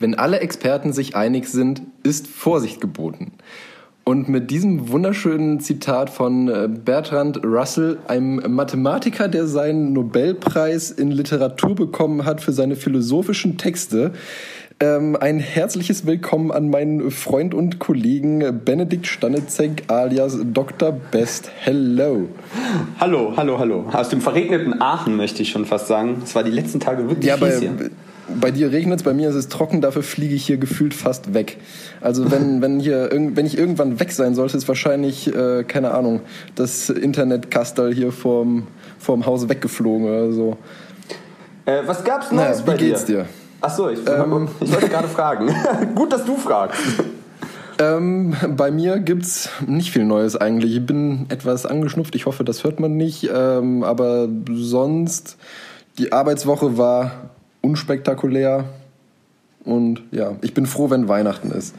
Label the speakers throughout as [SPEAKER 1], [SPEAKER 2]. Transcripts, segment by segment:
[SPEAKER 1] Wenn alle Experten sich einig sind, ist Vorsicht geboten. Und mit diesem wunderschönen Zitat von äh, Bertrand Russell, einem Mathematiker, der seinen Nobelpreis in Literatur bekommen hat für seine philosophischen Texte, ähm, ein herzliches Willkommen an meinen Freund und Kollegen Benedikt Stanitzek alias Dr. Best. Hello.
[SPEAKER 2] Hallo, hallo, hallo. Aus dem verregneten Aachen möchte ich schon fast sagen. Es war die letzten Tage wirklich ja, fies hier
[SPEAKER 1] bei dir regnet es, bei mir ist es trocken, dafür fliege ich hier gefühlt fast weg. Also wenn, wenn, hier, wenn ich irgendwann weg sein sollte, ist wahrscheinlich, äh, keine Ahnung, das Internetkastel hier vorm, vorm Haus weggeflogen oder so.
[SPEAKER 2] Äh, was gab's Neues naja,
[SPEAKER 1] bei dir? Wie geht's dir?
[SPEAKER 2] Achso, ich, ähm, ich wollte gerade fragen. Gut, dass du fragst.
[SPEAKER 1] Ähm, bei mir gibt's nicht viel Neues eigentlich. Ich bin etwas angeschnupft. Ich hoffe, das hört man nicht. Ähm, aber sonst, die Arbeitswoche war unspektakulär. Und ja, ich bin froh, wenn Weihnachten ist.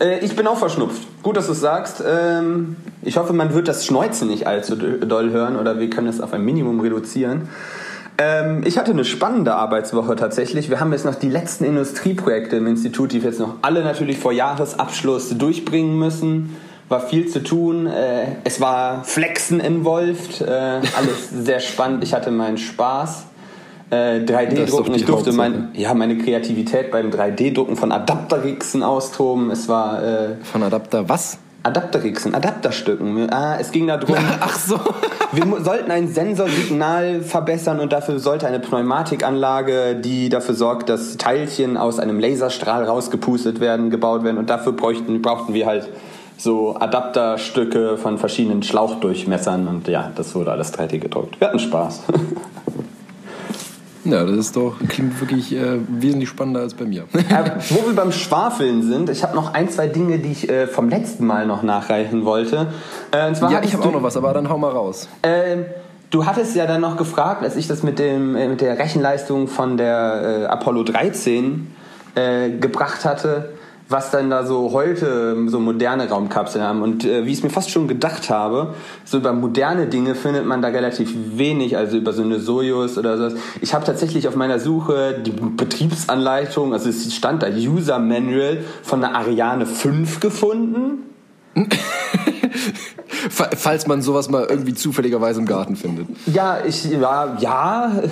[SPEAKER 2] Äh, ich bin auch verschnupft. Gut, dass du es sagst. Ähm, ich hoffe, man wird das Schneuzen nicht allzu doll hören oder wir können es auf ein Minimum reduzieren. Ähm, ich hatte eine spannende Arbeitswoche tatsächlich. Wir haben jetzt noch die letzten Industrieprojekte im Institut, die wir jetzt noch alle natürlich vor Jahresabschluss durchbringen müssen. War viel zu tun. Äh, es war Flexen involviert. Äh, alles sehr spannend. Ich hatte meinen Spaß äh, 3D-Drucken. Ich durfte mein, ja, meine Kreativität beim 3D-Drucken von Adapterrixen austoben. Es war. Äh,
[SPEAKER 1] von Adapter was?
[SPEAKER 2] Adapterrixen, Adapterstücken. Ah, es ging darum.
[SPEAKER 1] Ach so.
[SPEAKER 2] wir sollten ein Sensorsignal verbessern und dafür sollte eine Pneumatikanlage, die dafür sorgt, dass Teilchen aus einem Laserstrahl rausgepustet werden, gebaut werden. Und dafür bräuchten, brauchten wir halt so Adapterstücke von verschiedenen Schlauchdurchmessern. Und ja, das wurde alles 3D gedruckt. Wir hatten Spaß.
[SPEAKER 1] Ja, das ist doch, klingt wirklich äh, wesentlich spannender als bei mir.
[SPEAKER 2] Äh, wo wir beim Schwafeln sind, ich habe noch ein, zwei Dinge, die ich äh, vom letzten Mal noch nachreichen wollte.
[SPEAKER 1] Äh, ja, ich habe auch noch was, aber dann hau mal raus.
[SPEAKER 2] Ähm, du hattest ja dann noch gefragt, als ich das mit, dem, äh, mit der Rechenleistung von der äh, Apollo 13 gebracht hatte, was dann da so heute so moderne Raumkapseln haben. Und äh, wie ich es mir fast schon gedacht habe, so über moderne Dinge findet man da relativ wenig, also über so eine Sojus oder sowas. Ich habe tatsächlich auf meiner Suche die Betriebsanleitung, also es stand da User Manual von der Ariane 5 gefunden.
[SPEAKER 1] Falls man sowas mal irgendwie zufälligerweise im Garten findet.
[SPEAKER 2] Ja, ich, ja, ja,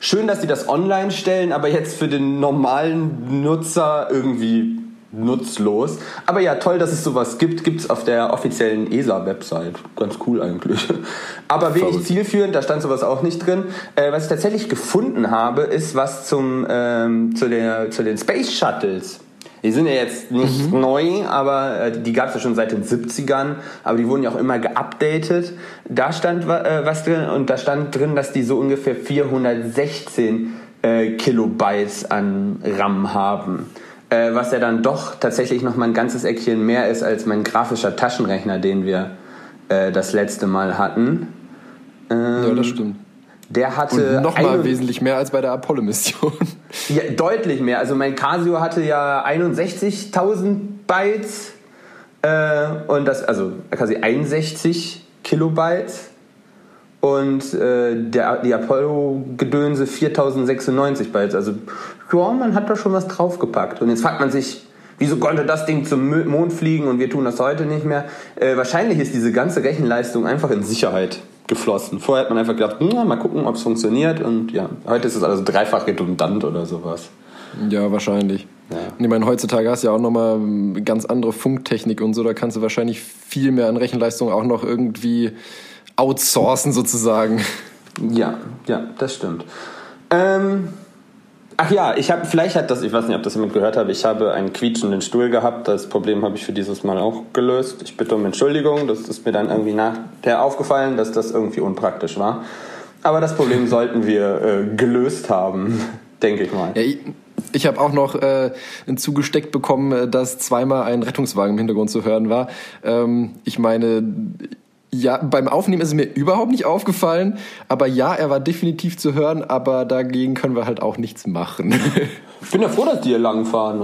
[SPEAKER 2] schön, dass sie das online stellen, aber jetzt für den normalen Nutzer irgendwie nutzlos. Aber ja, toll, dass es sowas gibt. Gibt es auf der offiziellen ESA-Website. Ganz cool eigentlich. Aber wenig Verrückt. zielführend, da stand sowas auch nicht drin. Äh, was ich tatsächlich gefunden habe, ist was zum, ähm, zu, der, zu den Space Shuttles. Die sind ja jetzt nicht mhm. neu, aber äh, die gab es ja schon seit den 70ern, aber die wurden ja auch immer geupdatet. Da stand äh, was drin und da stand drin, dass die so ungefähr 416 äh, Kilobytes an RAM haben äh, was ja dann doch tatsächlich noch mal ein ganzes Eckchen mehr ist als mein grafischer Taschenrechner, den wir äh, das letzte Mal hatten.
[SPEAKER 1] Ähm, ja, das stimmt.
[SPEAKER 2] Der hatte.
[SPEAKER 1] Und nochmal wesentlich mehr als bei der Apollo-Mission.
[SPEAKER 2] Ja, deutlich mehr. Also mein Casio hatte ja 61.000 Bytes. Äh, und das, also quasi 61 Kilobytes. Und äh, der, die Apollo-Gedönse 4096 Bytes. Also ja, man hat da schon was draufgepackt. Und jetzt fragt man sich, wieso konnte das Ding zum Mond fliegen und wir tun das heute nicht mehr? Äh, wahrscheinlich ist diese ganze Rechenleistung einfach in Sicherheit geflossen. Vorher hat man einfach gedacht, na, mal gucken, ob es funktioniert. Und ja, heute ist es also dreifach redundant oder sowas.
[SPEAKER 1] Ja, wahrscheinlich. Ja. Ich meine, heutzutage hast du ja auch nochmal ganz andere Funktechnik und so. Da kannst du wahrscheinlich viel mehr an Rechenleistung auch noch irgendwie outsourcen sozusagen.
[SPEAKER 2] Ja, ja, das stimmt. Ähm, Ach ja, ich habe, vielleicht hat das, ich weiß nicht, ob das jemand gehört hat, ich habe einen quietschenden Stuhl gehabt. Das Problem habe ich für dieses Mal auch gelöst. Ich bitte um Entschuldigung, das ist mir dann irgendwie nachher aufgefallen, dass das irgendwie unpraktisch war. Aber das Problem sollten wir äh, gelöst haben, denke ich mal.
[SPEAKER 1] Ja, ich ich habe auch noch äh, zugesteckt bekommen, äh, dass zweimal ein Rettungswagen im Hintergrund zu hören war. Ähm, ich meine, ja, beim Aufnehmen ist es mir überhaupt nicht aufgefallen, aber ja, er war definitiv zu hören, aber dagegen können wir halt auch nichts machen.
[SPEAKER 2] ich bin ja froh, dass die hier langfahren.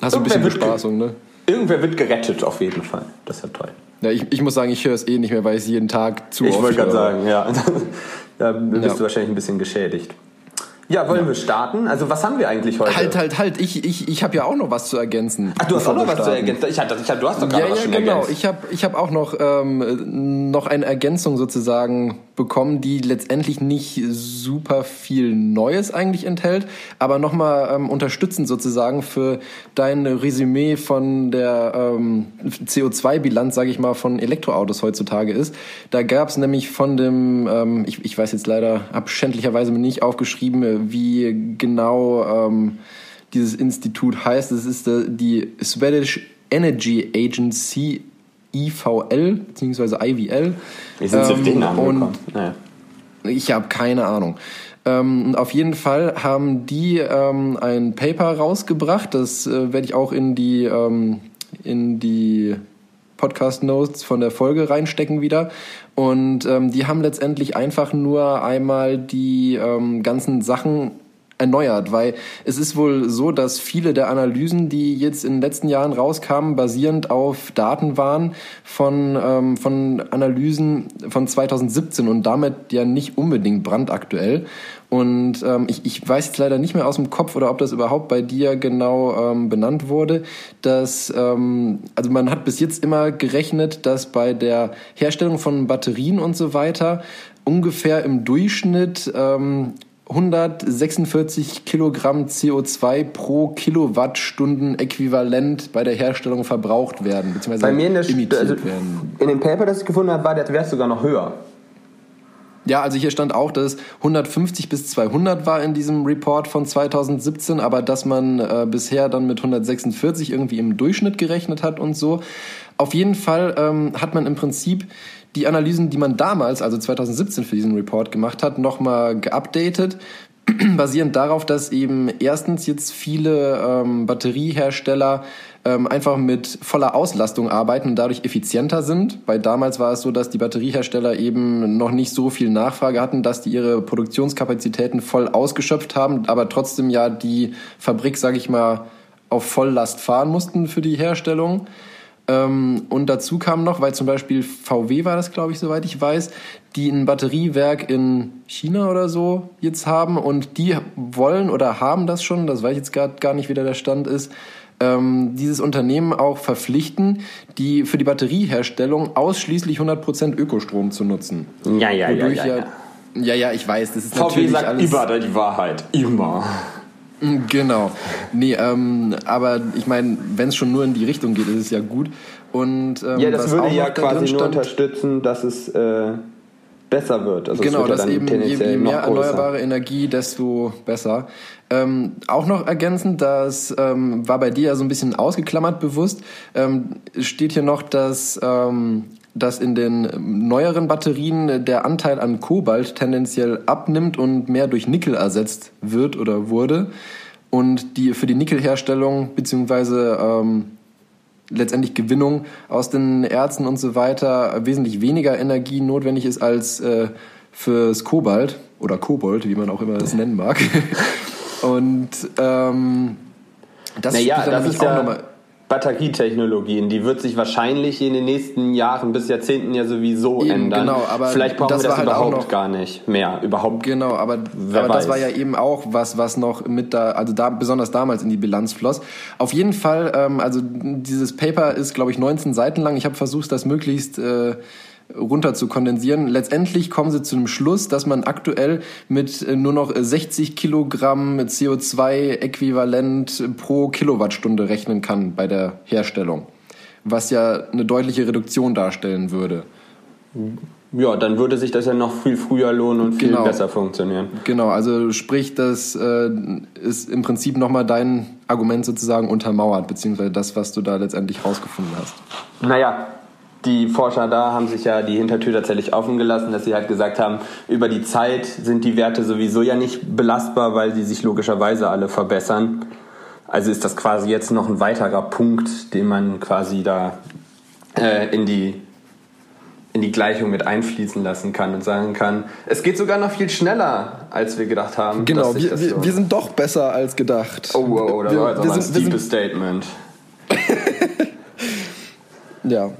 [SPEAKER 1] Hast du ein bisschen Bespaßung, ne?
[SPEAKER 2] Irgendwer wird gerettet, auf jeden Fall. Das ist ja toll.
[SPEAKER 1] Ja, ich, ich muss sagen, ich höre es eh nicht mehr, weil ich es jeden Tag zu
[SPEAKER 2] Ich wollte gerade sagen, ja. da bist ja. du wahrscheinlich ein bisschen geschädigt. Ja, wollen wir starten? Also was haben wir eigentlich heute?
[SPEAKER 1] Halt, halt, halt. Ich, ich, ich habe ja auch noch was zu ergänzen.
[SPEAKER 2] Ach, du hast auch noch was zu
[SPEAKER 1] starten.
[SPEAKER 2] ergänzen. Ich hatte, ich hatte, du hast doch gerade
[SPEAKER 1] Ja,
[SPEAKER 2] was
[SPEAKER 1] ja,
[SPEAKER 2] schon
[SPEAKER 1] genau.
[SPEAKER 2] ergänzt.
[SPEAKER 1] Ich habe ich hab auch noch, ähm, noch eine Ergänzung sozusagen bekommen, die letztendlich nicht super viel Neues eigentlich enthält, aber nochmal ähm, unterstützend sozusagen für dein Resümee von der ähm, CO2-Bilanz, sage ich mal, von Elektroautos heutzutage ist. Da gab es nämlich von dem, ähm, ich, ich weiß jetzt leider, habe schändlicherweise mir nicht aufgeschrieben, äh, wie genau ähm, dieses Institut heißt. Es ist äh, die Swedish Energy Agency IVL beziehungsweise IVL.
[SPEAKER 2] Wie sind sie auf den
[SPEAKER 1] Ähm,
[SPEAKER 2] Namen gekommen? Naja.
[SPEAKER 1] ich habe keine Ahnung. Ähm, auf jeden Fall haben die ähm, ein Paper rausgebracht. Das äh, werde ich auch in die ähm, in die Podcast Notes von der Folge reinstecken wieder. Und ähm, die haben letztendlich einfach nur einmal die ähm, ganzen Sachen erneuert, weil es ist wohl so, dass viele der Analysen, die jetzt in den letzten Jahren rauskamen, basierend auf Daten waren von, ähm, von Analysen von 2017 und damit ja nicht unbedingt brandaktuell. Und ähm, ich, ich weiß jetzt leider nicht mehr aus dem Kopf oder ob das überhaupt bei dir genau ähm, benannt wurde, dass ähm, also man hat bis jetzt immer gerechnet, dass bei der Herstellung von Batterien und so weiter ungefähr im Durchschnitt ähm, 146 Kilogramm CO2 pro Kilowattstunden äquivalent bei der Herstellung verbraucht werden, beziehungsweise
[SPEAKER 2] Bei mir in der
[SPEAKER 1] emittiert
[SPEAKER 2] also,
[SPEAKER 1] werden.
[SPEAKER 2] in dem Paper, das ich gefunden habe, war der Wert sogar noch höher.
[SPEAKER 1] Ja, also hier stand auch, dass es 150 bis 200 war in diesem Report von 2017, aber dass man äh, bisher dann mit 146 irgendwie im Durchschnitt gerechnet hat und so. Auf jeden Fall ähm, hat man im Prinzip die Analysen, die man damals, also 2017 für diesen Report gemacht hat, nochmal geupdatet, basierend darauf, dass eben erstens jetzt viele ähm, Batteriehersteller ähm, einfach mit voller Auslastung arbeiten und dadurch effizienter sind. Weil damals war es so, dass die Batteriehersteller eben noch nicht so viel Nachfrage hatten, dass die ihre Produktionskapazitäten voll ausgeschöpft haben, aber trotzdem ja die Fabrik, sage ich mal, auf Volllast fahren mussten für die Herstellung. Ähm, und dazu kam noch, weil zum Beispiel VW war das, glaube ich, soweit ich weiß, die ein Batteriewerk in China oder so jetzt haben und die wollen oder haben das schon, das weiß ich jetzt gar, gar nicht, wie da der Stand ist, ähm, dieses Unternehmen auch verpflichten, die für die Batterieherstellung ausschließlich 100% Ökostrom zu nutzen.
[SPEAKER 2] Ja, ja, ja,
[SPEAKER 1] Wodurch
[SPEAKER 2] ja, ja.
[SPEAKER 1] ja, ja, ich weiß, das ist
[SPEAKER 2] VW
[SPEAKER 1] natürlich
[SPEAKER 2] sagt
[SPEAKER 1] alles...
[SPEAKER 2] immer die Wahrheit. Immer.
[SPEAKER 1] Genau. Nee, ähm, aber ich meine, wenn es schon nur in die Richtung geht, ist es ja gut. Und, ähm,
[SPEAKER 2] Ja, das würde ja quasi
[SPEAKER 1] drin
[SPEAKER 2] nur
[SPEAKER 1] stand-
[SPEAKER 2] unterstützen, dass es äh, besser wird. Also
[SPEAKER 1] Genau,
[SPEAKER 2] wird
[SPEAKER 1] dass eben je, je mehr erneuerbare Energie, desto besser. Ähm, auch noch ergänzend, das ähm, war bei dir ja so ein bisschen ausgeklammert bewusst, ähm, steht hier noch, dass, ähm, dass in den neueren Batterien der Anteil an Kobalt tendenziell abnimmt und mehr durch Nickel ersetzt wird oder wurde. Und die für die Nickelherstellung beziehungsweise ähm, letztendlich Gewinnung aus den Erzen und so weiter wesentlich weniger Energie notwendig ist als äh, fürs Kobalt oder Kobold, wie man auch immer es nennen mag. und ähm, das
[SPEAKER 2] Naja,
[SPEAKER 1] spielt dann
[SPEAKER 2] das
[SPEAKER 1] auch
[SPEAKER 2] ja
[SPEAKER 1] nochmal.
[SPEAKER 2] Batterietechnologien. Die wird sich wahrscheinlich in den nächsten Jahren bis Jahrzehnten ja sowieso
[SPEAKER 1] Eben,
[SPEAKER 2] ändern.
[SPEAKER 1] genau, aber
[SPEAKER 2] Vielleicht brauchen
[SPEAKER 1] das
[SPEAKER 2] wir das
[SPEAKER 1] halt
[SPEAKER 2] überhaupt
[SPEAKER 1] noch-
[SPEAKER 2] gar nicht mehr. Überhaupt.
[SPEAKER 1] Genau, aber, aber das war ja eben auch was, was noch mit da, also da besonders damals in die Bilanz floss. Auf jeden Fall, ähm, also dieses Paper ist, glaube ich, 19 Seiten lang. Ich habe versucht, das möglichst äh, runter zu kondensieren. Letztendlich kommen sie zu dem Schluss, dass man aktuell mit äh, nur noch 60 Kilogramm CO2-Äquivalent pro Kilowattstunde rechnen kann bei der Herstellung, was ja eine deutliche Reduktion darstellen würde.
[SPEAKER 2] Ja, dann würde sich das ja noch viel früher lohnen und viel
[SPEAKER 1] Genau.
[SPEAKER 2] besser funktionieren.
[SPEAKER 1] Genau, also sprich, das äh, ist im Prinzip nochmal dein Argument sozusagen untermauert, beziehungsweise das, was du da letztendlich rausgefunden hast.
[SPEAKER 2] Naja, die Forscher da haben sich ja die Hintertür tatsächlich offen gelassen, dass sie halt gesagt haben, über die Zeit sind die Werte sowieso ja nicht belastbar, weil sie sich logischerweise alle verbessern. Also ist das quasi jetzt noch ein weiterer Punkt, den man quasi da äh, in die in die Gleichung mit einfließen lassen kann und sagen kann, es geht sogar noch viel schneller, als wir gedacht haben.
[SPEAKER 1] Genau, wir, wir,
[SPEAKER 2] lohnt.
[SPEAKER 1] wir sind doch besser als gedacht.
[SPEAKER 2] Oh, wow, oh, das
[SPEAKER 1] wir,
[SPEAKER 2] war jetzt aber ein steepes Statement.
[SPEAKER 1] Ja.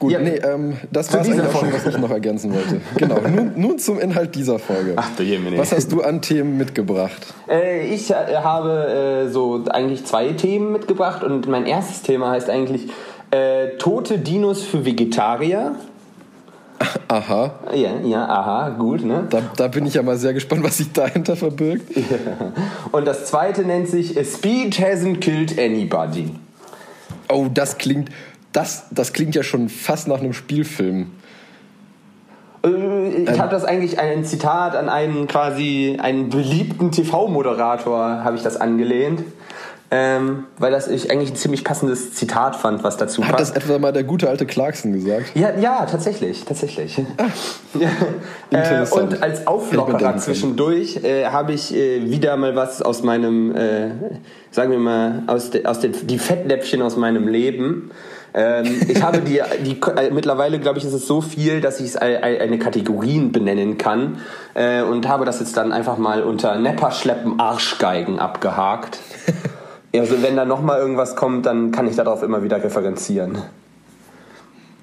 [SPEAKER 1] Gut,
[SPEAKER 2] Ja,
[SPEAKER 1] nee, ähm, das war eigentlich auch schon,
[SPEAKER 2] Folge.
[SPEAKER 1] was ich noch ergänzen wollte. Genau, nun, nun zum Inhalt dieser Folge.
[SPEAKER 2] Ach du Jemine.
[SPEAKER 1] Was hast du an Themen mitgebracht?
[SPEAKER 2] Äh, ich äh, habe äh, so eigentlich zwei Themen mitgebracht und mein erstes Thema heißt eigentlich äh, tote Dinos für Vegetarier.
[SPEAKER 1] Aha,
[SPEAKER 2] Ja, ja, aha, gut, ne?
[SPEAKER 1] da, da bin ich ja mal sehr gespannt, was sich dahinter verbirgt.
[SPEAKER 2] Und das zweite nennt sich A Speed Hasn't Killed Anybody.
[SPEAKER 1] Oh, das klingt, das, das klingt ja schon fast nach einem Spielfilm.
[SPEAKER 2] Äh, Ich habe das eigentlich ein Zitat an einen quasi einen beliebten TV-Moderator habe ich das angelehnt, ähm, weil das ich eigentlich ein ziemlich passendes Zitat fand, was dazu
[SPEAKER 1] Hat das
[SPEAKER 2] passt.
[SPEAKER 1] etwa mal der gute alte Clarkson gesagt?
[SPEAKER 2] Ja, ja, tatsächlich, tatsächlich. Ja. äh, und als Auflockerer zwischendurch äh, habe ich äh, wieder mal was aus meinem, äh, sagen wir mal, aus, de, aus den die Fettnäpfchen aus meinem Leben. Ähm, ich habe die, die äh, mittlerweile glaube ich ist es so viel, dass ich es ein- ein- eine Kategorien benennen kann äh, und habe das jetzt dann einfach mal unter Nepperschleppen Arschgeigen abgehakt. Also wenn da noch mal irgendwas kommt, dann kann ich darauf immer wieder referenzieren.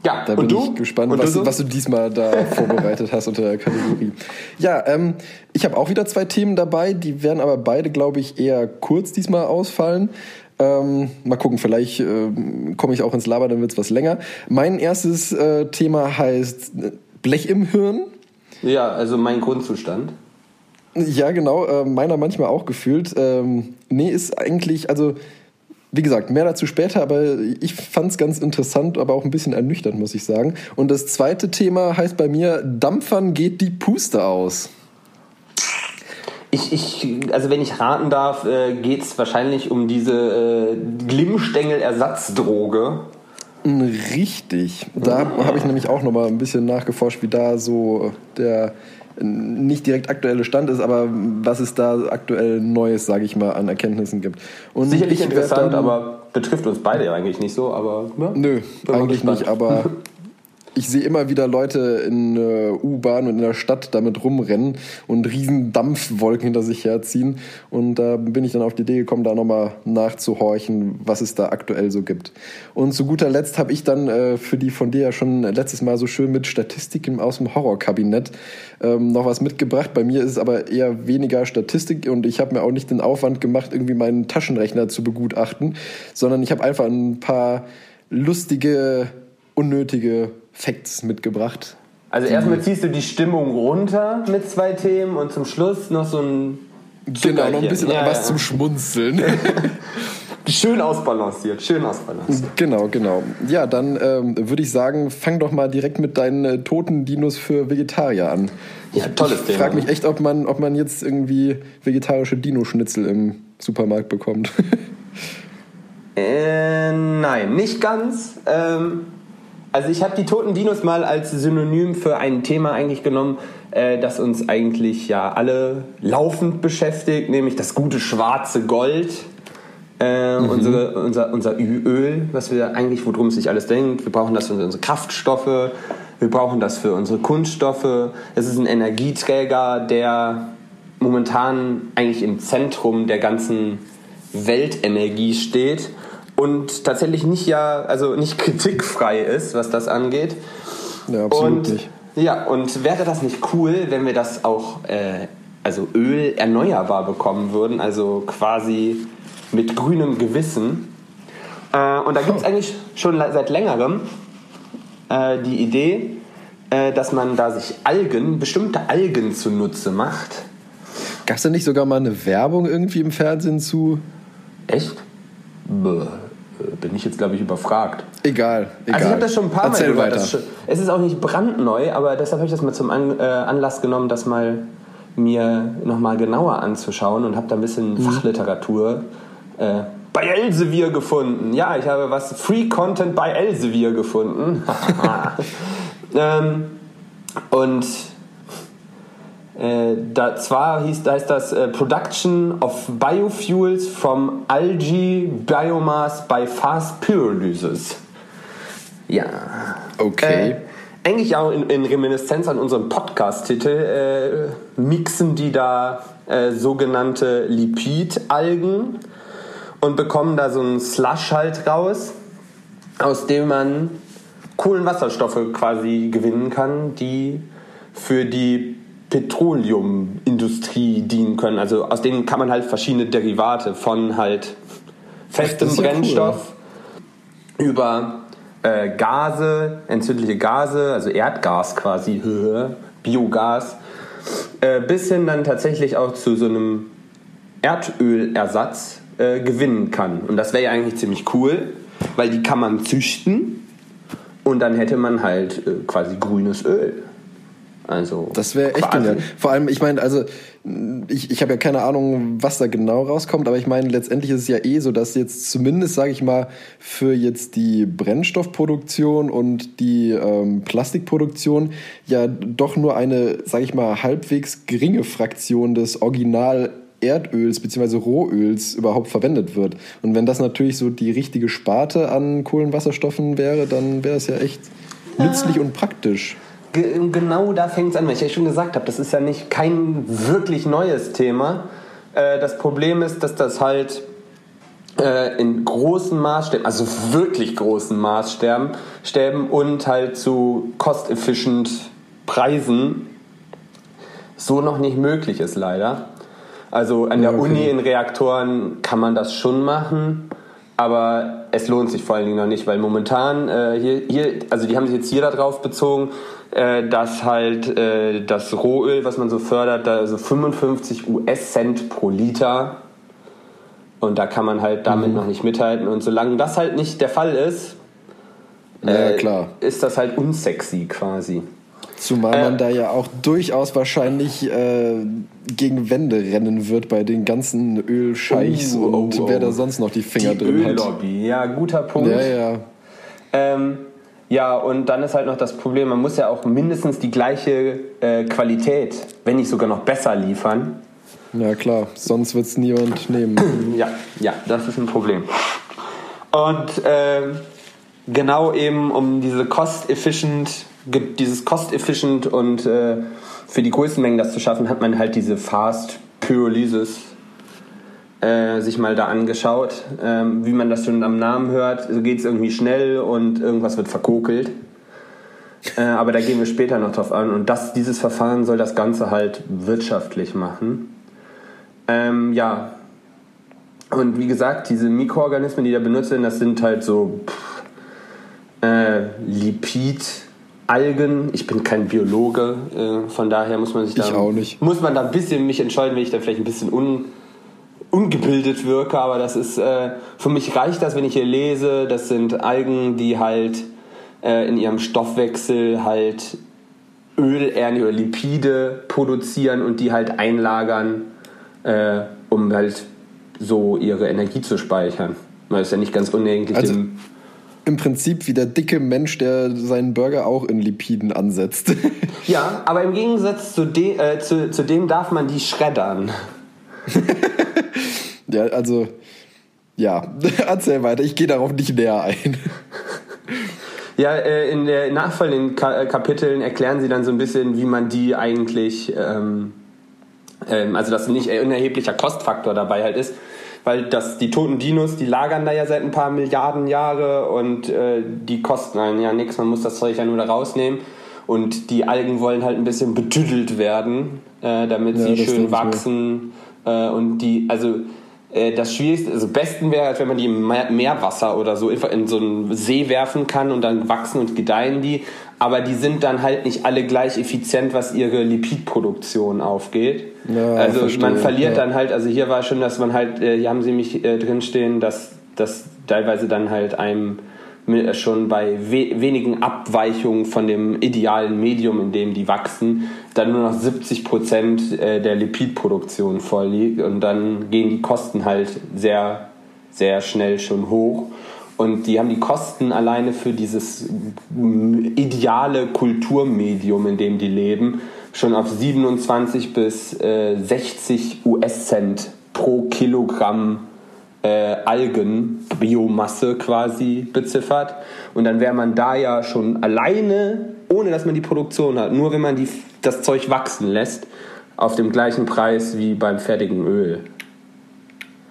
[SPEAKER 2] Ja,
[SPEAKER 1] Da
[SPEAKER 2] und
[SPEAKER 1] bin
[SPEAKER 2] du?
[SPEAKER 1] ich gespannt, was,
[SPEAKER 2] du
[SPEAKER 1] was du diesmal da vorbereitet hast unter der Kategorie. Ja, ähm, ich habe auch wieder zwei Themen dabei, die werden aber beide, glaube ich, eher kurz diesmal ausfallen. Ähm, mal gucken, vielleicht ähm, komme ich auch ins Laber, dann wird es was länger. Mein erstes äh, Thema heißt äh, Blech im Hirn.
[SPEAKER 2] Ja, also mein Grundzustand.
[SPEAKER 1] Ja, genau, äh, meiner manchmal auch gefühlt. Ähm, nee, ist eigentlich, also wie gesagt, mehr dazu später, aber ich fand es ganz interessant, aber auch ein bisschen ernüchternd, muss ich sagen. Und das zweite Thema heißt bei mir, Dampfern geht die Puste aus.
[SPEAKER 2] Ich, ich, also wenn ich raten darf, äh, geht es wahrscheinlich um diese äh, Glimmstängel-Ersatzdroge.
[SPEAKER 1] Richtig. Da habe ich nämlich auch noch mal ein bisschen nachgeforscht, wie da so der nicht direkt aktuelle Stand ist, aber was es da aktuell Neues, sage ich mal, an Erkenntnissen gibt. Und
[SPEAKER 2] Sicherlich interessant,
[SPEAKER 1] dann-
[SPEAKER 2] aber betrifft uns beide ja eigentlich nicht so, aber ja,
[SPEAKER 1] Nö, eigentlich nicht, aber ich sehe immer wieder Leute in äh, U-Bahn und in der Stadt damit rumrennen und riesen Dampfwolken hinter sich herziehen. Und da bin ich dann auf die Idee gekommen, da nochmal nachzuhorchen, was es da aktuell so gibt. Und zu guter Letzt habe ich dann äh, für die von dir ja schon letztes Mal so schön mit Statistiken aus dem Horrorkabinett ähm, noch was mitgebracht. Bei mir ist es aber eher weniger Statistik und ich habe mir auch nicht den Aufwand gemacht, irgendwie meinen Taschenrechner zu begutachten, sondern ich habe einfach ein paar lustige, unnötige Facts mitgebracht.
[SPEAKER 2] Also erstmal ziehst du die Stimmung runter mit zwei Themen und zum Schluss noch so ein
[SPEAKER 1] Genau, noch ein bisschen
[SPEAKER 2] Ja,
[SPEAKER 1] was
[SPEAKER 2] ja.
[SPEAKER 1] zum Schmunzeln.
[SPEAKER 2] Schön ausbalanciert, schön ausbalanciert.
[SPEAKER 1] genau, genau. Ja, dann ähm, würde ich sagen, fang doch mal direkt mit deinen äh, toten Dinos für Vegetarier an.
[SPEAKER 2] Ja, tolles
[SPEAKER 1] ich
[SPEAKER 2] Thema.
[SPEAKER 1] frage mich echt, ob man, ob man jetzt irgendwie vegetarische Dino-Schnitzel im Supermarkt bekommt.
[SPEAKER 2] Äh, nein, nicht ganz. Ähm, also ich habe die toten Dinos mal als Synonym für ein Thema eigentlich genommen, äh, das uns eigentlich ja alle laufend beschäftigt, nämlich das gute schwarze Gold. Äh, unsere, unser, unser Öl, was wir eigentlich, worum es sich alles denkt. Wir brauchen das für unsere Kraftstoffe, wir brauchen das für unsere Kunststoffe. Es ist ein Energieträger, der momentan eigentlich im Zentrum der ganzen Weltenergie steht und tatsächlich nicht ja, also nicht kritikfrei ist, was das angeht.
[SPEAKER 1] ja, absolut
[SPEAKER 2] und,
[SPEAKER 1] nicht.
[SPEAKER 2] Ja, und wäre das nicht cool, wenn wir das auch, äh, also Öl erneuerbar bekommen würden, also quasi mit grünem Gewissen. Äh, und da gibt es eigentlich schon seit längerem äh, die Idee, äh, dass man da sich Algen, bestimmte Algen zunutze macht.
[SPEAKER 1] Gab es da nicht sogar mal eine Werbung irgendwie im Fernsehen zu?
[SPEAKER 2] Echt? Bäh, bin ich jetzt, glaube ich, überfragt.
[SPEAKER 1] Egal, egal.
[SPEAKER 2] Also ich habe das schon ein paar
[SPEAKER 1] Erzähl
[SPEAKER 2] Mal gehört.
[SPEAKER 1] weiter.
[SPEAKER 2] Es ist auch nicht brandneu, aber deshalb habe ich das mal zum An, äh, Anlass genommen, das mal mir nochmal genauer anzuschauen und habe da ein bisschen
[SPEAKER 1] Mhm.
[SPEAKER 2] Fachliteratur äh, bei Elsevier gefunden. Ja, ich habe was Free Content bei Elsevier gefunden. ähm, und äh, da, zwar hieß, heißt das äh, Production of Biofuels from Algae Biomass by Fast Pyrolysis. Ja.
[SPEAKER 1] Okay.
[SPEAKER 2] Äh, eigentlich auch in, in Reminiszenz an unseren Podcast-Titel äh, mixen die da äh, sogenannte Lipidalgen und bekommen da so einen Slush halt raus, aus dem man Kohlenwasserstoffe quasi gewinnen kann, die für die Petroleumindustrie dienen können. Also aus denen kann man halt verschiedene Derivate von halt festem Brennstoff cool. über äh, Gase, entzündliche Gase, also Erdgas quasi, Biogas, äh, bis hin dann tatsächlich auch zu so einem Erdölersatz äh, gewinnen kann. Und das wäre ja eigentlich ziemlich cool, weil die kann man züchten und dann hätte man halt äh, quasi grünes Öl. Also
[SPEAKER 1] das wäre echt genial. Vor allem, ich meine, also ich, ich habe ja keine Ahnung, was da genau rauskommt, aber ich meine, letztendlich ist es ja eh so, dass jetzt zumindest, sage ich mal, für jetzt die Brennstoffproduktion und die ähm, Plastikproduktion ja doch nur eine, sage ich mal, halbwegs geringe Fraktion des Original Erdöls bzw. Rohöls überhaupt verwendet wird. Und wenn das natürlich so die richtige Sparte an Kohlenwasserstoffen wäre, dann wäre es ja echt nützlich und praktisch
[SPEAKER 2] genau da fängt es an, weil ich ja schon gesagt habe, das ist ja nicht kein wirklich neues Thema. Äh, das Problem ist, dass das halt äh, in großen Maßstäben, also wirklich großen Maßstäben Stäben und halt zu cost-efficient Preisen so noch nicht möglich ist, leider. Also an der ja, okay. Uni in Reaktoren kann man das schon machen, aber es lohnt sich vor allen Dingen noch nicht, weil momentan äh, hier, hier, also die haben sich jetzt hier darauf bezogen, äh, dass halt äh, das Rohöl, was man so fördert, da so 55 US-Cent pro Liter und da kann man halt damit mhm. noch nicht mithalten. Und solange das halt nicht der Fall ist,
[SPEAKER 1] äh, ja,
[SPEAKER 2] ist das halt unsexy quasi.
[SPEAKER 1] Zumal man äh, da ja auch durchaus wahrscheinlich äh, gegen Wände rennen wird bei den ganzen Ölscheichs oh, und oh, oh. wer da sonst noch die Finger
[SPEAKER 2] die
[SPEAKER 1] drin
[SPEAKER 2] Öllobby. hat. Ja, guter Punkt.
[SPEAKER 1] Ja, ja.
[SPEAKER 2] Ähm, ja, und dann ist halt noch das Problem, man muss ja auch mindestens die gleiche äh, Qualität, wenn nicht sogar noch besser liefern.
[SPEAKER 1] Ja klar, sonst wird es niemand nehmen.
[SPEAKER 2] ja, ja, das ist ein Problem. Und äh, genau eben um diese cost-efficient, dieses cost-efficient und äh, für die größten Mengen das zu schaffen, hat man halt diese Fast Pyrolysis äh, sich mal da angeschaut. Ähm, wie man das schon am Namen hört, so geht es irgendwie schnell und irgendwas wird verkokelt. Äh, aber da gehen wir später noch drauf an. Und das, dieses Verfahren soll das Ganze halt wirtschaftlich machen. Ähm, ja. Und wie gesagt, diese Mikroorganismen, die da benutzt werden, das sind halt so pff, äh, Lipid. Algen. Ich bin kein Biologe, äh, von daher muss man sich da muss man da ein bisschen mich entscheiden, wenn ich da vielleicht ein bisschen un, ungebildet wirke, aber das ist, äh, für mich reicht das, wenn ich hier lese, das sind Algen, die halt äh, in ihrem Stoffwechsel halt Öl, oder Lipide produzieren und die halt einlagern, äh, um halt so ihre Energie zu speichern. Weil es ja nicht ganz unähnlich
[SPEAKER 1] also, im Prinzip wie der dicke Mensch, der seinen Burger auch in Lipiden ansetzt.
[SPEAKER 2] ja, aber im Gegensatz zu, de, äh, zu, zu dem darf man die schreddern.
[SPEAKER 1] ja, also, ja, erzähl weiter, ich gehe darauf nicht näher ein.
[SPEAKER 2] Ja, äh, in den nachfolgenden Kapiteln erklären sie dann so ein bisschen, wie man die eigentlich, ähm, ähm, also dass nicht ein unerheblicher Kostfaktor dabei halt ist, weil das, die toten Dinos, die lagern da ja seit ein paar Milliarden Jahre und äh, die kosten einen ja nichts, man muss das Zeug ja nur da rausnehmen und die Algen wollen halt ein bisschen betüdelt werden, äh, damit ja, sie schön wachsen. Äh, und die, also äh, das Schwierigste, also besten wäre halt, wenn man die im Meerwasser oder so in so einen See werfen kann und dann wachsen und gedeihen die. Aber die sind dann halt nicht alle gleich effizient, was ihre Lipidproduktion aufgeht. Ja, also verstehe, man verliert ja. dann halt, also hier war schon, dass man halt, äh, hier haben sie mich äh, drinstehen, dass das teilweise dann halt einem schon bei we wenigen Abweichungen von dem idealen Medium, in dem die wachsen, dann nur noch 70 Prozent äh, der Lipidproduktion vorliegt und dann gehen die Kosten halt sehr, sehr schnell schon hoch. Und die haben die Kosten alleine für dieses ideale Kulturmedium, in dem die leben, schon auf 27 bis äh, 60 US-Cent pro Kilogramm äh, Algenbiomasse quasi beziffert. Und dann wäre man da ja schon alleine, ohne dass man die Produktion hat, nur wenn man die, das Zeug wachsen lässt, auf dem gleichen Preis wie beim fertigen Öl.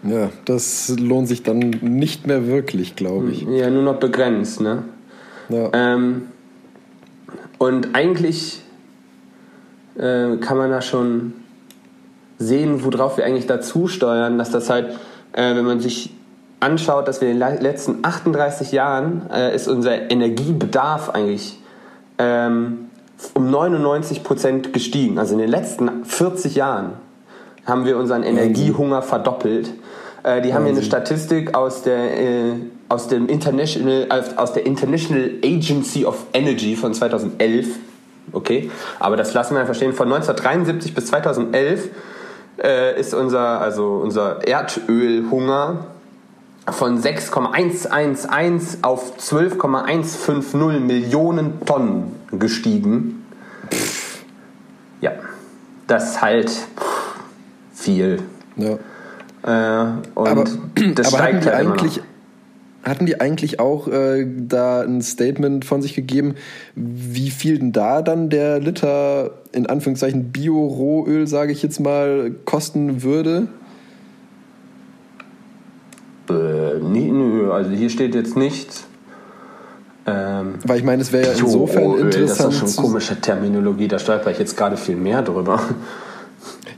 [SPEAKER 1] Ja, das lohnt sich dann nicht mehr wirklich, glaube ich.
[SPEAKER 2] Ja, nur noch begrenzt, ne? Ja. Ähm, und eigentlich äh, kann man da schon sehen, worauf wir eigentlich dazu steuern, dass das halt, äh, wenn man sich anschaut, dass wir in den letzten 38 Jahren äh, ist unser Energiebedarf eigentlich ähm, um 99 Prozent gestiegen. Also in den letzten 40 Jahren haben wir unseren Energiehunger verdoppelt. Äh, die haben hier eine Statistik aus der, äh, aus, dem International, aus der International Agency of Energy von 2011. Okay, aber das lassen wir verstehen. Von 1973 bis 2011 äh, ist unser, also unser Erdölhunger von 6,111 auf 12,150 Millionen Tonnen gestiegen. Ja, das ist halt viel.
[SPEAKER 1] Ja. Äh, und aber, das aber steigt halt eigentlich hatten die eigentlich auch äh, da ein Statement von sich gegeben, wie viel denn da dann der Liter in Anführungszeichen Bio-Rohöl, sage ich jetzt mal, kosten würde?
[SPEAKER 2] Äh, nee, nö, also hier steht jetzt nichts.
[SPEAKER 1] Ähm, Weil ich meine, es wäre ja insofern interessant.
[SPEAKER 2] Das ist schon komische Terminologie, da stolper ich jetzt gerade viel mehr drüber.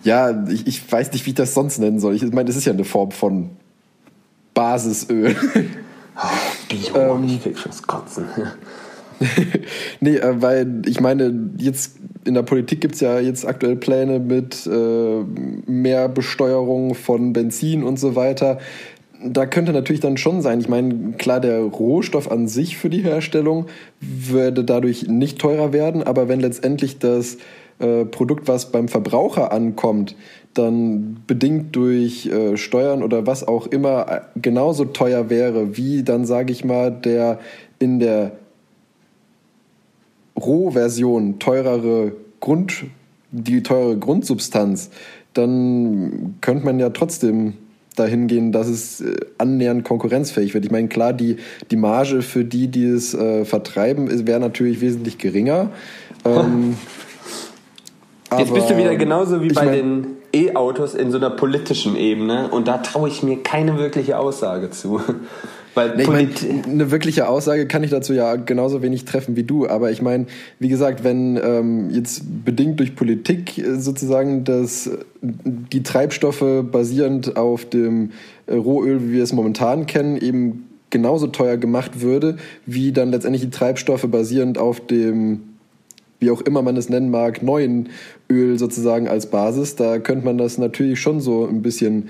[SPEAKER 1] Ja, ich, ich weiß nicht, wie ich das sonst nennen soll. Ich meine, das ist ja eine Form von Basisöl.
[SPEAKER 2] Oh, Bio, ähm, ich krieg schon Kotzen.
[SPEAKER 1] nee, äh, weil ich meine, jetzt in der Politik gibt es ja jetzt aktuell Pläne mit äh, mehr Besteuerung von Benzin und so weiter. Da könnte natürlich dann schon sein, ich meine, klar, der Rohstoff an sich für die Herstellung würde dadurch nicht teurer werden, aber wenn letztendlich das äh, Produkt, was beim Verbraucher ankommt, dann bedingt durch äh, Steuern oder was auch immer äh, genauso teuer wäre, wie dann, sage ich mal, der in der Rohversion teurere Grund, die teure Grundsubstanz, dann könnte man ja trotzdem dahin gehen, dass es äh, annähernd konkurrenzfähig wird. Ich meine, klar, die, die Marge für die, die es äh, vertreiben, wäre natürlich wesentlich geringer. Ähm,
[SPEAKER 2] Jetzt bist du wieder genauso wie bei mein, den E-Autos in so einer politischen Ebene und da traue ich mir keine wirkliche Aussage zu.
[SPEAKER 1] Weil nee, ich mein, eine wirkliche Aussage kann ich dazu ja genauso wenig treffen wie du. Aber ich meine, wie gesagt, wenn ähm, jetzt bedingt durch Politik äh, sozusagen dass die Treibstoffe basierend auf dem äh, Rohöl, wie wir es momentan kennen, eben genauso teuer gemacht würde, wie dann letztendlich die Treibstoffe basierend auf dem wie auch immer man es nennen mag, neuen Öl sozusagen als Basis, da könnte man das natürlich schon so ein bisschen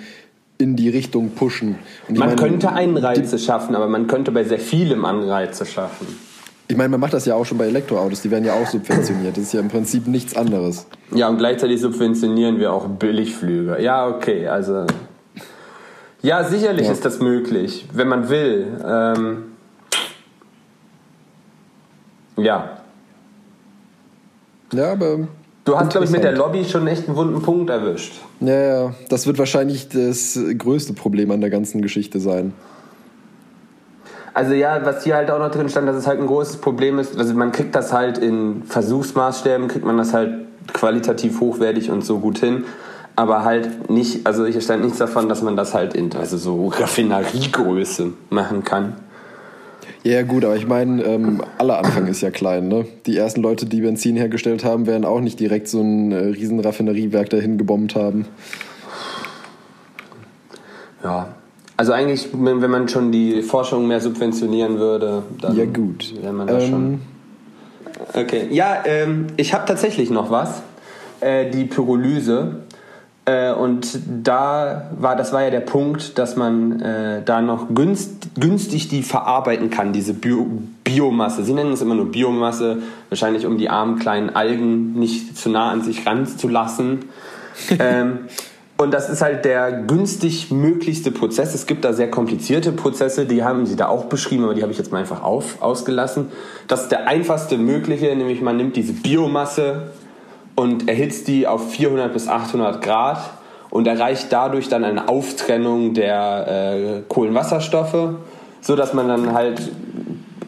[SPEAKER 1] in die Richtung pushen.
[SPEAKER 2] man meine, könnte Anreize die, schaffen, aber man könnte bei sehr vielem Anreize schaffen.
[SPEAKER 1] Ich meine, man macht das ja auch schon bei Elektroautos, die werden ja auch subventioniert. Das ist ja im Prinzip nichts anderes.
[SPEAKER 2] Ja, und gleichzeitig subventionieren wir auch Billigflüge. Ja, okay, also. Ja, sicherlich ja. ist das möglich, wenn man will. Ähm, ja,
[SPEAKER 1] ja, aber.
[SPEAKER 2] Du hast, glaube ich, mit der Lobby schon echt einen wunden Punkt erwischt.
[SPEAKER 1] Ja, ja, das wird wahrscheinlich das größte Problem an der ganzen Geschichte sein.
[SPEAKER 2] Also ja, was hier halt auch noch drin stand, dass es halt ein großes Problem ist, also man kriegt das halt in Versuchsmaßstäben, kriegt man das halt qualitativ hochwertig und so gut hin, aber halt nicht, also hier stand nichts davon, dass man das halt in also so Raffineriegröße machen kann.
[SPEAKER 1] Ja, gut, aber ich meine, ähm, aller Anfang ist ja klein. Ne? Die ersten Leute, die Benzin hergestellt haben, werden auch nicht direkt so ein äh, riesen Raffineriewerk dahin gebombt haben.
[SPEAKER 2] Ja, also eigentlich, wenn man schon die Forschung mehr subventionieren würde, dann
[SPEAKER 1] ja, gut.
[SPEAKER 2] wäre man da ähm, schon. Okay, ja, ähm, ich habe tatsächlich noch was. Äh, die Pyrolyse. Äh, und da war, das war ja der Punkt, dass man äh, da noch günst, günstig die verarbeiten kann, diese Bio, Biomasse. Sie nennen es immer nur Biomasse, wahrscheinlich um die armen kleinen Algen nicht zu nah an sich ranzulassen. ähm, und das ist halt der günstig möglichste Prozess. Es gibt da sehr komplizierte Prozesse, die haben sie da auch beschrieben, aber die habe ich jetzt mal einfach auf, ausgelassen. Das ist der einfachste mögliche, nämlich man nimmt diese Biomasse, und erhitzt die auf 400 bis 800 Grad und erreicht dadurch dann eine Auftrennung der äh, Kohlenwasserstoffe, so dass man dann halt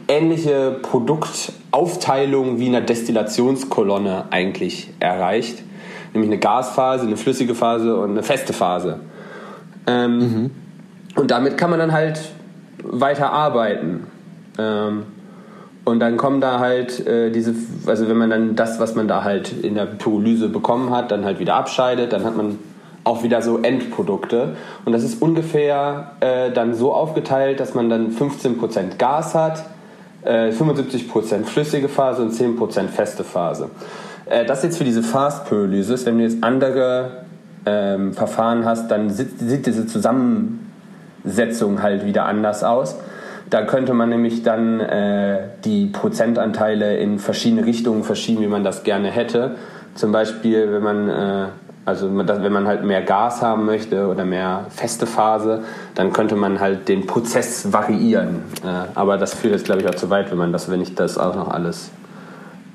[SPEAKER 2] ähnliche Produktaufteilung wie in einer Destillationskolonne eigentlich erreicht, nämlich eine Gasphase, eine flüssige Phase und eine feste Phase. Ähm, mhm. Und damit kann man dann halt weiter arbeiten. Ähm, Und dann kommen da halt äh, diese, also wenn man dann das, was man da halt in der Pyrolyse bekommen hat, dann halt wieder abscheidet, dann hat man auch wieder so Endprodukte. Und das ist ungefähr äh, dann so aufgeteilt, dass man dann 15% Gas hat, äh, 75% flüssige Phase und 10% feste Phase. Äh, das jetzt für diese Fast-Pyrolyse ist, wenn du jetzt andere ähm, Verfahren hast, dann sieht, sieht diese Zusammensetzung halt wieder anders aus. Da könnte man nämlich dann äh, die Prozentanteile in verschiedene Richtungen verschieben, wie man das gerne hätte. Zum Beispiel, wenn man, äh, also wenn man halt mehr Gas haben möchte oder mehr feste Phase, dann könnte man halt den Prozess variieren. Äh, aber das führt jetzt, glaube ich, auch zu weit, wenn man das, wenn ich das auch noch alles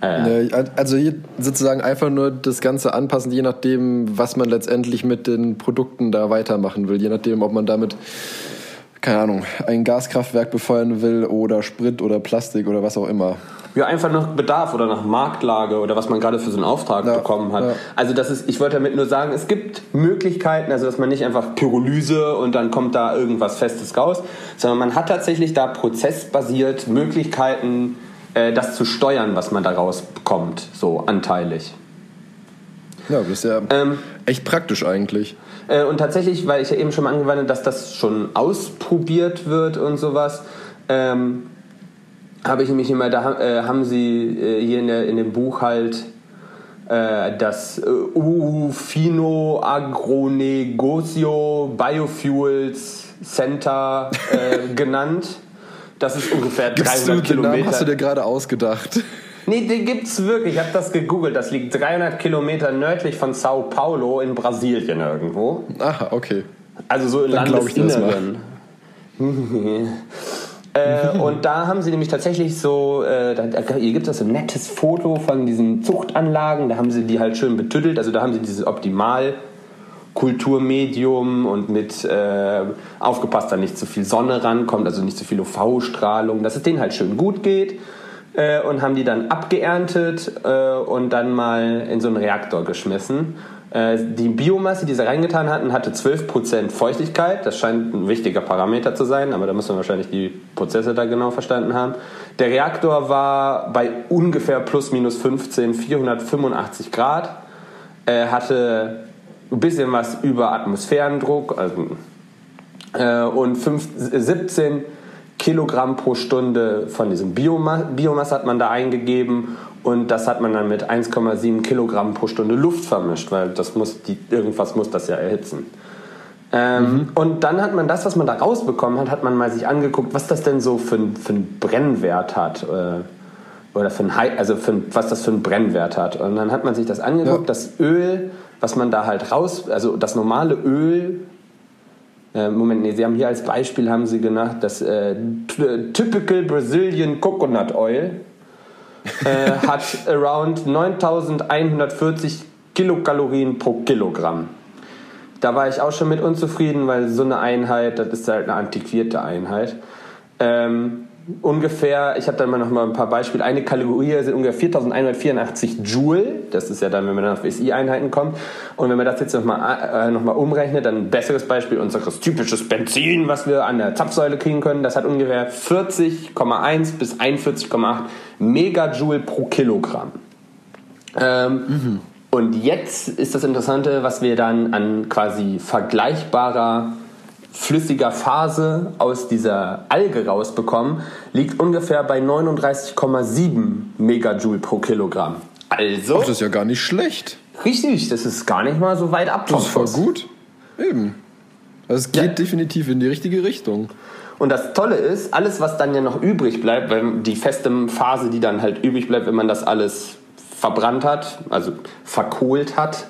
[SPEAKER 1] äh, also sozusagen einfach nur das Ganze anpassen, je nachdem, was man letztendlich mit den Produkten da weitermachen will. Je nachdem, ob man damit keine Ahnung, ein Gaskraftwerk befeuern will oder Sprit oder Plastik oder was auch immer.
[SPEAKER 2] Ja, einfach nach Bedarf oder nach Marktlage oder was man gerade für so einen Auftrag ja, bekommen hat. Ja. Also das ist, ich wollte damit nur sagen, es gibt Möglichkeiten, also dass man nicht einfach Pyrolyse und dann kommt da irgendwas Festes raus, sondern man hat tatsächlich da prozessbasiert Möglichkeiten, äh, das zu steuern, was man da rausbekommt, so anteilig.
[SPEAKER 1] Ja, das ist ja ähm, echt praktisch eigentlich.
[SPEAKER 2] Äh, und tatsächlich, weil ich ja eben schon mal angewandt dass das schon ausprobiert wird und sowas, ähm, habe ich nämlich immer, da äh, haben sie äh, hier in, der, in dem Buch halt äh, das äh, Ufino Agronegocio Biofuels Center äh, genannt. Das ist ungefähr 300
[SPEAKER 1] Gibst du
[SPEAKER 2] Kilometer.
[SPEAKER 1] Namen hast du dir gerade ausgedacht?
[SPEAKER 2] Nee, den gibt's wirklich. Ich habe das gegoogelt. Das liegt 300 Kilometer nördlich von Sao Paulo in Brasilien irgendwo.
[SPEAKER 1] Aha, okay.
[SPEAKER 2] Also so in Dann Landesinneren. äh, und da haben sie nämlich tatsächlich so, äh, da, hier gibt es so ein nettes Foto von diesen Zuchtanlagen, da haben sie die halt schön betüttelt, also da haben sie dieses Optimal Kulturmedium und mit äh, aufgepasst, da nicht zu viel Sonne rankommt, also nicht zu viel UV-Strahlung, dass es denen halt schön gut geht äh, und haben die dann abgeerntet äh, und dann mal in so einen Reaktor geschmissen. Äh, die Biomasse, die sie reingetan hatten, hatte 12% Feuchtigkeit. Das scheint ein wichtiger Parameter zu sein, aber da muss man wahrscheinlich die Prozesse da genau verstanden haben. Der Reaktor war bei ungefähr plus minus 15, 485 Grad, äh, hatte ein bisschen was über Atmosphärendruck also, äh, und 5, 17 Kilogramm pro Stunde von diesem Bioma Biomasse hat man da eingegeben und das hat man dann mit 1,7 Kilogramm pro Stunde Luft vermischt, weil das muss die, irgendwas muss das ja erhitzen. Ähm, mhm. Und dann hat man das, was man da rausbekommen hat, hat man mal sich angeguckt, was das denn so für, für einen Brennwert hat. Äh, oder für ein, also für, was das für einen Brennwert hat. Und dann hat man sich das angeguckt, ja. das Öl, was man da halt raus, also das normale Öl äh, Moment, nee, Sie haben hier als Beispiel haben Sie genannt das äh, Typical Brazilian Coconut Oil äh, hat around 9140 Kilokalorien pro Kilogramm. Da war ich auch schon mit unzufrieden, weil so eine Einheit, das ist halt eine antiquierte Einheit. Ähm, ungefähr, ich habe dann mal noch mal ein paar Beispiele. Eine Kalorie sind ungefähr 4184 Joule. Das ist ja dann, wenn man dann auf SI-Einheiten kommt. Und wenn man das jetzt nochmal äh, noch mal umrechnet, dann ein besseres Beispiel, unseres typisches Benzin, was wir an der Zapfsäule kriegen können, das hat ungefähr 40,1 bis 41,8 Megajoule pro Kilogramm. Ähm, mhm. Und jetzt ist das Interessante, was wir dann an quasi vergleichbarer flüssiger Phase aus dieser Alge rausbekommen, liegt ungefähr bei 39,7 Megajoule pro Kilogramm. Also.
[SPEAKER 1] Das ist ja gar nicht schlecht.
[SPEAKER 2] Richtig, das ist gar nicht mal so weit ab.
[SPEAKER 1] Das ist voll gut. Eben. Also es geht ja. definitiv in die richtige Richtung.
[SPEAKER 2] Und das Tolle ist, alles, was dann ja noch übrig bleibt, weil die feste Phase, die dann halt übrig bleibt, wenn man das alles verbrannt hat, also verkohlt hat,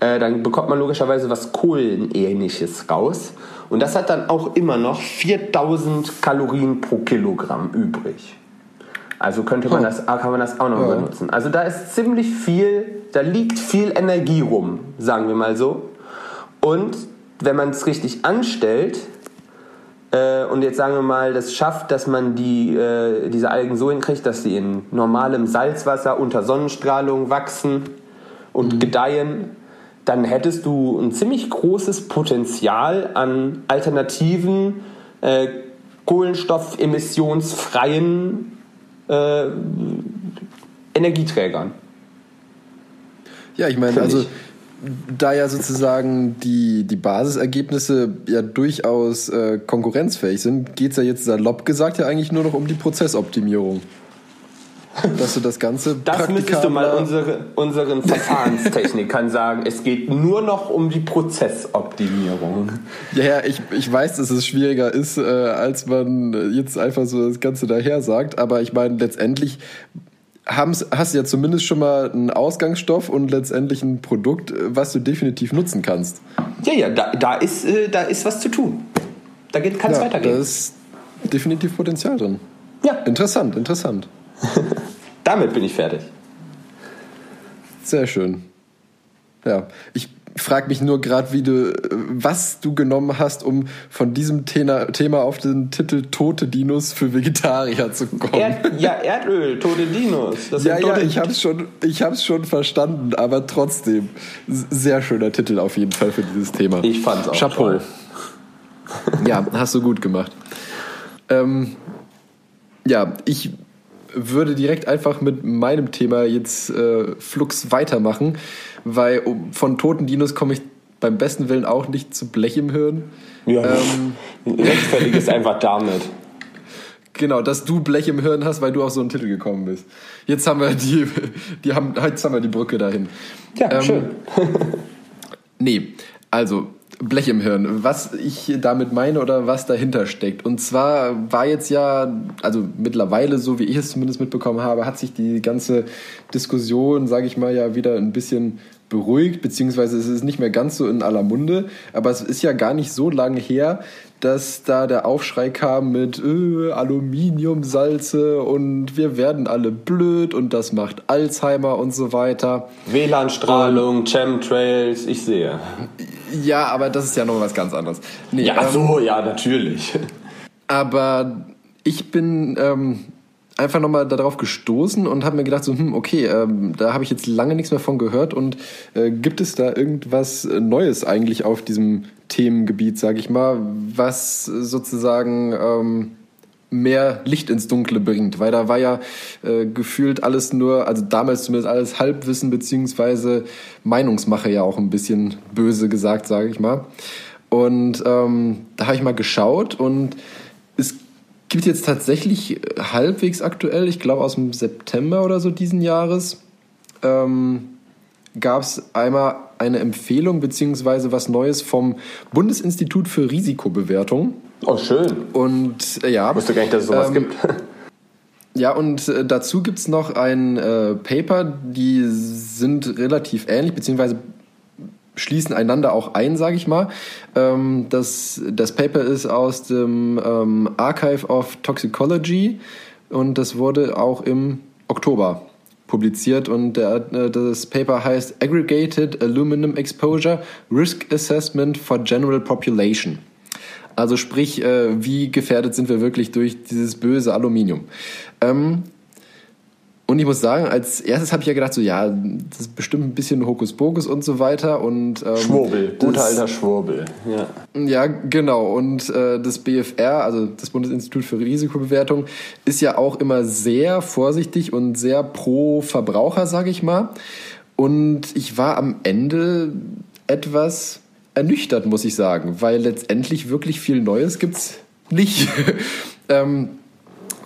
[SPEAKER 2] äh, dann bekommt man logischerweise was Kohlenähnliches raus. Und das hat dann auch immer noch 4000 Kalorien pro Kilogramm übrig. Also könnte man das, kann man das auch noch ja. benutzen. Also da ist ziemlich viel, da liegt viel Energie rum, sagen wir mal so. Und wenn man es richtig anstellt, äh, und jetzt sagen wir mal, das schafft, dass man die, äh, diese Algen so hinkriegt, dass sie in normalem Salzwasser unter Sonnenstrahlung wachsen und mhm. gedeihen, dann hättest du ein ziemlich großes Potenzial an alternativen, äh, kohlenstoffemissionsfreien äh, Energieträgern.
[SPEAKER 1] Ja, ich meine, also da ja sozusagen die, die Basisergebnisse ja durchaus äh, konkurrenzfähig sind, geht es ja jetzt salopp gesagt ja eigentlich nur noch um die Prozessoptimierung. Dass du das Ganze
[SPEAKER 2] Das müsstest du mal unsere, unseren Verfahrenstechnikern sagen. Es geht nur noch um die Prozessoptimierung.
[SPEAKER 1] Ja, ja ich, ich weiß, dass es schwieriger ist, äh, als man jetzt einfach so das Ganze daher sagt. Aber ich meine, letztendlich hast du ja zumindest schon mal einen Ausgangsstoff und letztendlich ein Produkt, was du definitiv nutzen kannst.
[SPEAKER 2] Ja, ja, da, da, ist, äh, da ist was zu tun. Da kann es ja, weitergehen.
[SPEAKER 1] Da ist definitiv Potenzial drin.
[SPEAKER 2] Ja.
[SPEAKER 1] Interessant, interessant.
[SPEAKER 2] Damit bin ich fertig.
[SPEAKER 1] Sehr schön. Ja, ich frage mich nur gerade, wie du, was du genommen hast, um von diesem Thema, Thema auf den Titel Tote Dinos für Vegetarier zu kommen.
[SPEAKER 2] Erd, ja, Erdöl, tote Dinos.
[SPEAKER 1] Ja, ja, ich habe es schon, schon verstanden, aber trotzdem sehr schöner Titel auf jeden Fall für dieses Thema.
[SPEAKER 2] Ich fand's auch
[SPEAKER 1] Chapeau.
[SPEAKER 2] Toll.
[SPEAKER 1] ja, hast du gut gemacht. Ähm, ja, ich würde direkt einfach mit meinem Thema jetzt äh, flux weitermachen, weil von toten Dinos komme ich beim besten Willen auch nicht zu Blech im Hirn.
[SPEAKER 2] Ja, ähm, rechtfertig ist einfach damit.
[SPEAKER 1] Genau, dass du Blech im Hirn hast, weil du auf so einen Titel gekommen bist. Jetzt haben wir die, die haben, jetzt haben wir die Brücke dahin.
[SPEAKER 2] Ja, ähm, schön.
[SPEAKER 1] nee, also Blech im Hirn, was ich damit meine oder was dahinter steckt. Und zwar war jetzt ja, also mittlerweile, so wie ich es zumindest mitbekommen habe, hat sich die ganze Diskussion, sage ich mal, ja wieder ein bisschen beruhigt, beziehungsweise es ist nicht mehr ganz so in aller Munde. Aber es ist ja gar nicht so lange her, dass da der Aufschrei kam mit äh, Aluminiumsalze und wir werden alle blöd und das macht Alzheimer und so weiter.
[SPEAKER 2] WLAN-Strahlung, Chemtrails, ich sehe.
[SPEAKER 1] Ja, aber das ist ja noch was ganz anderes.
[SPEAKER 2] Nee, ja, ähm, so, ja, natürlich.
[SPEAKER 1] Aber ich bin ähm, einfach nochmal darauf gestoßen und habe mir gedacht, so, hm, okay, ähm, da habe ich jetzt lange nichts mehr von gehört und äh, gibt es da irgendwas Neues eigentlich auf diesem Themengebiet, sage ich mal, was sozusagen ähm, mehr Licht ins Dunkle bringt, weil da war ja äh, gefühlt alles nur, also damals zumindest alles Halbwissen beziehungsweise Meinungsmache ja auch ein bisschen böse gesagt, sage ich mal. Und ähm, da habe ich mal geschaut und es gibt jetzt tatsächlich halbwegs aktuell, ich glaube aus dem September oder so diesen Jahres, ähm, gab es einmal eine Empfehlung beziehungsweise was Neues vom Bundesinstitut für Risikobewertung.
[SPEAKER 2] Oh, schön.
[SPEAKER 1] Und äh, ja.
[SPEAKER 2] Ich wusste gar nicht, dass es sowas ähm, gibt.
[SPEAKER 1] Ja, und äh, dazu gibt es noch ein äh, Paper, die sind relativ ähnlich, beziehungsweise schließen einander auch ein, sage ich mal. Ähm, das, das Paper ist aus dem ähm, Archive of Toxicology und das wurde auch im Oktober publiziert und der, äh, das Paper heißt Aggregated Aluminum Exposure Risk Assessment for General Population. Also sprich, äh, wie gefährdet sind wir wirklich durch dieses böse Aluminium? Und ich muss sagen, als erstes habe ich ja gedacht, so ja, das ist bestimmt ein bisschen Hokuspokus und so weiter. Und,
[SPEAKER 2] ähm, Schwurbel, guter alter Schwurbel.
[SPEAKER 1] Ja, ja genau. Und äh, das BFR, also das Bundesinstitut für Risikobewertung, ist ja auch immer sehr vorsichtig und sehr pro Verbraucher, sage ich mal. Und ich war am Ende etwas ernüchtert, muss ich sagen, weil letztendlich wirklich viel Neues gibt's nicht. ähm,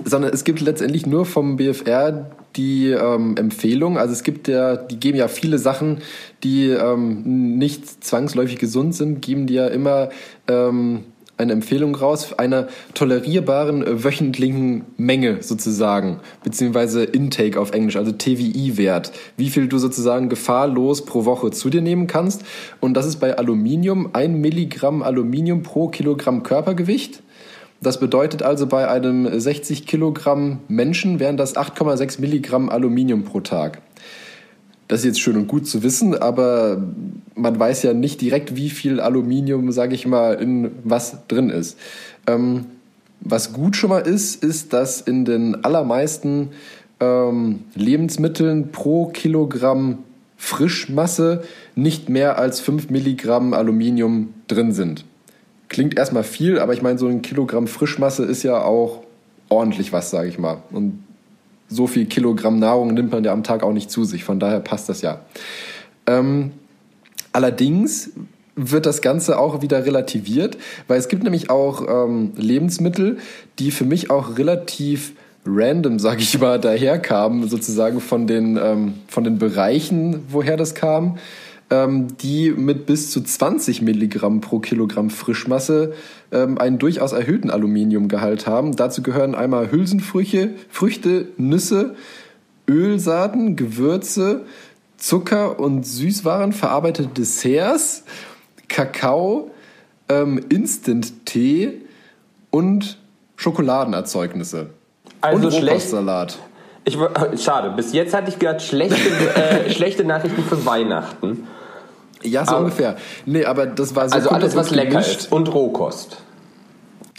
[SPEAKER 1] sondern es gibt letztendlich nur vom BFR die ähm, Empfehlung. Also es gibt ja, die geben ja viele Sachen, die ähm, nicht zwangsläufig gesund sind, geben die ja immer ähm, eine Empfehlung raus einer tolerierbaren äh, wöchentlichen Menge sozusagen, beziehungsweise Intake auf Englisch, also TWI-Wert, wie viel du sozusagen gefahrlos pro Woche zu dir nehmen kannst. Und das ist bei Aluminium ein Milligramm Aluminium pro Kilogramm Körpergewicht. Das bedeutet also bei einem 60 Kilogramm Menschen wären das 8,6 Milligramm Aluminium pro Tag. Das ist jetzt schön und gut zu wissen, aber man weiß ja nicht direkt, wie viel Aluminium, sage ich mal, in was drin ist. Ähm, was gut schon mal ist, ist, dass in den allermeisten ähm, Lebensmitteln pro Kilogramm Frischmasse nicht mehr als 5 Milligramm Aluminium drin sind. Klingt erstmal viel, aber ich meine, so ein Kilogramm Frischmasse ist ja auch ordentlich was, sage ich mal. Und so viel Kilogramm Nahrung nimmt man ja am Tag auch nicht zu sich. Von daher passt das ja. Ähm, allerdings wird das Ganze auch wieder relativiert, weil es gibt nämlich auch ähm, Lebensmittel, die für mich auch relativ random, sag ich mal, daherkamen, sozusagen von den, ähm, von den Bereichen, woher das kam, ähm, die mit bis zu 20 Milligramm pro Kilogramm Frischmasse ähm, einen durchaus erhöhten Aluminiumgehalt haben. Dazu gehören einmal Hülsenfrüchte, Früchte, Nüsse, Ölsaaten, Gewürze, Zucker und Süßwaren, verarbeitete Desserts Kakao, ähm, Instant-Tee und Schokoladenerzeugnisse.
[SPEAKER 2] Also
[SPEAKER 1] und
[SPEAKER 2] schlecht. Ich, schade, bis jetzt hatte ich gehört, schlechte, äh, schlechte Nachrichten für Weihnachten.
[SPEAKER 1] Ja, so
[SPEAKER 2] Aber-
[SPEAKER 1] ungefähr. Nee, aber das war so
[SPEAKER 2] Also alles, was lecker
[SPEAKER 1] gemischt.
[SPEAKER 2] ist. Und Rohkost.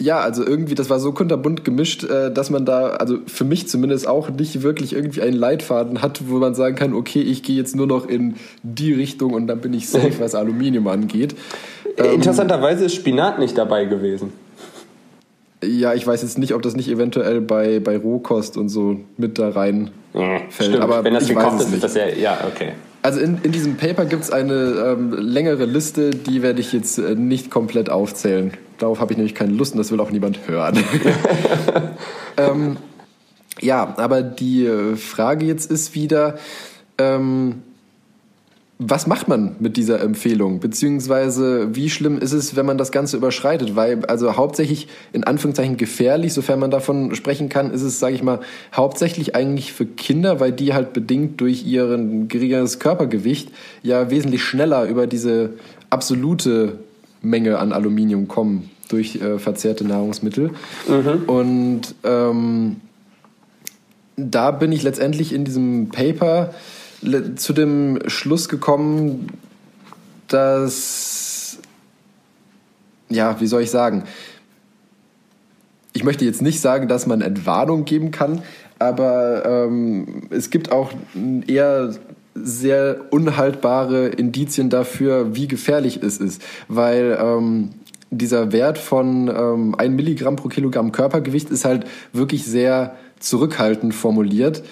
[SPEAKER 1] Ja, also irgendwie, das war so kunterbunt gemischt, äh, dass man da, also für mich zumindest auch nicht wirklich irgendwie einen Leitfaden hat, wo man sagen kann, okay, ich gehe jetzt nur noch in die Richtung und dann bin ich safe, was Aluminium angeht. Ähm,
[SPEAKER 2] Interessanterweise ist Spinat nicht dabei gewesen.
[SPEAKER 1] Ja, ich weiß jetzt nicht, ob das nicht eventuell bei, bei Rohkost und so mit da rein fällt.
[SPEAKER 2] Stimmt,
[SPEAKER 1] aber
[SPEAKER 2] wenn das gekocht ist, ist das ja, ja, okay.
[SPEAKER 1] Also in, in diesem Paper gibt es eine ähm, längere Liste, die werde ich jetzt äh, nicht komplett aufzählen. Darauf habe ich nämlich keine Lust und das will auch niemand hören. ähm, ja, aber die äh, Frage jetzt ist wieder, ähm, was macht man mit dieser Empfehlung? Beziehungsweise wie schlimm ist es, wenn man das Ganze überschreitet? Weil, also hauptsächlich in Anführungszeichen gefährlich, sofern man davon sprechen kann, ist es, sage ich mal, hauptsächlich eigentlich für Kinder, weil die halt bedingt durch ihren geringeres Körpergewicht ja wesentlich schneller über diese absolute Menge an Aluminium kommen durch äh, verzehrte Nahrungsmittel. Und ähm, da bin ich letztendlich in diesem Paper zu dem Schluss gekommen, dass, ja, wie soll ich sagen, ich möchte jetzt nicht sagen, dass man Entwarnung geben kann, aber ähm, es gibt auch eher sehr unhaltbare Indizien dafür, wie gefährlich es ist, weil ähm, dieser Wert von ähm, 1 Milligramm pro Kilogramm Körpergewicht ist halt wirklich sehr zurückhaltend formuliert,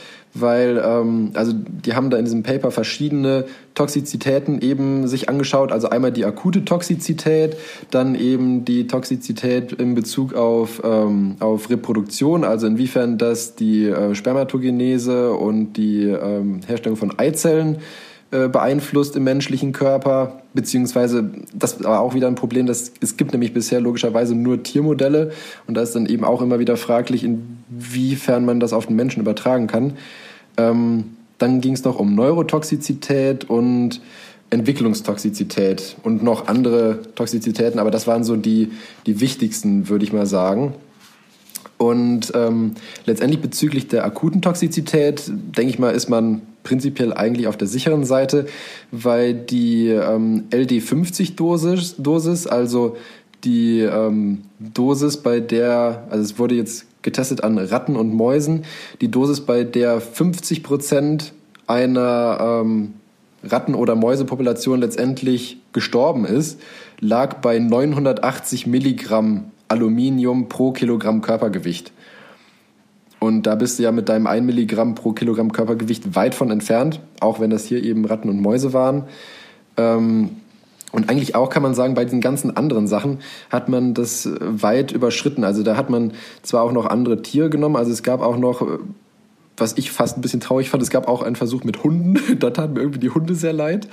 [SPEAKER 1] weil ähm, also die haben da in diesem Paper verschiedene Toxizitäten eben sich angeschaut, also einmal die akute Toxizität, dann eben die Toxizität in Bezug auf ähm, auf Reproduktion, also inwiefern das die äh, Spermatogenese und die ähm, Herstellung von Eizellen äh, beeinflusst im menschlichen Körper, beziehungsweise das war auch wieder ein Problem, dass es gibt nämlich bisher logischerweise nur Tiermodelle und da ist dann eben auch immer wieder fraglich, inwiefern man das auf den Menschen übertragen kann. Ähm, dann ging es noch um Neurotoxizität und Entwicklungstoxizität und noch andere Toxizitäten, aber das waren so die, die wichtigsten, würde ich mal sagen. Und ähm, letztendlich bezüglich der akuten Toxizität, denke ich mal, ist man prinzipiell eigentlich auf der sicheren Seite, weil die ähm, LD50-Dosis, Dosis, also die ähm, Dosis, bei der, also es wurde jetzt getestet an Ratten und Mäusen, die Dosis, bei der 50 Prozent einer ähm, Ratten- oder Mäusepopulation letztendlich gestorben ist, lag bei 980 Milligramm Aluminium pro Kilogramm Körpergewicht. Und da bist du ja mit deinem 1 Milligramm pro Kilogramm Körpergewicht weit von entfernt, auch wenn das hier eben Ratten und Mäuse waren. Ähm, und eigentlich auch kann man sagen, bei diesen ganzen anderen Sachen hat man das äh, weit überschritten. Also da hat man zwar auch noch andere Tiere genommen, also es gab auch noch, äh, was ich fast ein bisschen traurig fand, es gab auch einen Versuch mit Hunden. da taten mir irgendwie die Hunde sehr leid.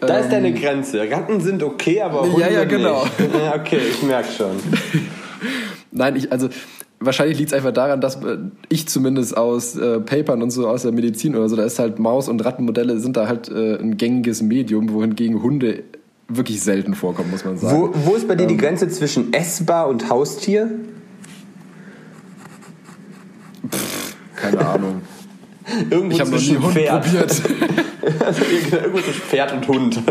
[SPEAKER 2] Da ist deine Grenze. Ratten sind okay, aber Hunde
[SPEAKER 1] Ähm. ja, genau.
[SPEAKER 2] nicht. Ja, okay, ich merke schon.
[SPEAKER 1] Nein, ich, also wahrscheinlich liegt es einfach daran, dass äh, ich zumindest aus äh, Papern und so aus der Medizin oder so, da ist halt Maus- und Rattenmodelle sind da halt äh, ein gängiges Medium, wohingegen Hunde wirklich selten vorkommen, muss man sagen.
[SPEAKER 2] Wo, wo ist bei dir die Grenze zwischen essbar und Haustier?
[SPEAKER 1] Keine Ahnung.
[SPEAKER 2] Irgendwo
[SPEAKER 1] Ich habe noch nie
[SPEAKER 2] zwischen
[SPEAKER 1] Hund
[SPEAKER 2] Pferd.
[SPEAKER 1] probiert.
[SPEAKER 2] Also irgendwo zwischen Pferd und Hund.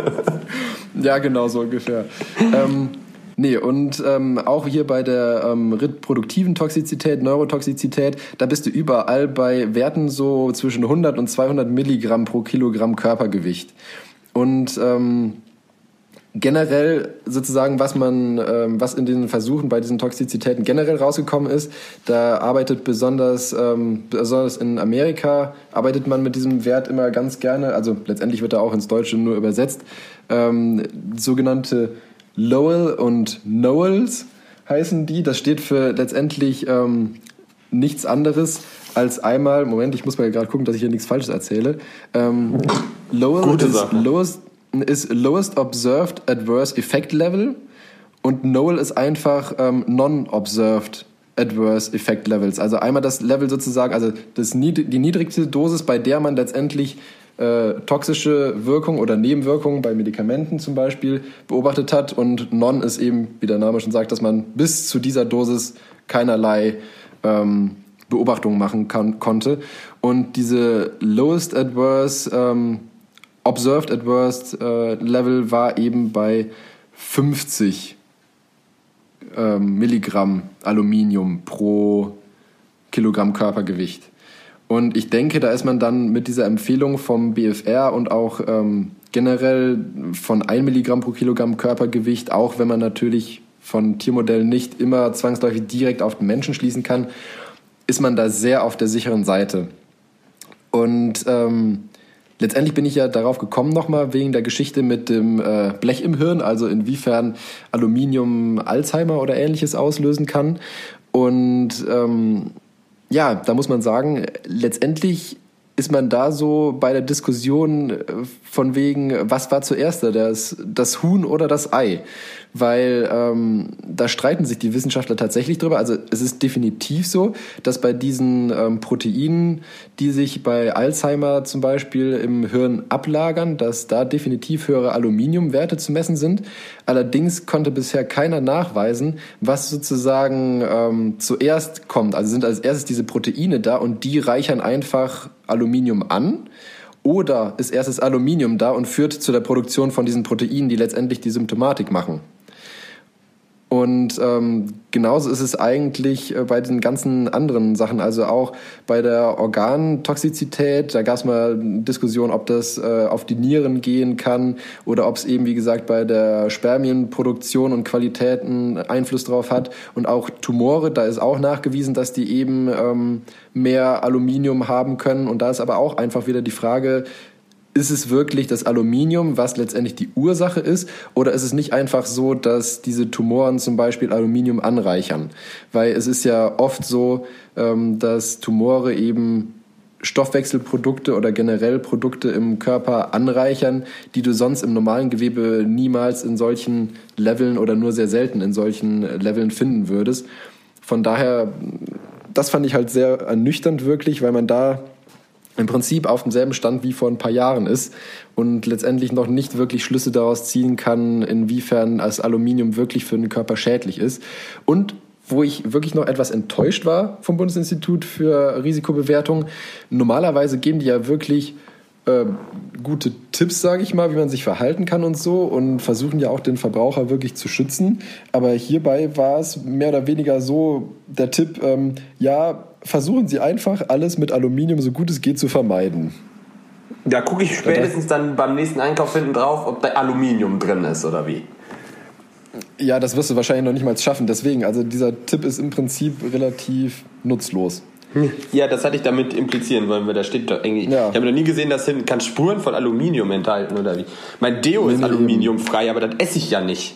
[SPEAKER 1] ja, genau so ungefähr. ähm, nee, und ähm, auch hier bei der ähm, reproduktiven Toxizität, Neurotoxizität, da bist du überall bei Werten so zwischen 100 und 200 Milligramm pro Kilogramm Körpergewicht. Und ähm, generell sozusagen, was man, ähm, was in den Versuchen bei diesen Toxizitäten generell rausgekommen ist, da arbeitet besonders, ähm, besonders in Amerika arbeitet man mit diesem Wert immer ganz gerne, also letztendlich wird er auch ins Deutsche nur übersetzt, ähm, sogenannte Lowell und Knowles heißen die. Das steht für letztendlich ähm, nichts anderes als einmal, Moment, ich muss mal gerade gucken, dass ich hier nichts Falsches erzähle. Ähm, Lowell
[SPEAKER 2] Gute
[SPEAKER 1] ist
[SPEAKER 2] Sache.
[SPEAKER 1] lowest, ist lowest observed adverse effect level und Null ist einfach ähm, non-observed adverse effect levels. Also einmal das Level sozusagen, also das, die niedrigste Dosis, bei der man letztendlich äh, toxische Wirkung oder Nebenwirkungen bei Medikamenten zum Beispiel beobachtet hat und Non ist eben, wie der Name schon sagt, dass man bis zu dieser Dosis keinerlei ähm, Beobachtungen machen kann, konnte. Und diese lowest adverse, ähm, observed adverse äh, Level war eben bei 50 ähm, Milligramm Aluminium pro Kilogramm Körpergewicht. Und ich denke, da ist man dann mit dieser Empfehlung vom BFR und auch ähm, generell von 1 Milligramm pro Kilogramm Körpergewicht, auch wenn man natürlich von Tiermodellen nicht immer zwangsläufig direkt auf den Menschen schließen kann, ist man da sehr auf der sicheren Seite. Und ähm, letztendlich bin ich ja darauf gekommen nochmal wegen der Geschichte mit dem äh, Blech im Hirn, also inwiefern Aluminium Alzheimer oder ähnliches auslösen kann. Und ähm, ja, da muss man sagen, letztendlich ist man da so bei der Diskussion äh, von wegen, was war zuerst da, das, das Huhn oder das Ei? Weil ähm, da streiten sich die Wissenschaftler tatsächlich drüber. Also es ist definitiv so, dass bei diesen ähm, Proteinen, die sich bei Alzheimer zum Beispiel im Hirn ablagern, dass da definitiv höhere Aluminiumwerte zu messen sind. Allerdings konnte bisher keiner nachweisen, was sozusagen ähm, zuerst kommt. Also sind als erstes diese Proteine da und die reichern einfach Aluminium an. Oder ist erstes Aluminium da und führt zu der Produktion von diesen Proteinen, die letztendlich die Symptomatik machen. Und ähm, genauso ist es eigentlich äh, bei den ganzen anderen Sachen, also auch bei der Organtoxizität. Da gab es mal Diskussion, ob das äh, auf die Nieren gehen kann oder ob es eben, wie gesagt, bei der Spermienproduktion und Qualitäten Einfluss drauf hat. Und auch Tumore, da ist auch nachgewiesen, dass die eben ähm, mehr Aluminium haben können. Und da ist aber auch einfach wieder die Frage, ist es wirklich das Aluminium, was letztendlich die Ursache ist, oder ist es nicht einfach so, dass diese Tumoren zum Beispiel Aluminium anreichern? Weil es ist ja oft so, ähm, dass Tumore eben Stoffwechselprodukte oder generell Produkte im Körper anreichern, die du sonst im normalen Gewebe niemals in solchen Leveln oder nur sehr selten in solchen Leveln finden würdest. Von daher, das fand ich halt sehr ernüchternd wirklich, weil man da im Prinzip auf demselben Stand wie vor ein paar Jahren ist und letztendlich noch nicht wirklich Schlüsse daraus ziehen kann, inwiefern das Aluminium wirklich für den Körper schädlich ist. Und wo ich wirklich noch etwas enttäuscht war vom Bundesinstitut für Risikobewertung, normalerweise geben die ja wirklich äh, gute Tipps, sage ich mal, wie man sich verhalten kann und so und versuchen ja auch den Verbraucher wirklich zu schützen. Aber hierbei war es mehr oder weniger so der Tipp, ähm, ja, versuchen Sie einfach alles mit Aluminium so gut es geht zu vermeiden.
[SPEAKER 2] Da gucke ich spätestens dann beim nächsten Einkauf hinten drauf, ob da Aluminium drin ist oder wie.
[SPEAKER 1] Ja, das wirst du wahrscheinlich noch nicht mal schaffen. Deswegen, also dieser Tipp ist im Prinzip relativ nutzlos.
[SPEAKER 2] Ja, das hatte ich damit implizieren wollen, weil da steht doch irgendwie.
[SPEAKER 1] Ja.
[SPEAKER 2] Ich habe noch nie gesehen, dass hinten kann Spuren von Aluminium enthalten oder wie. Mein Deo ist
[SPEAKER 1] nee,
[SPEAKER 2] aluminiumfrei, aber das esse ich ja nicht.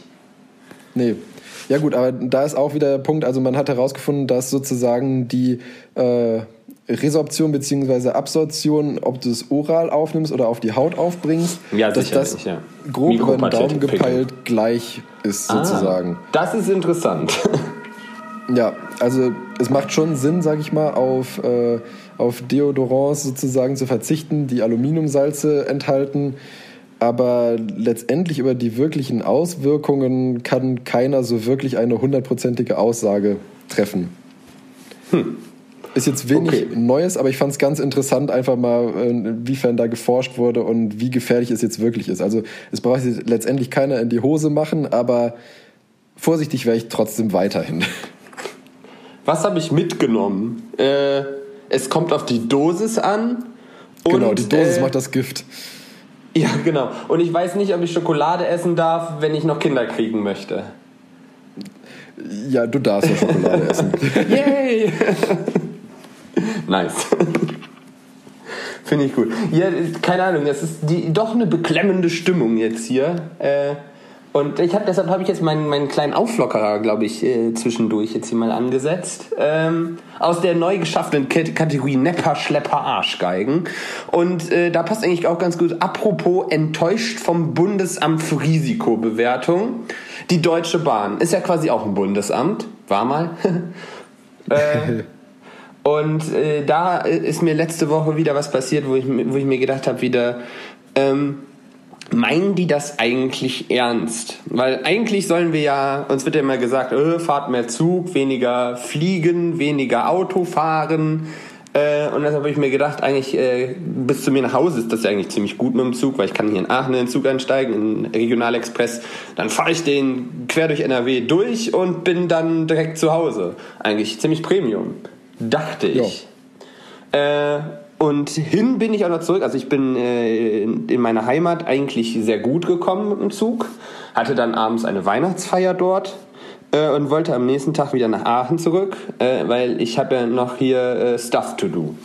[SPEAKER 1] Nee. Ja gut, aber da ist auch wieder der Punkt, also man hat herausgefunden, dass sozusagen die äh, Resorption bzw. Absorption, ob du es oral aufnimmst oder auf die Haut aufbringst,
[SPEAKER 2] Ja,
[SPEAKER 1] dass das
[SPEAKER 2] ja.
[SPEAKER 1] grob über den Daumen gepeilt gleich ist sozusagen.
[SPEAKER 2] Ah, das ist interessant.
[SPEAKER 1] Ja, also es macht schon Sinn, sag ich mal, auf, äh, auf Deodorants sozusagen zu verzichten, die Aluminiumsalze enthalten. Aber letztendlich über die wirklichen Auswirkungen kann keiner so wirklich eine hundertprozentige Aussage treffen. Ist jetzt wenig
[SPEAKER 2] Okay.
[SPEAKER 1] Neues, aber ich fand es ganz interessant, einfach mal, äh, inwiefern da geforscht wurde und wie gefährlich es jetzt wirklich ist. Also es braucht sich letztendlich keiner in die Hose machen, aber vorsichtig wäre ich trotzdem weiterhin.
[SPEAKER 2] Was habe ich mitgenommen? Äh, es kommt auf die Dosis an. Und,
[SPEAKER 1] genau, die Dosis
[SPEAKER 2] äh,
[SPEAKER 1] macht das Gift.
[SPEAKER 2] Ja, genau. Und ich weiß nicht, ob ich Schokolade essen darf, wenn ich noch Kinder kriegen möchte.
[SPEAKER 1] Ja, du darfst ja Schokolade essen.
[SPEAKER 2] Yay! nice. Finde ich gut. Ja, keine Ahnung, das ist die, doch eine beklemmende Stimmung jetzt hier. Äh, und ich hab, deshalb habe ich jetzt meinen, meinen kleinen Auflockerer, glaube ich, äh, zwischendurch jetzt hier mal angesetzt. Ähm, aus der neu geschaffenen Kategorie Nepper, Schlepper, Arschgeigen. Und äh, da passt eigentlich auch ganz gut. Apropos enttäuscht vom Bundesamt für Risikobewertung. Die Deutsche Bahn ist ja quasi auch ein Bundesamt. War mal. äh, und äh, da ist mir letzte Woche wieder was passiert, wo ich, wo ich mir gedacht habe, wieder... Ähm, meinen die das eigentlich ernst? Weil eigentlich sollen wir ja, uns wird ja immer gesagt, äh, fahrt mehr Zug, weniger fliegen, weniger Auto fahren. Äh, und deshalb habe ich mir gedacht, eigentlich äh, bis zu mir nach Hause ist das ja eigentlich ziemlich gut mit dem Zug, weil ich kann hier in Aachen in den Zug einsteigen, in Regionalexpress. Dann fahre ich den quer durch NRW durch und bin dann direkt zu Hause. Eigentlich ziemlich Premium, dachte ich. Äh, und hin bin ich auch noch zurück. Also ich bin äh, in meiner Heimat eigentlich sehr gut gekommen mit dem Zug. Hatte dann abends eine Weihnachtsfeier dort äh, und wollte am nächsten Tag wieder nach Aachen zurück, äh, weil ich habe ja noch hier äh, Stuff to do.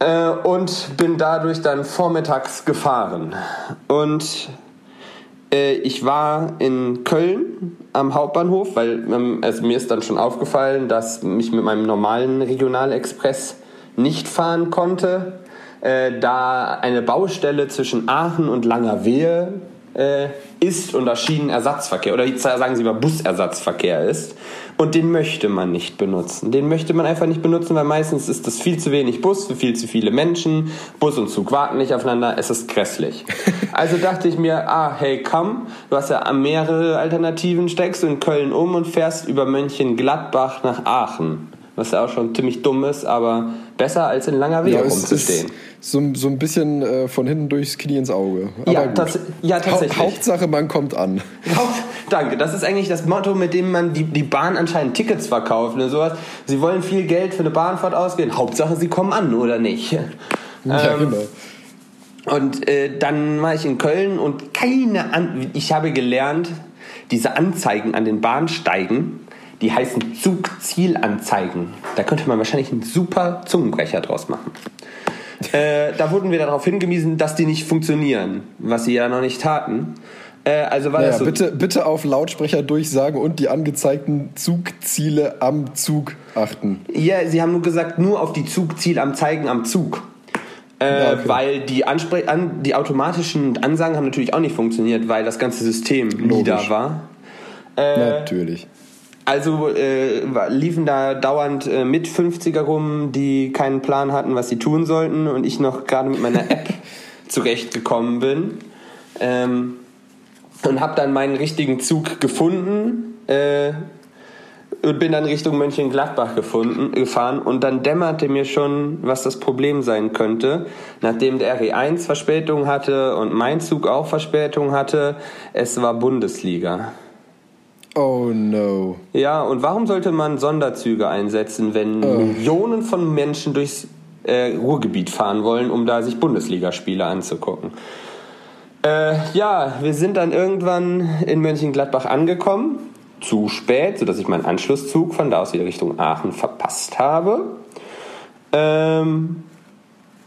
[SPEAKER 2] Äh, und bin dadurch dann vormittags gefahren. Und äh, ich war in Köln am Hauptbahnhof, weil ähm, also mir ist dann schon aufgefallen, dass mich mit meinem normalen Regionalexpress nicht fahren konnte, äh, da eine Baustelle zwischen Aachen und Langerwehe äh, ist und da Schienenersatzverkehr oder sagen Sie mal Busersatzverkehr ist. Und den möchte man nicht benutzen. Den möchte man einfach nicht benutzen, weil meistens ist das viel zu wenig Bus für viel zu viele Menschen. Bus und Zug warten nicht aufeinander. Es ist grässlich. Also dachte ich mir, ah, hey, komm, du hast ja mehrere Alternativen, steckst du in Köln um und fährst über Mönchengladbach nach Aachen was ja auch schon ziemlich dumm ist, aber besser als in langer Wege ja, rumzustehen.
[SPEAKER 1] So, so ein bisschen äh, von hinten durchs Knie ins Auge.
[SPEAKER 2] Aber ja, das, ja, tatsächlich.
[SPEAKER 1] Ha Hauptsache, man kommt an.
[SPEAKER 2] Danke, das ist eigentlich das Motto, mit dem man die, die Bahn anscheinend Tickets verkauft. Und sowas. Sie wollen viel Geld für eine Bahnfahrt ausgeben. Hauptsache, sie kommen an, oder nicht? Ja, ähm, genau. Und äh, dann war ich in Köln und keine an ich habe gelernt, diese Anzeigen an den Bahnsteigen, die heißen Zugzielanzeigen. Da könnte man wahrscheinlich einen super Zungenbrecher draus machen. Äh, da wurden wir darauf hingewiesen, dass die nicht funktionieren, was sie ja noch nicht taten. Äh, also war naja, das so
[SPEAKER 1] bitte, bitte auf Lautsprecher durchsagen und die angezeigten Zugziele am Zug achten.
[SPEAKER 2] Ja, sie haben nur gesagt, nur auf die Zugziele am Zeigen am Zug. Äh, ja, okay. Weil die, Anspre an, die automatischen Ansagen haben natürlich auch nicht funktioniert, weil das ganze System nie da war.
[SPEAKER 1] Äh, natürlich.
[SPEAKER 2] Also äh, liefen da dauernd äh, mit 50er rum, die keinen Plan hatten, was sie tun sollten und ich noch gerade mit meiner App zurechtgekommen bin. Ähm, und habe dann meinen richtigen Zug gefunden äh, und bin dann Richtung Mönchengladbach gefunden, gefahren und dann dämmerte mir schon, was das Problem sein könnte. Nachdem der RE1 Verspätung hatte und mein Zug auch Verspätung hatte, es war Bundesliga.
[SPEAKER 1] Oh no.
[SPEAKER 2] Ja, und warum sollte man Sonderzüge einsetzen, wenn oh. Millionen von Menschen durchs äh, Ruhrgebiet fahren wollen, um da sich Bundesligaspiele anzugucken? Äh, ja, wir sind dann irgendwann in Mönchengladbach angekommen. Zu spät, sodass ich meinen Anschlusszug von da aus wieder Richtung Aachen verpasst habe. Ähm,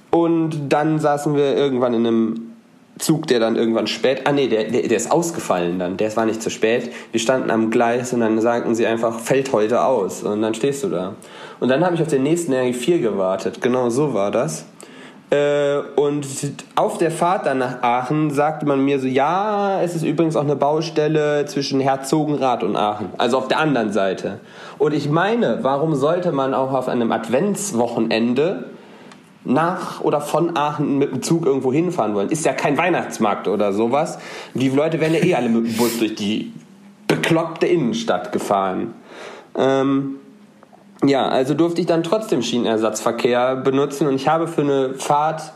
[SPEAKER 2] und dann saßen wir irgendwann in einem Zug, der dann irgendwann spät, ah nee, der, der, der ist ausgefallen dann, der war nicht zu spät. Wir standen am Gleis und dann sagten sie einfach, fällt heute aus und dann stehst du da. Und dann habe ich auf den nächsten RE4 gewartet, genau so war das. Äh, und auf der Fahrt dann nach Aachen sagte man mir so, ja, es ist übrigens auch eine Baustelle zwischen Herzogenrath und Aachen, also auf der anderen Seite. Und ich meine, warum sollte man auch auf einem Adventswochenende nach oder von Aachen mit dem Zug irgendwo hinfahren wollen. Ist ja kein Weihnachtsmarkt oder sowas. Die Leute werden ja eh alle mit dem Bus durch die bekloppte Innenstadt gefahren. Ähm, ja, also durfte ich dann trotzdem Schienenersatzverkehr benutzen und ich habe für eine Fahrt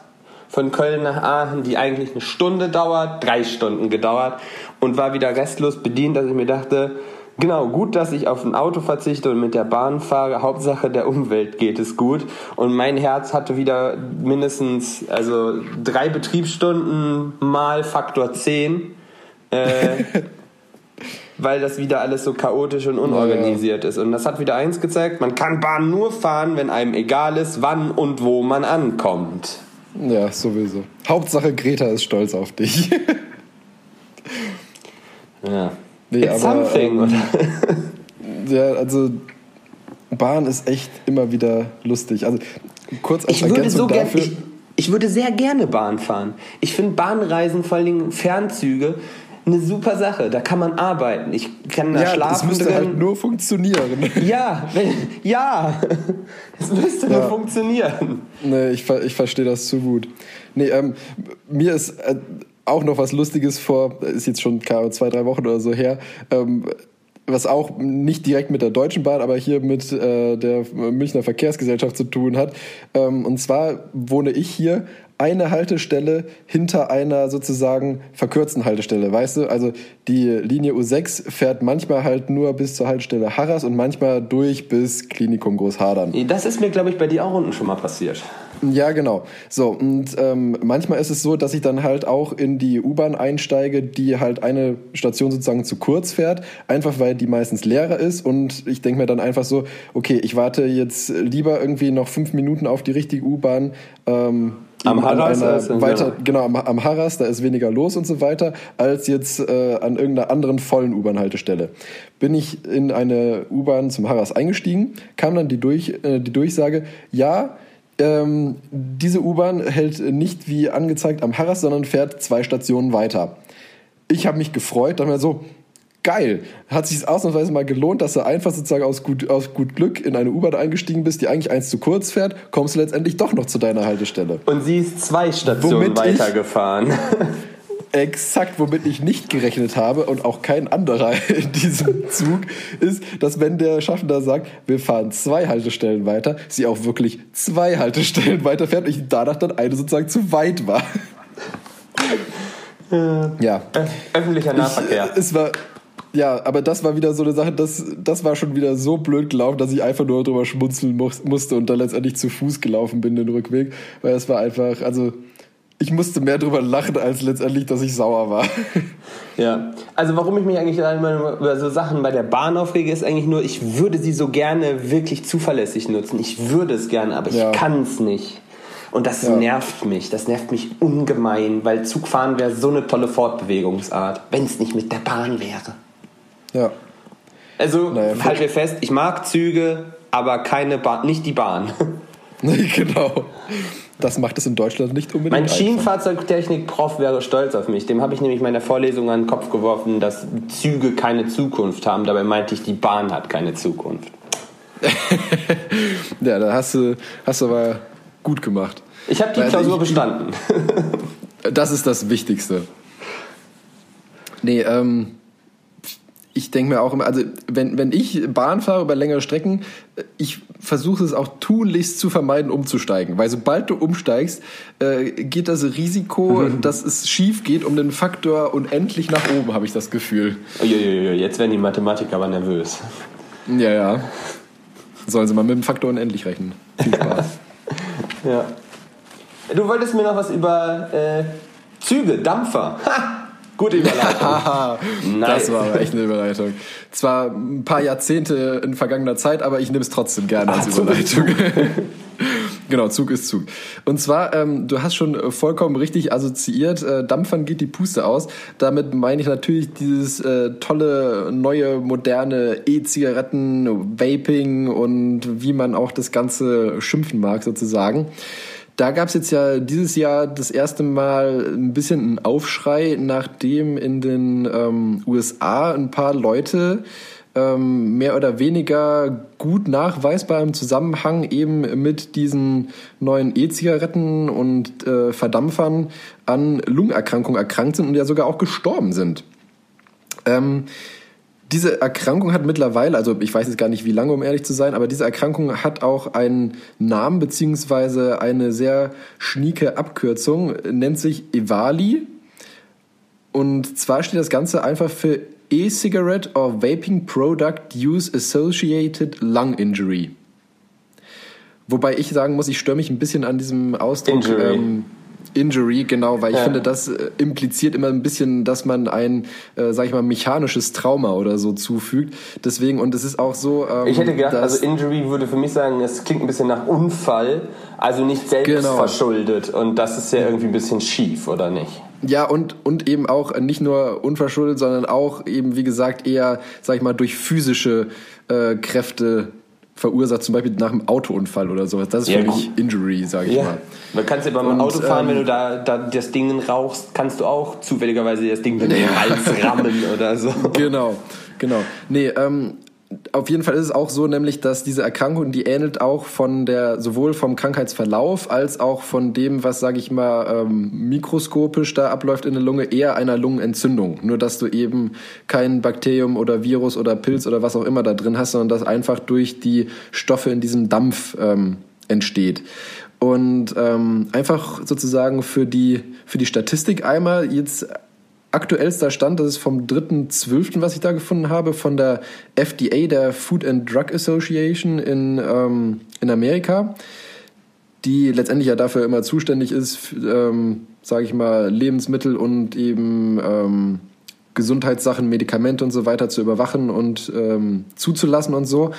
[SPEAKER 2] von Köln nach Aachen, die eigentlich eine Stunde dauert, drei Stunden gedauert und war wieder restlos bedient, dass ich mir dachte, Genau, gut, dass ich auf ein Auto verzichte und mit der Bahn fahre. Hauptsache der Umwelt geht es gut. Und mein Herz hatte wieder mindestens also drei Betriebsstunden mal Faktor 10. Äh, weil das wieder alles so chaotisch und unorganisiert ja. ist. Und das hat wieder eins gezeigt, man kann Bahn nur fahren, wenn einem egal ist, wann und wo man ankommt.
[SPEAKER 1] Ja, sowieso. Hauptsache Greta ist stolz auf dich.
[SPEAKER 2] ja. Nee, It's aber, something,
[SPEAKER 1] ähm, ja, also Bahn ist echt immer wieder lustig. Also kurz als
[SPEAKER 2] ich würde so gern, ich, ich würde sehr gerne Bahn fahren. Ich finde Bahnreisen, vor Dingen Fernzüge, eine super Sache. Da kann man arbeiten. Ich kann da ja, schlafen. Es
[SPEAKER 1] müsste drin. halt nur funktionieren.
[SPEAKER 2] Ja, wenn, ja, es müsste ja. nur funktionieren.
[SPEAKER 1] Nee, ich, ich verstehe das zu gut. Nee, ähm, mir ist äh, auch noch was Lustiges vor, ist jetzt schon zwei, drei Wochen oder so her. Ähm, was auch nicht direkt mit der Deutschen Bahn, aber hier mit äh, der Münchner Verkehrsgesellschaft zu tun hat. Ähm, und zwar wohne ich hier eine Haltestelle hinter einer sozusagen verkürzten Haltestelle, weißt du? Also die Linie U6 fährt manchmal halt nur bis zur Haltestelle Harras und manchmal durch bis Klinikum Großhadern.
[SPEAKER 2] Das ist mir, glaube ich, bei dir auch unten schon mal passiert.
[SPEAKER 1] Ja, genau. So, und ähm, manchmal ist es so, dass ich dann halt auch in die U-Bahn einsteige, die halt eine Station sozusagen zu kurz fährt, einfach weil die meistens leerer ist und ich denke mir dann einfach so, okay, ich warte jetzt lieber irgendwie noch fünf Minuten auf die richtige U-Bahn, ähm,
[SPEAKER 2] am Harras
[SPEAKER 1] einer weiter, genau am, am Harras, da ist weniger los und so weiter, als jetzt äh, an irgendeiner anderen vollen U-Bahn-Haltestelle. Bin ich in eine U-Bahn zum Harras eingestiegen, kam dann die, durch, äh, die Durchsage, ja, ähm, diese U-Bahn hält nicht wie angezeigt am Harras, sondern fährt zwei Stationen weiter. Ich habe mich gefreut, dann mir so, geil. Hat sich ausnahmsweise mal gelohnt, dass du einfach sozusagen aus gut, aus gut Glück in eine U-Bahn eingestiegen bist, die eigentlich eins zu kurz fährt, kommst du letztendlich doch noch zu deiner Haltestelle.
[SPEAKER 2] Und sie ist zwei Stationen weitergefahren.
[SPEAKER 1] Exakt, womit ich nicht gerechnet habe und auch kein anderer in diesem Zug ist, dass wenn der Schaffner sagt, wir fahren zwei Haltestellen weiter, sie auch wirklich zwei Haltestellen weiterfährt und ich danach dann eine sozusagen zu weit war.
[SPEAKER 2] Ja. Öffentlicher Nahverkehr.
[SPEAKER 1] Ich, es war ja, aber das war wieder so eine Sache, das, das war schon wieder so blöd gelaufen, dass ich einfach nur drüber schmunzeln musste und dann letztendlich zu Fuß gelaufen bin den Rückweg, weil es war einfach, also ich musste mehr drüber lachen, als letztendlich, dass ich sauer war.
[SPEAKER 2] Ja, also warum ich mich eigentlich über so Sachen bei der Bahn aufrege, ist eigentlich nur, ich würde sie so gerne wirklich zuverlässig nutzen. Ich würde es gerne, aber ich ja. kann es nicht. Und das ja. nervt mich. Das nervt mich ungemein, weil Zugfahren wäre so eine tolle Fortbewegungsart, wenn es nicht mit der Bahn wäre.
[SPEAKER 1] Ja.
[SPEAKER 2] Also naja, halt wir fest, ich mag Züge, aber keine Bahn, nicht die Bahn.
[SPEAKER 1] Genau. Das macht es in Deutschland nicht unbedingt.
[SPEAKER 2] Mein Schienenfahrzeugtechnik-Prof wäre stolz auf mich. Dem habe ich nämlich in meiner Vorlesung an den Kopf geworfen, dass Züge keine Zukunft haben. Dabei meinte ich, die Bahn hat keine Zukunft.
[SPEAKER 1] ja, da hast du, hast du aber gut gemacht.
[SPEAKER 2] Ich habe die Weil Klausur ich, bestanden.
[SPEAKER 1] das ist das Wichtigste. Nee, ähm, ich denke mir auch immer, also wenn, wenn ich Bahn fahre über längere Strecken, ich versuche es auch tunlichst zu vermeiden, umzusteigen. Weil sobald du umsteigst, äh, geht das Risiko, dass es schief geht, um den Faktor unendlich nach oben, habe ich das Gefühl.
[SPEAKER 2] Uiuiui, jetzt werden die Mathematiker aber nervös.
[SPEAKER 1] Ja, ja. Sollen sie mal mit dem Faktor unendlich rechnen. Viel Spaß.
[SPEAKER 2] ja. Du wolltest mir noch was über äh, Züge, Dampfer. Ha! Gute Überleitung.
[SPEAKER 1] das war aber echt eine Überleitung. Zwar ein paar Jahrzehnte in vergangener Zeit, aber ich nehme es trotzdem gerne als Ach, Überleitung. genau, Zug ist Zug. Und zwar, ähm, du hast schon vollkommen richtig assoziiert, äh, Dampfern geht die Puste aus. Damit meine ich natürlich dieses äh, tolle, neue, moderne E-Zigaretten, Vaping und wie man auch das Ganze schimpfen mag sozusagen. Da gab es jetzt ja dieses Jahr das erste Mal ein bisschen einen Aufschrei, nachdem in den ähm, USA ein paar Leute ähm, mehr oder weniger gut nachweisbar im Zusammenhang eben mit diesen neuen E-Zigaretten und äh, Verdampfern an Lungenerkrankungen erkrankt sind und ja sogar auch gestorben sind. Ähm, diese Erkrankung hat mittlerweile, also ich weiß jetzt gar nicht wie lange, um ehrlich zu sein, aber diese Erkrankung hat auch einen Namen beziehungsweise eine sehr schnieke Abkürzung, nennt sich EVALI. Und zwar steht das Ganze einfach für E-Cigarette or Vaping Product Use Associated Lung Injury. Wobei ich sagen muss, ich störe mich ein bisschen an diesem Ausdruck.
[SPEAKER 2] Injury.
[SPEAKER 1] Ähm, Injury, genau, weil ich
[SPEAKER 2] Ja.
[SPEAKER 1] finde, das äh, impliziert immer ein bisschen, dass man ein, äh, sag ich mal, mechanisches Trauma oder so zufügt. Deswegen, und es ist auch so. Ähm,
[SPEAKER 2] Ich hätte gedacht, also Injury würde für mich sagen, es klingt ein bisschen nach Unfall, also nicht selbst
[SPEAKER 1] Genau.
[SPEAKER 2] verschuldet. Und das ist ja irgendwie ein bisschen schief, oder nicht?
[SPEAKER 1] Ja, und, und eben auch nicht nur unverschuldet, sondern auch eben, wie gesagt, eher, sag ich mal, durch physische äh, Kräfte verursacht, zum Beispiel nach einem Autounfall oder sowas. Das ist
[SPEAKER 2] Ja,
[SPEAKER 1] für mich Injury, sag ich
[SPEAKER 2] Ja.
[SPEAKER 1] mal.
[SPEAKER 2] Man kannst ja beim
[SPEAKER 1] Und,
[SPEAKER 2] Auto fahren,
[SPEAKER 1] ähm,
[SPEAKER 2] wenn du da, da das Ding rauchst, kannst du auch zufälligerweise das Ding mit dem Hals rammen oder so.
[SPEAKER 1] Genau, genau. Nee, ähm, auf jeden Fall ist es auch so, nämlich, dass diese Erkrankung, die ähnelt auch von der, sowohl vom Krankheitsverlauf als auch von dem, was, sage ich mal, ähm, mikroskopisch da abläuft in der Lunge, eher einer Lungenentzündung. Nur, dass du eben kein Bakterium oder Virus oder Pilz oder was auch immer da drin hast, sondern das einfach durch die Stoffe in diesem Dampf ähm, entsteht. Und ähm, einfach sozusagen für die, für die Statistik einmal jetzt aktuellster Stand, das ist vom 3.12., was ich da gefunden habe, von der FDA, der Food and Drug Association in, ähm, in Amerika, die letztendlich ja dafür immer zuständig ist, ähm, sage ich mal, Lebensmittel und eben ähm, Gesundheitssachen, Medikamente und so weiter zu überwachen und ähm, zuzulassen und so.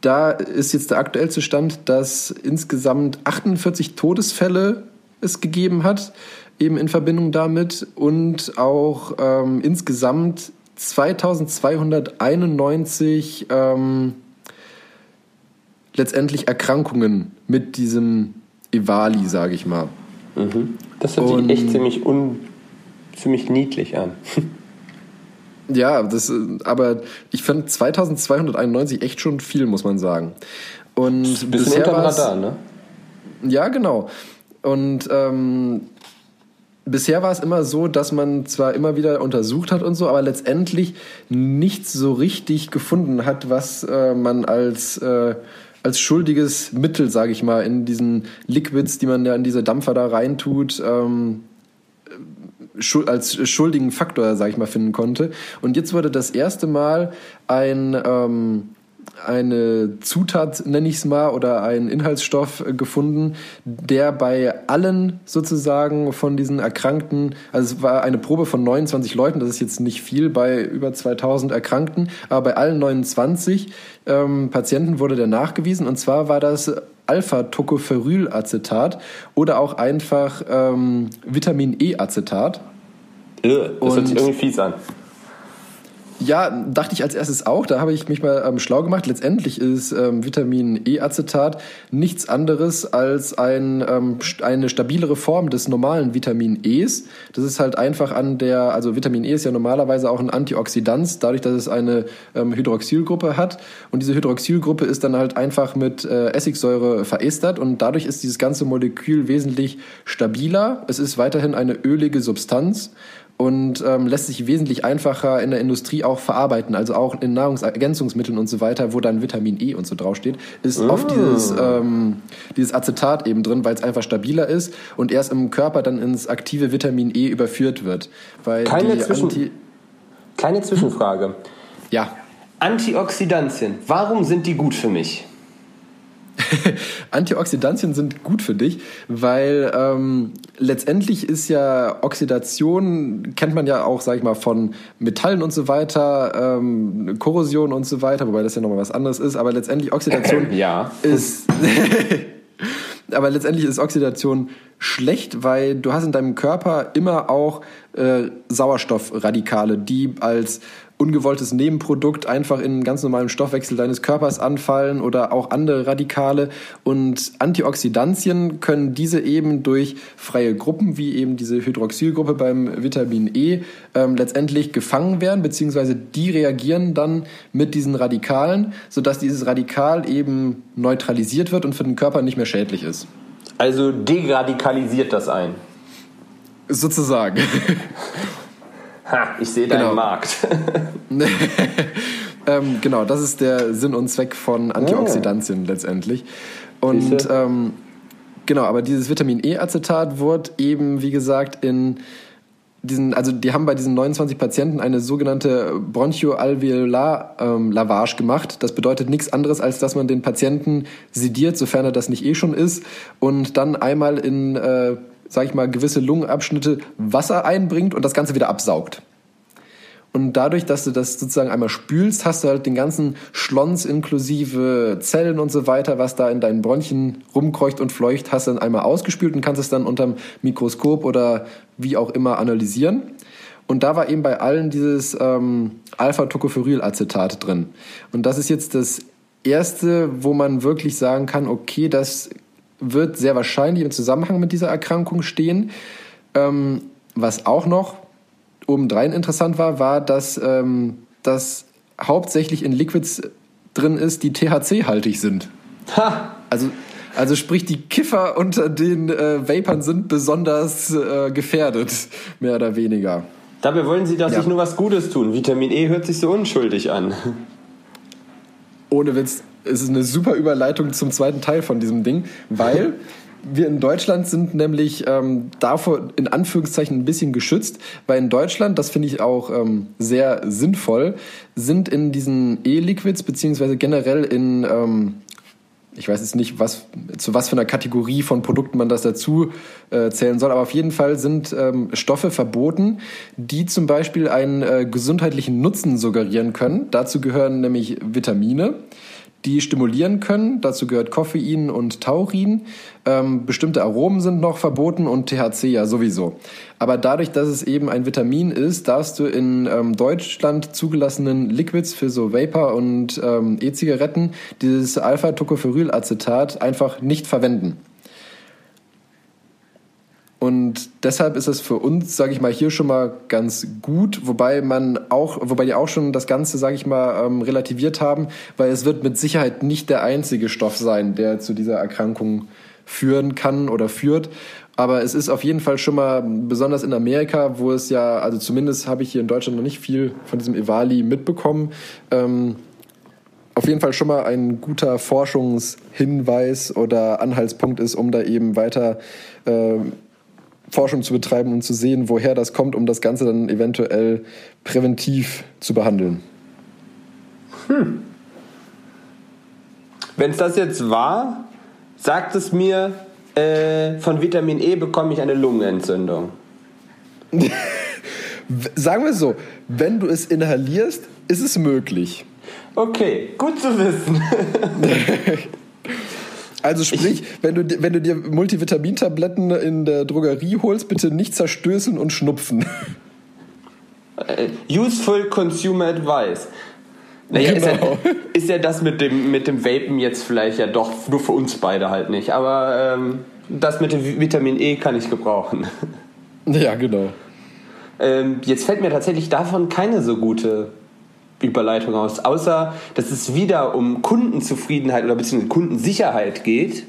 [SPEAKER 1] Da ist jetzt der aktuellste Stand, dass insgesamt 48 Todesfälle es gegeben hat, eben in Verbindung damit und auch ähm, insgesamt 2291 ähm, letztendlich Erkrankungen mit diesem Evali, sage ich mal.
[SPEAKER 2] Das hört
[SPEAKER 1] Und-
[SPEAKER 2] sich echt ziemlich, un, ziemlich niedlich an.
[SPEAKER 1] Ja, das, aber ich fand 2291 echt schon viel, muss man sagen. Und
[SPEAKER 2] Bisschen
[SPEAKER 1] bisher
[SPEAKER 2] unterm
[SPEAKER 1] war's-
[SPEAKER 2] Radar, ne?
[SPEAKER 1] Ja, genau. Und ähm, bisher war es immer so, dass man zwar immer wieder untersucht hat und so, aber letztendlich nichts so richtig gefunden hat, was äh, man als äh, als schuldiges Mittel, sage ich mal, in diesen Liquids, die man ja in diese Dampfer da reintut, ähm, als schuldigen Faktor, sage ich mal, finden konnte. Und jetzt wurde das erste Mal ein ähm, eine Zutat, nenne ich es mal, oder ein Inhaltsstoff äh, gefunden, der bei allen sozusagen von diesen Erkrankten, also es war eine Probe von 29 Leuten, das ist jetzt nicht viel bei über 2000 Erkrankten, aber bei allen 29 ähm, Patienten wurde der nachgewiesen und zwar war das Alpha-Tocopherylacetat oder auch einfach ähm, Vitamin E-Acetat.
[SPEAKER 2] Das hört sich irgendwie fies an.
[SPEAKER 1] Ja, dachte ich als erstes auch. Da habe ich mich mal ähm, schlau gemacht. Letztendlich ist ähm, Vitamin E-Acetat nichts anderes als ein, ähm, eine stabilere Form des normalen Vitamin Es. Das ist halt einfach an der, also Vitamin E ist ja normalerweise auch ein Antioxidant, dadurch, dass es eine ähm, Hydroxylgruppe hat. Und diese Hydroxylgruppe ist dann halt einfach mit äh, Essigsäure verestert und dadurch ist dieses ganze Molekül wesentlich stabiler. Es ist weiterhin eine ölige Substanz und ähm, lässt sich wesentlich einfacher in der Industrie auch verarbeiten, also auch in Nahrungsergänzungsmitteln und so weiter, wo dann Vitamin E und so draufsteht, ist oft dieses, ähm, dieses Acetat eben drin, weil es einfach stabiler ist und erst im Körper dann ins aktive Vitamin E überführt wird. Weil
[SPEAKER 2] Keine
[SPEAKER 1] die
[SPEAKER 2] Zwischen-
[SPEAKER 1] Anti
[SPEAKER 2] Kleine Zwischenfrage.
[SPEAKER 1] ja,
[SPEAKER 2] Antioxidantien, warum sind die gut für mich?
[SPEAKER 1] Antioxidantien sind gut für dich, weil ähm, letztendlich ist ja Oxidation, kennt man ja auch, sag ich mal, von Metallen und so weiter, ähm, Korrosion und so weiter, wobei das ja nochmal was anderes ist, aber letztendlich Oxidation
[SPEAKER 2] Ja.
[SPEAKER 1] ist. aber letztendlich ist Oxidation schlecht, weil du hast in deinem Körper immer auch äh, Sauerstoffradikale, die als ungewolltes Nebenprodukt einfach in ganz normalen Stoffwechsel deines Körpers anfallen oder auch andere Radikale. Und Antioxidantien können diese eben durch freie Gruppen, wie eben diese Hydroxylgruppe beim Vitamin E, ähm, letztendlich gefangen werden, beziehungsweise die reagieren dann mit diesen Radikalen, sodass dieses Radikal eben neutralisiert wird und für den Körper nicht mehr schädlich ist.
[SPEAKER 2] Also deradikalisiert das ein.
[SPEAKER 1] Sozusagen.
[SPEAKER 2] Ha, ich sehe deinen
[SPEAKER 1] Genau.
[SPEAKER 2] Markt.
[SPEAKER 1] ähm, genau, das ist der Sinn und Zweck von Antioxidantien letztendlich. Und ähm, genau, aber dieses Vitamin E-Acetat wird eben, wie gesagt, in diesen, also die haben bei diesen 29 Patienten eine sogenannte Bronchoalveolar-Lavage ähm, gemacht. Das bedeutet nichts anderes, als dass man den Patienten sediert, sofern er das nicht eh schon ist, und dann einmal in, äh, sag ich mal, gewisse Lungenabschnitte Wasser einbringt und das Ganze wieder absaugt. Und dadurch, dass du das sozusagen einmal spülst, hast du halt den ganzen Schlons inklusive Zellen und so weiter, was da in deinen Bronchien rumkreucht und fleucht, hast du dann einmal ausgespült und kannst es dann unterm Mikroskop oder wie auch immer analysieren. Und da war eben bei allen dieses ähm, Alpha-Tocopherylacetat drin. Und das ist jetzt das erste, wo man wirklich sagen kann, okay, das wird sehr wahrscheinlich im Zusammenhang mit dieser Erkrankung stehen. Ähm, was auch noch obendrein interessant war, war, dass ähm, das hauptsächlich in Liquids drin ist, die THC-haltig sind. Ha! Also, also sprich, die Kiffer unter den äh, Vapern sind besonders äh, gefährdet, mehr oder weniger.
[SPEAKER 2] Dabei wollen sie doch ja. sich nur was Gutes tun. Vitamin E hört sich so unschuldig an.
[SPEAKER 1] Ohne Witz, es ist eine super Überleitung zum zweiten Teil von diesem Ding, weil wir in Deutschland sind nämlich ähm, davor in Anführungszeichen ein bisschen geschützt, weil in Deutschland, das finde ich auch ähm, sehr sinnvoll, sind in diesen E-Liquids beziehungsweise generell in ähm, ich weiß jetzt nicht, was, zu was für einer Kategorie von Produkten man das dazu äh, zählen soll, aber auf jeden Fall sind ähm, Stoffe verboten, die zum Beispiel einen äh, gesundheitlichen Nutzen suggerieren können. Dazu gehören nämlich Vitamine, die stimulieren können. Dazu gehört Koffein und Taurin. Ähm, bestimmte Aromen sind noch verboten und THC ja sowieso. Aber dadurch, dass es eben ein Vitamin ist, darfst du in ähm, Deutschland zugelassenen Liquids für so Vapor und ähm, E-Zigaretten dieses Alpha-Tocopherylacetat einfach nicht verwenden. Und deshalb ist es für uns, sage ich mal, hier schon mal ganz gut, wobei man auch, wobei die auch schon das Ganze, sage ich mal, ähm, relativiert haben, weil es wird mit Sicherheit nicht der einzige Stoff sein, der zu dieser Erkrankung führen kann oder führt. Aber es ist auf jeden Fall schon mal, besonders in Amerika, wo es ja, also zumindest habe ich hier in Deutschland noch nicht viel von diesem Evali mitbekommen, ähm, auf jeden Fall schon mal ein guter Forschungshinweis oder Anhaltspunkt ist, um da eben weiter äh, Forschung zu betreiben und zu sehen, woher das kommt, um das Ganze dann eventuell präventiv zu behandeln. Hm.
[SPEAKER 2] Wenn es das jetzt war, sagt es mir, äh, von Vitamin E bekomme ich eine Lungenentzündung.
[SPEAKER 1] Sagen wir so, wenn du es inhalierst, ist es möglich.
[SPEAKER 2] Okay, gut zu wissen.
[SPEAKER 1] Also sprich, wenn du, wenn du dir Multivitamintabletten in der Drogerie holst, bitte nicht zerstößen und schnupfen.
[SPEAKER 2] Äh, useful Consumer Advice. Naja, genau. ist, ja, genau. ist ja das mit dem, mit dem Vapen jetzt vielleicht ja doch nur für uns beide halt nicht. Aber ähm, das mit dem Vitamin E kann ich gebrauchen.
[SPEAKER 1] Ja, genau.
[SPEAKER 2] Ähm, jetzt fällt mir tatsächlich davon keine so gute Überleitung aus, außer dass es wieder um Kundenzufriedenheit oder beziehungsweise Kundensicherheit geht.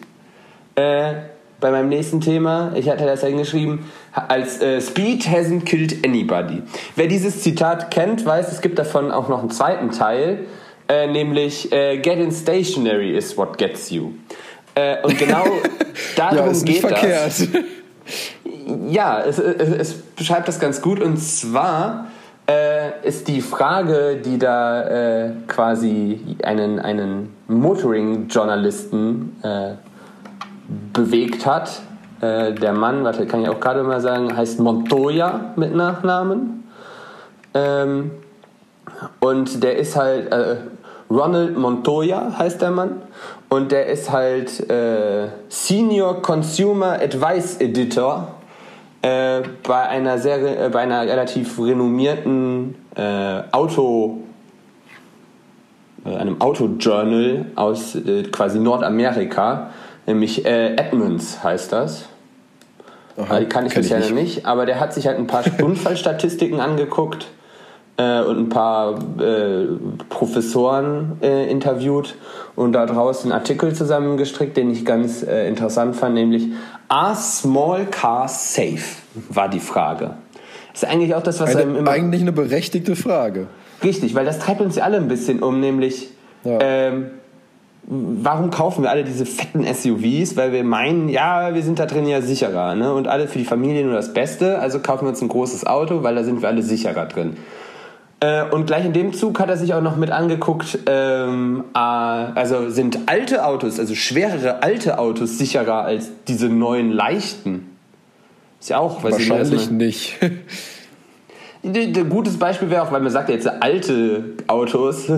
[SPEAKER 2] Äh, bei meinem nächsten Thema, ich hatte das hingeschrieben, als äh, Speed hasn't killed anybody. Wer dieses Zitat kennt, weiß, es gibt davon auch noch einen zweiten Teil, äh, nämlich äh, Get in stationary is what gets you. Äh, und genau darum ja, ist geht verkehrt. das. Ja, es, es, es beschreibt das ganz gut und zwar äh, ist die Frage, die da äh, quasi einen, einen Motoring-Journalisten äh, bewegt hat. Äh, der Mann, warte, kann ich auch gerade mal sagen, heißt Montoya mit Nachnamen. Ähm, und der ist halt, äh, Ronald Montoya heißt der Mann. Und der ist halt äh, Senior Consumer Advice Editor äh, bei einer sehr, äh, bei einer relativ renommierten äh, Auto, äh, einem Autojournal aus äh, quasi Nordamerika, nämlich Edmunds heißt das. Aha, die kann ich bisher noch nicht, aber der hat sich halt ein paar Unfallstatistiken angeguckt äh, und ein paar äh, Professoren äh, interviewt und da draußen einen Artikel zusammengestrickt, den ich ganz interessant fand, nämlich Are small cars safe? War die Frage. Das ist eigentlich auch das, was
[SPEAKER 1] eine, immer. Eigentlich eine berechtigte Frage.
[SPEAKER 2] Richtig, weil das treibt uns ja alle ein bisschen um, nämlich. Ja. Ähm, warum kaufen wir alle diese fetten SUVs? Weil wir meinen, ja, wir sind da drin ja sicherer. Ne? Und alle für die Familie nur das Beste. Also kaufen wir uns ein großes Auto, weil da sind wir alle sicherer drin. Äh, und gleich in dem Zug hat er sich auch noch mit angeguckt, ähm, äh, also sind alte Autos, also schwerere alte Autos sicherer als diese neuen leichten?
[SPEAKER 1] Ist ja auch, Wahrscheinlich nicht.
[SPEAKER 2] Ein gutes Beispiel wäre auch, weil man sagt ja jetzt alte Autos.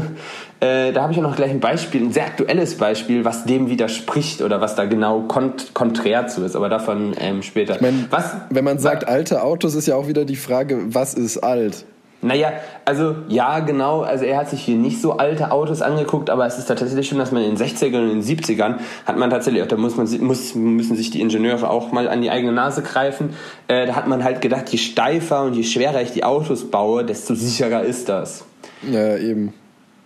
[SPEAKER 2] Äh, da habe ich ja noch gleich ein Beispiel, ein sehr aktuelles Beispiel, was dem widerspricht oder was da genau kont konträr zu ist. Aber davon ähm, später.
[SPEAKER 1] Ich mein, was, wenn man sagt alte Autos, ist ja auch wieder die Frage, was ist alt?
[SPEAKER 2] Naja, also ja, genau. Also er hat sich hier nicht so alte Autos angeguckt, aber es ist tatsächlich schon, dass man in den 60ern und in den 70ern hat man tatsächlich, da muss man, muss, müssen sich die Ingenieure auch mal an die eigene Nase greifen. Äh, da hat man halt gedacht, je steifer und je schwerer ich die Autos baue, desto sicherer ist das.
[SPEAKER 1] Ja, eben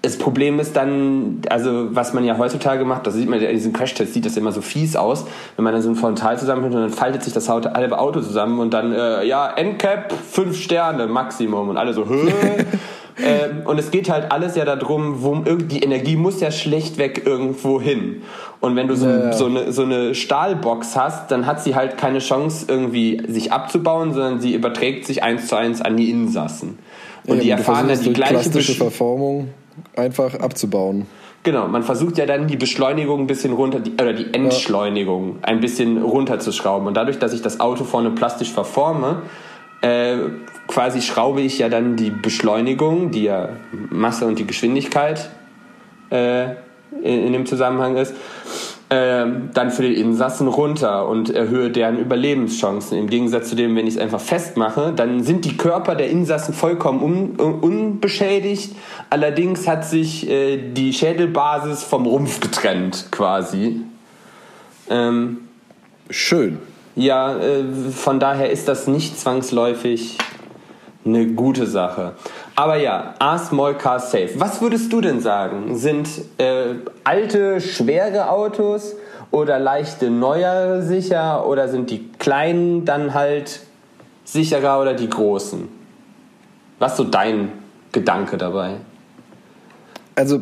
[SPEAKER 2] das Problem ist dann, also was man ja heutzutage macht, das sieht man ja in diesem Crash-Test, sieht das immer so fies aus, wenn man dann so ein Frontal zusammenfindet und dann faltet sich das halbe Auto zusammen und dann, äh, ja, Endcap, fünf Sterne Maximum und alle so, hö. ähm, und es geht halt alles ja darum, wo die Energie muss ja schlechtweg irgendwo hin. Und wenn du so, ja, so, eine, so eine Stahlbox hast, dann hat sie halt keine Chance irgendwie sich abzubauen, sondern sie überträgt sich eins zu eins an die Insassen. Und ja, die erfahren dann die gleiche
[SPEAKER 1] Verformung einfach abzubauen.
[SPEAKER 2] Genau, man versucht ja dann die Beschleunigung ein bisschen runter, die, oder die Entschleunigung ein bisschen runterzuschrauben. Und dadurch, dass ich das Auto vorne plastisch verforme, äh, quasi schraube ich ja dann die Beschleunigung, die ja Masse und die Geschwindigkeit äh, in, in dem Zusammenhang ist, ähm, dann für die Insassen runter und erhöhe deren Überlebenschancen. Im Gegensatz zu dem, wenn ich es einfach festmache, dann sind die Körper der Insassen vollkommen un unbeschädigt. Allerdings hat sich äh, die Schädelbasis vom Rumpf getrennt, quasi.
[SPEAKER 1] Ähm, Schön.
[SPEAKER 2] Ja, äh, von daher ist das nicht zwangsläufig eine gute Sache. Aber ja, A-Small Car Safe. Was würdest du denn sagen? Sind äh, alte, schwere Autos oder leichte, neuere sicher oder sind die kleinen dann halt sicherer oder die großen? Was ist so dein Gedanke dabei?
[SPEAKER 1] Also,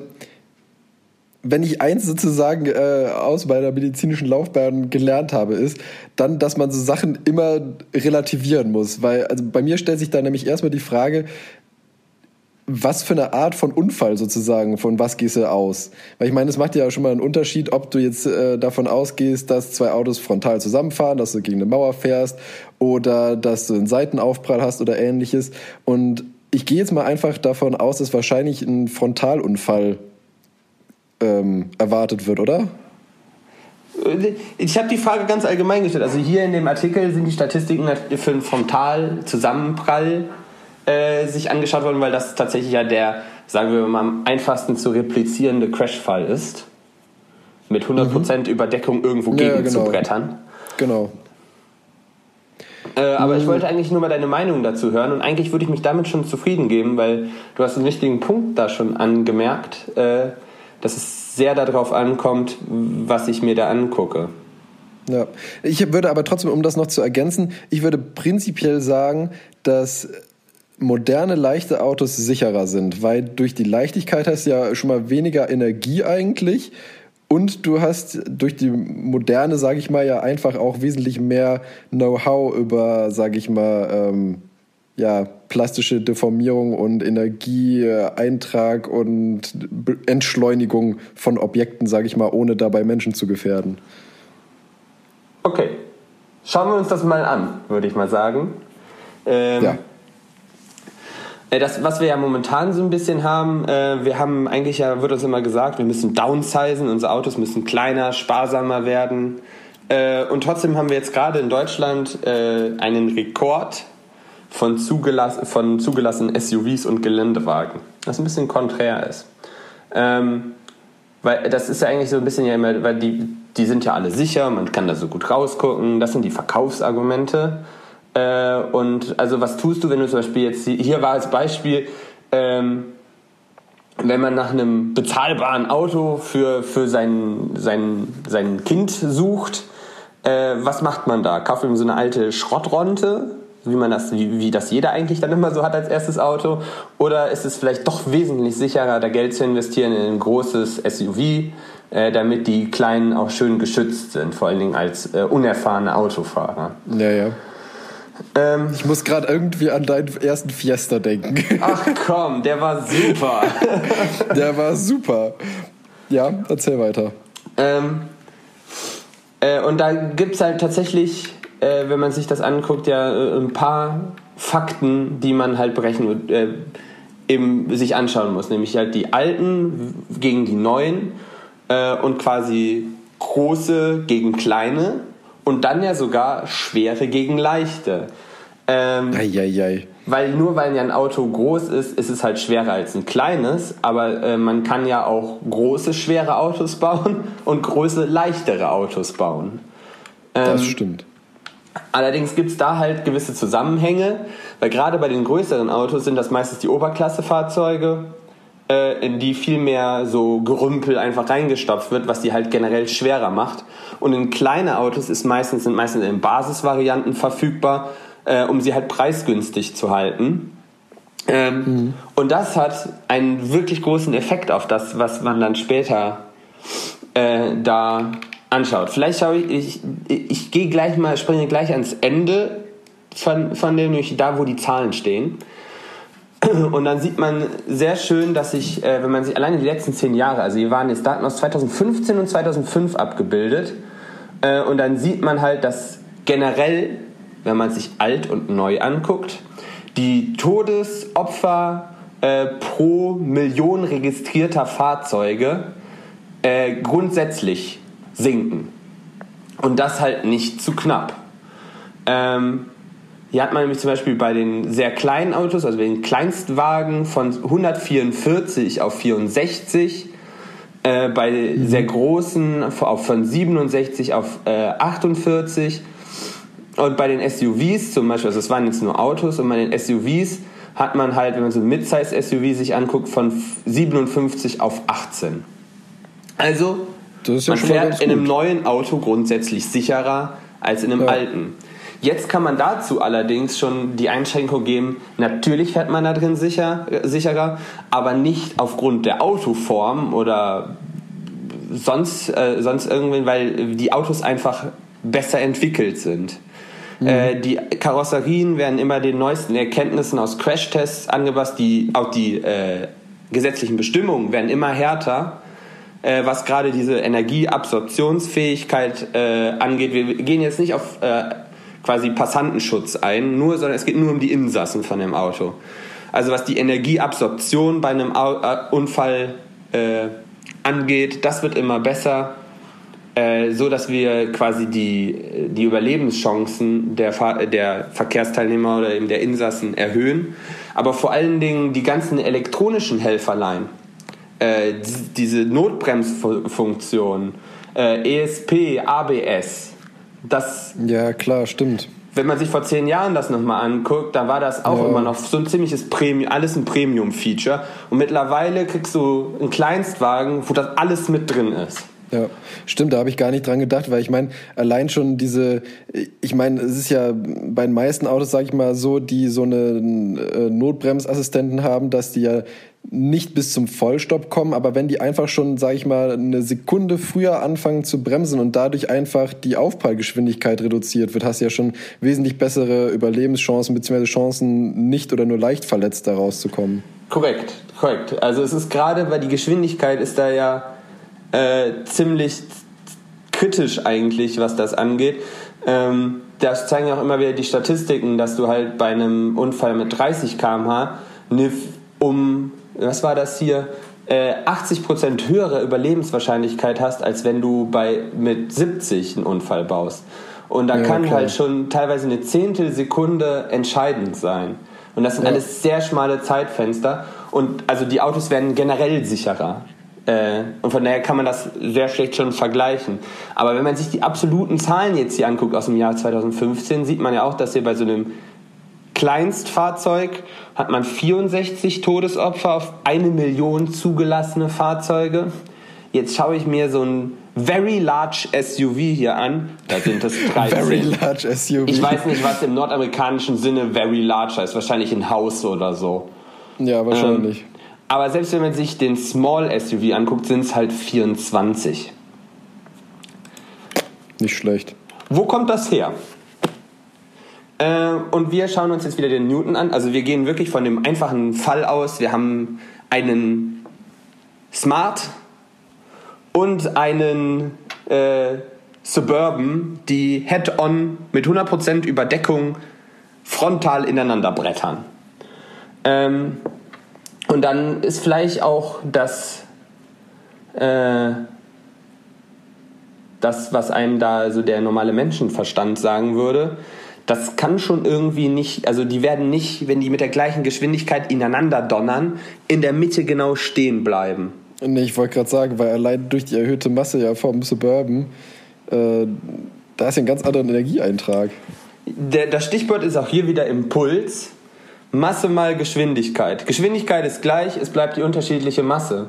[SPEAKER 1] wenn ich eins sozusagen äh, aus meiner medizinischen Laufbahn gelernt habe, ist dann, dass man so Sachen immer relativieren muss. Weil, also bei mir stellt sich da nämlich erstmal die Frage, was für eine Art von Unfall sozusagen, von was gehst du aus? Weil ich meine, es macht ja schon mal einen Unterschied, ob du jetzt äh, davon ausgehst, dass zwei Autos frontal zusammenfahren, dass du gegen eine Mauer fährst oder dass du einen Seitenaufprall hast oder ähnliches. Und ich gehe jetzt mal einfach davon aus, dass wahrscheinlich ein Frontalunfall ähm, erwartet wird, oder?
[SPEAKER 2] Ich habe die Frage ganz allgemein gestellt. Also hier in dem Artikel sind die Statistiken für einen Frontalzusammenprall äh, sich angeschaut worden, weil das tatsächlich ja der, sagen wir mal, am einfachsten zu replizierende Crashfall ist. Mit 100% mhm. Überdeckung irgendwo ja, gegen genau. zu brettern.
[SPEAKER 1] Genau.
[SPEAKER 2] Äh, aber mhm. ich wollte eigentlich nur mal deine Meinung dazu hören und eigentlich würde ich mich damit schon zufrieden geben, weil du hast einen wichtigen Punkt da schon angemerkt, äh, dass es sehr darauf ankommt, was ich mir da angucke.
[SPEAKER 1] Ja, ich würde aber trotzdem, um das noch zu ergänzen, ich würde prinzipiell sagen, dass moderne leichte Autos sicherer sind, weil durch die Leichtigkeit hast du ja schon mal weniger Energie eigentlich und du hast durch die moderne, sage ich mal, ja einfach auch wesentlich mehr Know-how über, sage ich mal, ähm, ja, plastische Deformierung und Energieeintrag und Entschleunigung von Objekten, sage ich mal, ohne dabei Menschen zu gefährden.
[SPEAKER 2] Okay, schauen wir uns das mal an, würde ich mal sagen. Ähm, ja. Äh, das, was wir ja momentan so ein bisschen haben, äh, wir haben eigentlich ja, wird uns immer gesagt, wir müssen downsizen, unsere Autos müssen kleiner, sparsamer werden. Äh, und trotzdem haben wir jetzt gerade in Deutschland äh, einen Rekord von, zugelass von zugelassenen SUVs und Geländewagen, was ein bisschen konträr ist. Ähm, weil das ist ja eigentlich so ein bisschen ja immer, weil die, die sind ja alle sicher, man kann da so gut rausgucken, das sind die Verkaufsargumente. Äh, und also was tust du, wenn du zum Beispiel jetzt, hier war als Beispiel, ähm, wenn man nach einem bezahlbaren Auto für, für sein, sein, sein Kind sucht, äh, was macht man da? Kauft ihm so eine alte Schrottronte, wie man das, wie, wie das jeder eigentlich dann immer so hat als erstes Auto? Oder ist es vielleicht doch wesentlich sicherer, da Geld zu investieren in ein großes SUV, äh, damit die Kleinen auch schön geschützt sind, vor allen Dingen als äh, unerfahrene Autofahrer.
[SPEAKER 1] Ja, ja. Ähm, ich muss gerade irgendwie an deinen ersten Fiesta denken.
[SPEAKER 2] Ach komm, der war super.
[SPEAKER 1] der war super. Ja, erzähl weiter.
[SPEAKER 2] Ähm, äh, und da gibt es halt tatsächlich, äh, wenn man sich das anguckt, ja äh, ein paar Fakten, die man halt brechen äh, eben sich anschauen muss. Nämlich halt die alten gegen die neuen äh, und quasi große gegen kleine und dann ja sogar schwere gegen leichte. Ähm,
[SPEAKER 1] Eieiei.
[SPEAKER 2] Weil nur weil ja ein Auto groß ist, ist es halt schwerer als ein kleines. Aber äh, man kann ja auch große, schwere Autos bauen und große, leichtere Autos bauen.
[SPEAKER 1] Ähm, das stimmt.
[SPEAKER 2] Allerdings gibt es da halt gewisse Zusammenhänge, weil gerade bei den größeren Autos sind das meistens die Oberklassefahrzeuge, äh, in die viel mehr so Gerümpel einfach reingestopft wird, was die halt generell schwerer macht. Und in kleine Autos ist meistens, sind meistens in Basisvarianten verfügbar, äh, um sie halt preisgünstig zu halten. Ähm, mhm. Und das hat einen wirklich großen Effekt auf das, was man dann später äh, da anschaut. Vielleicht schaue ich, ich, ich, gehe gleich mal, springe gleich ans Ende von, von dem, da wo die Zahlen stehen. Und dann sieht man sehr schön, dass sich, äh, wenn man sich alleine die letzten zehn Jahre, also hier waren jetzt Daten aus 2015 und 2005 abgebildet, äh, und dann sieht man halt, dass generell, wenn man sich alt und neu anguckt, die Todesopfer äh, pro Million registrierter Fahrzeuge grundsätzlich sinken. Und das halt nicht zu knapp. Ähm, hier hat man nämlich zum Beispiel bei den sehr kleinen Autos, also den Kleinstwagen von 144 auf 64, äh, bei mhm. sehr großen von 67 auf äh, 48 und bei den SUVs zum Beispiel, also es waren jetzt nur Autos und bei den SUVs hat man halt, wenn man so ein Midsize-SUV sich anguckt, von 57 auf 18. Also ja man fährt in einem neuen Auto grundsätzlich sicherer als in einem ja. alten. Jetzt kann man dazu allerdings schon die Einschränkung geben, natürlich fährt man da drin sicher, äh, sicherer, aber nicht aufgrund der Autoform oder sonst, äh, sonst irgendwann, weil die Autos einfach besser entwickelt sind. Mhm. Äh, die Karosserien werden immer den neuesten Erkenntnissen aus Crashtests angepasst, die, auch die äh, gesetzlichen Bestimmungen werden immer härter äh, was gerade diese Energieabsorptionsfähigkeit äh, angeht. Wir gehen jetzt nicht auf äh, quasi Passantenschutz ein, nur, sondern es geht nur um die Insassen von dem Auto. Also was die Energieabsorption bei einem äh, Unfall äh, angeht, das wird immer besser, äh, so dass wir quasi die, die Überlebenschancen der, der Verkehrsteilnehmer oder eben der Insassen erhöhen. Aber vor allen Dingen die ganzen elektronischen Helferlein, äh, diese Notbremsfunktion, äh, ESP, ABS, das.
[SPEAKER 1] Ja, klar, stimmt.
[SPEAKER 2] Wenn man sich vor zehn Jahren das nochmal anguckt, da war das auch ja. immer noch so ein ziemliches Premium, alles ein Premium-Feature. Und mittlerweile kriegst du einen Kleinstwagen, wo das alles mit drin ist.
[SPEAKER 1] Ja, stimmt, da habe ich gar nicht dran gedacht, weil ich meine, allein schon diese, ich meine, es ist ja bei den meisten Autos, sage ich mal, so, die so einen äh, Notbremsassistenten haben, dass die ja nicht bis zum Vollstopp kommen, aber wenn die einfach schon, sage ich mal, eine Sekunde früher anfangen zu bremsen und dadurch einfach die Aufprallgeschwindigkeit reduziert wird, hast du ja schon wesentlich bessere Überlebenschancen bzw. Chancen, nicht oder nur leicht verletzt da rauszukommen.
[SPEAKER 2] Korrekt, korrekt. Also es ist gerade, weil die Geschwindigkeit ist da ja äh, ziemlich kritisch eigentlich, was das angeht. Ähm, das zeigen auch immer wieder die Statistiken, dass du halt bei einem Unfall mit 30 km/h eine um was war das hier, äh, 80% höhere Überlebenswahrscheinlichkeit hast, als wenn du bei, mit 70 einen Unfall baust. Und da ja, kann okay. halt schon teilweise eine Zehntelsekunde entscheidend sein. Und das sind ja. alles sehr schmale Zeitfenster. Und also die Autos werden generell sicherer. Äh, und von daher kann man das sehr schlecht schon vergleichen. Aber wenn man sich die absoluten Zahlen jetzt hier anguckt aus dem Jahr 2015, sieht man ja auch, dass hier bei so einem Kleinstfahrzeug hat man 64 Todesopfer auf eine Million zugelassene Fahrzeuge. Jetzt schaue ich mir so ein Very Large SUV hier an. Da sind es 13. Very Large SUV. Ich weiß nicht, was im nordamerikanischen Sinne Very Large heißt. Wahrscheinlich ein Haus oder so.
[SPEAKER 1] Ja, wahrscheinlich. Ähm,
[SPEAKER 2] aber selbst wenn man sich den Small SUV anguckt, sind es halt 24.
[SPEAKER 1] Nicht schlecht.
[SPEAKER 2] Wo kommt das her? Äh, und wir schauen uns jetzt wieder den Newton an. Also wir gehen wirklich von dem einfachen Fall aus. Wir haben einen Smart und einen äh, Suburban, die head-on mit 100% Überdeckung frontal ineinander brettern. Ähm, und dann ist vielleicht auch das, äh, das, was einem da so der normale Menschenverstand sagen würde, das kann schon irgendwie nicht, also die werden nicht, wenn die mit der gleichen Geschwindigkeit ineinander donnern, in der Mitte genau stehen bleiben.
[SPEAKER 1] Nee, ich wollte gerade sagen, weil allein durch die erhöhte Masse ja vom Suburban, äh, da ist ja ein ganz anderer Energieeintrag.
[SPEAKER 2] Der, das Stichwort ist auch hier wieder Impuls. Masse mal Geschwindigkeit. Geschwindigkeit ist gleich, es bleibt die unterschiedliche Masse.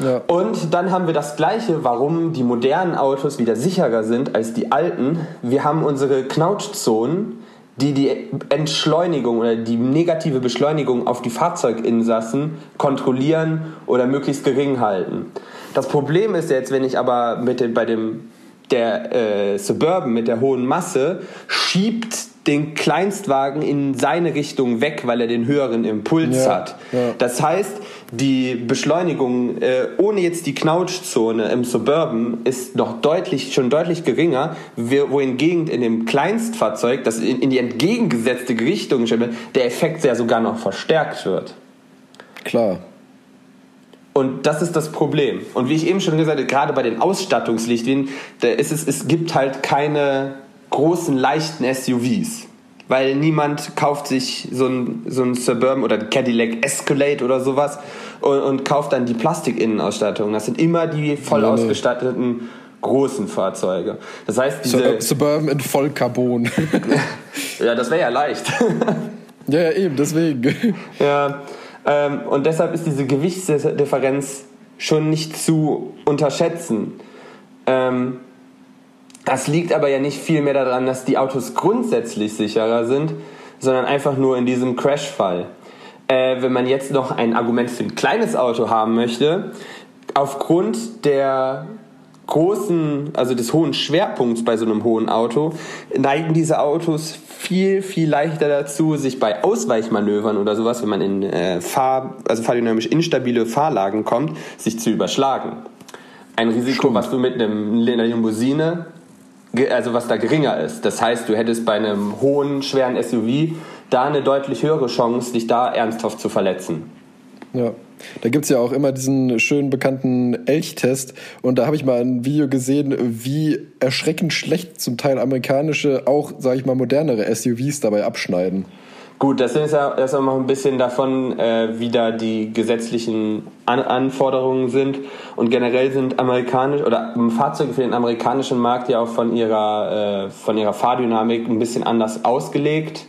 [SPEAKER 2] Ja. Und dann haben wir das Gleiche, warum die modernen Autos wieder sicherer sind als die alten. Wir haben unsere Knautschzonen, die die Entschleunigung oder die negative Beschleunigung auf die Fahrzeuginsassen kontrollieren oder möglichst gering halten. Das Problem ist jetzt, wenn ich aber mit dem, bei dem der äh, Suburban mit der hohen Masse schiebt den Kleinstwagen in seine Richtung weg, weil er den höheren Impuls ja, hat. Ja. Das heißt, die Beschleunigung äh, ohne jetzt die Knautschzone im Suburban ist noch deutlich, schon deutlich geringer, wohingegen in dem Kleinstfahrzeug, das in, in die entgegengesetzte Richtung der Effekt ja sogar noch verstärkt wird.
[SPEAKER 1] Klar.
[SPEAKER 2] Und das ist das Problem. Und wie ich eben schon gesagt habe, gerade bei den Ausstattungslichtlinien, da ist es, es gibt halt keine großen, leichten SUVs. Weil niemand kauft sich so ein, so ein Suburban oder Cadillac Escalade oder sowas und, und kauft dann die Plastikinnenausstattung. Das sind immer die voll nee, ausgestatteten nee. großen Fahrzeuge. Das heißt, diese.
[SPEAKER 1] Suburban in Vollcarbon.
[SPEAKER 2] ja, das wäre ja leicht.
[SPEAKER 1] ja, ja, eben, deswegen.
[SPEAKER 2] Ja, ähm, und deshalb ist diese Gewichtsdifferenz schon nicht zu unterschätzen. Ähm, das liegt aber ja nicht viel mehr daran, dass die Autos grundsätzlich sicherer sind, sondern einfach nur in diesem Crash-Fall. Äh, wenn man jetzt noch ein Argument für ein kleines Auto haben möchte, aufgrund der großen, also des hohen Schwerpunkts bei so einem hohen Auto, neigen diese Autos viel, viel leichter dazu, sich bei Ausweichmanövern oder sowas, wenn man in äh, Fahr-, also fahrdynamisch instabile Fahrlagen kommt, sich zu überschlagen. Ein Risiko, Stimmt. was du mit einem, einer Limousine also was da geringer ist. Das heißt, du hättest bei einem hohen, schweren SUV da eine deutlich höhere Chance, dich da ernsthaft zu verletzen.
[SPEAKER 1] Ja, da gibt es ja auch immer diesen schönen bekannten Elchtest und da habe ich mal ein Video gesehen, wie erschreckend schlecht zum Teil amerikanische, auch, sage ich mal, modernere SUVs dabei abschneiden.
[SPEAKER 2] Gut, das ist ja erst noch ein bisschen davon, äh, wie da die gesetzlichen An Anforderungen sind. Und generell sind amerikanisch oder Fahrzeuge für den amerikanischen Markt ja auch von ihrer, äh, von ihrer Fahrdynamik ein bisschen anders ausgelegt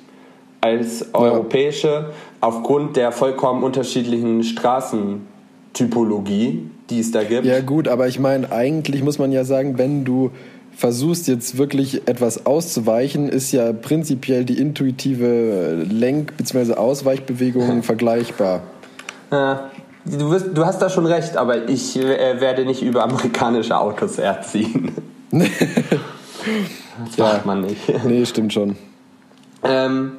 [SPEAKER 2] als europäische, ja. aufgrund der vollkommen unterschiedlichen Straßentypologie, die es da gibt.
[SPEAKER 1] Ja gut, aber ich meine, eigentlich muss man ja sagen, wenn du versuchst jetzt wirklich etwas auszuweichen, ist ja prinzipiell die intuitive Lenk- bzw. Ausweichbewegung vergleichbar.
[SPEAKER 2] Ja, du, wirst, du, hast da schon recht, aber ich äh, werde nicht über amerikanische Autos erziehen. das ja. macht man nicht.
[SPEAKER 1] Nee, stimmt schon.
[SPEAKER 2] Ähm,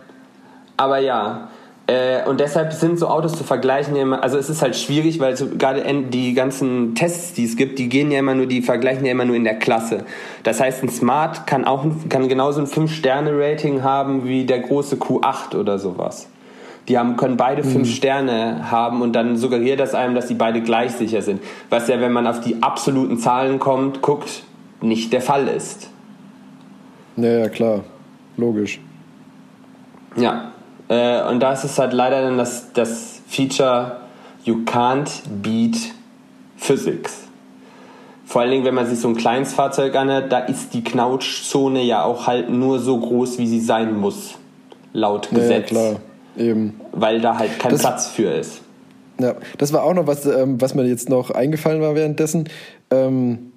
[SPEAKER 2] aber ja, äh, und deshalb sind so Autos zu vergleichen immer, also es ist halt schwierig, weil so gerade die ganzen Tests, die es gibt, die gehen ja immer nur, die vergleichen ja immer nur in der Klasse. Das heißt, ein Smart kann auch kann genauso ein 5-Sterne-Rating haben wie der große Q8 oder sowas. Die haben, können beide mhm. fünf Sterne haben und dann suggeriert das einem, dass die beide gleich sicher sind. Was ja, wenn man auf die absoluten Zahlen kommt, guckt, nicht der Fall ist.
[SPEAKER 1] Ja, ja, klar. Logisch.
[SPEAKER 2] Ja, äh, und da ist es halt leider dann das, das Feature, you can't beat physics. Vor allen Dingen, wenn man sich so ein kleines Fahrzeug anhört, da ist die Knautschzone ja auch halt nur so groß, wie sie sein muss. Laut Gesetz.
[SPEAKER 1] Ja, klar. Eben.
[SPEAKER 2] Weil da halt kein das, Platz für ist.
[SPEAKER 1] Ja, das war auch noch was, ähm, was mir jetzt noch eingefallen war währenddessen. Ähm,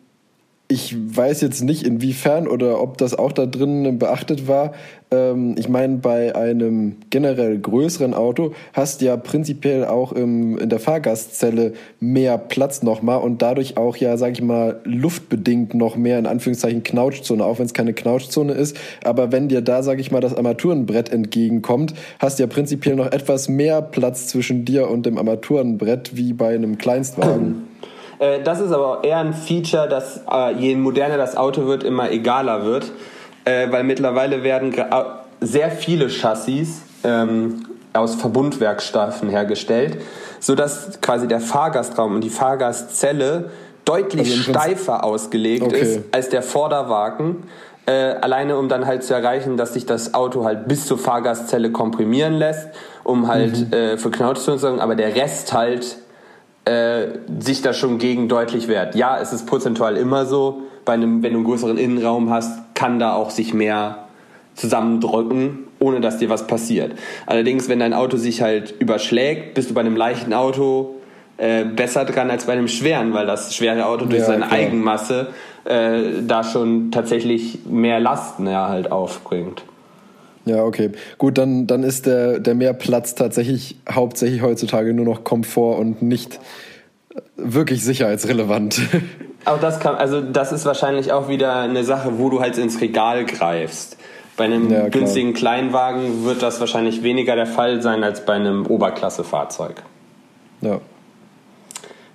[SPEAKER 1] ich weiß jetzt nicht, inwiefern oder ob das auch da drin beachtet war. Ähm, ich meine, bei einem generell größeren Auto hast du ja prinzipiell auch im, in der Fahrgastzelle mehr Platz nochmal und dadurch auch ja, sag ich mal, luftbedingt noch mehr in Anführungszeichen Knautschzone, auch wenn es keine Knautschzone ist. Aber wenn dir da, sag ich mal, das Armaturenbrett entgegenkommt, hast du ja prinzipiell noch etwas mehr Platz zwischen dir und dem Armaturenbrett wie bei einem Kleinstwagen.
[SPEAKER 2] Äh, das ist aber eher ein Feature, dass äh, je moderner das Auto wird, immer egaler wird, äh, weil mittlerweile werden sehr viele Chassis ähm, aus Verbundwerkstoffen hergestellt, sodass quasi der Fahrgastraum und die Fahrgastzelle deutlich also steifer ausgelegt okay. ist als der Vorderwagen. Äh, alleine um dann halt zu erreichen, dass sich das Auto halt bis zur Fahrgastzelle komprimieren lässt, um halt mhm. äh, für Knautsch zu sorgen, aber der Rest halt äh, sich da schon gegen deutlich wehrt. Ja, es ist prozentual immer so. Bei einem, wenn du einen größeren Innenraum hast, kann da auch sich mehr zusammendrücken, ohne dass dir was passiert. Allerdings, wenn dein Auto sich halt überschlägt, bist du bei einem leichten Auto äh, besser dran als bei einem schweren, weil das schwere Auto durch ja, seine klar. Eigenmasse äh, da schon tatsächlich mehr Lasten ja, halt aufbringt.
[SPEAKER 1] Ja, okay. Gut, dann, dann ist der, der Mehrplatz tatsächlich hauptsächlich heutzutage nur noch Komfort und nicht wirklich sicherheitsrelevant.
[SPEAKER 2] Aber das kann, also das ist wahrscheinlich auch wieder eine Sache, wo du halt ins Regal greifst. Bei einem ja, günstigen Kleinwagen wird das wahrscheinlich weniger der Fall sein als bei einem Oberklassefahrzeug.
[SPEAKER 1] Ja.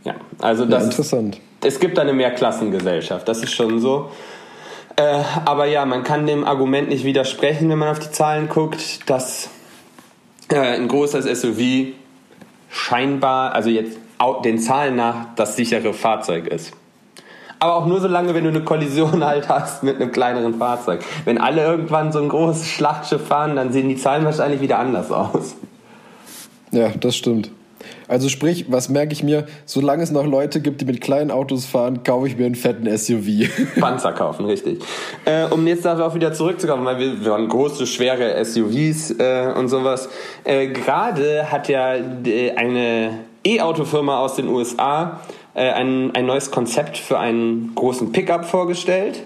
[SPEAKER 2] Ja, also das.
[SPEAKER 1] Ja, interessant.
[SPEAKER 2] Es gibt eine Mehrklassengesellschaft, das ist schon so. Äh, aber ja, man kann dem Argument nicht widersprechen, wenn man auf die Zahlen guckt, dass äh, ein großes SUV scheinbar, also jetzt den Zahlen nach, das sichere Fahrzeug ist. Aber auch nur so lange, wenn du eine Kollision halt hast mit einem kleineren Fahrzeug. Wenn alle irgendwann so ein großes Schlachtschiff fahren, dann sehen die Zahlen wahrscheinlich wieder anders aus.
[SPEAKER 1] Ja, das stimmt. Also sprich, was merke ich mir? Solange es noch Leute gibt, die mit kleinen Autos fahren, kaufe ich mir einen fetten SUV.
[SPEAKER 2] Panzer kaufen, richtig. Äh, um jetzt darauf wieder zurückzukommen, weil wir, wir haben große, schwere SUVs äh, und sowas. Äh, Gerade hat ja eine E-Auto-Firma aus den USA äh, ein, ein neues Konzept für einen großen Pickup vorgestellt.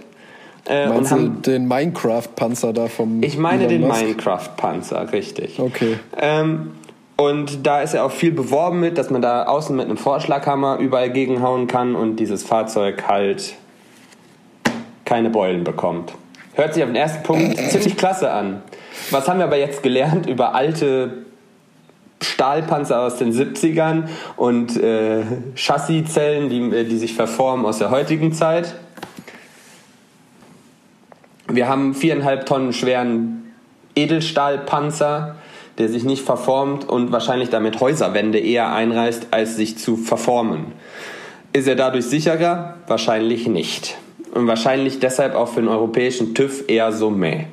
[SPEAKER 1] Äh, Meinst und haben, den Minecraft-Panzer da vom.
[SPEAKER 2] Ich meine den Minecraft-Panzer, richtig.
[SPEAKER 1] Okay.
[SPEAKER 2] Ähm, und da ist ja auch viel beworben mit, dass man da außen mit einem Vorschlaghammer überall gegenhauen kann und dieses Fahrzeug halt keine Beulen bekommt. Hört sich auf den ersten Punkt ziemlich klasse an. Was haben wir aber jetzt gelernt über alte Stahlpanzer aus den 70ern und äh, Chassiszellen, die, äh, die sich verformen aus der heutigen Zeit? Wir haben viereinhalb Tonnen schweren Edelstahlpanzer, der sich nicht verformt und wahrscheinlich damit Häuserwände eher einreißt, als sich zu verformen. Ist er dadurch sicherer? Wahrscheinlich nicht. Und wahrscheinlich deshalb auch für den europäischen TÜV eher so meh.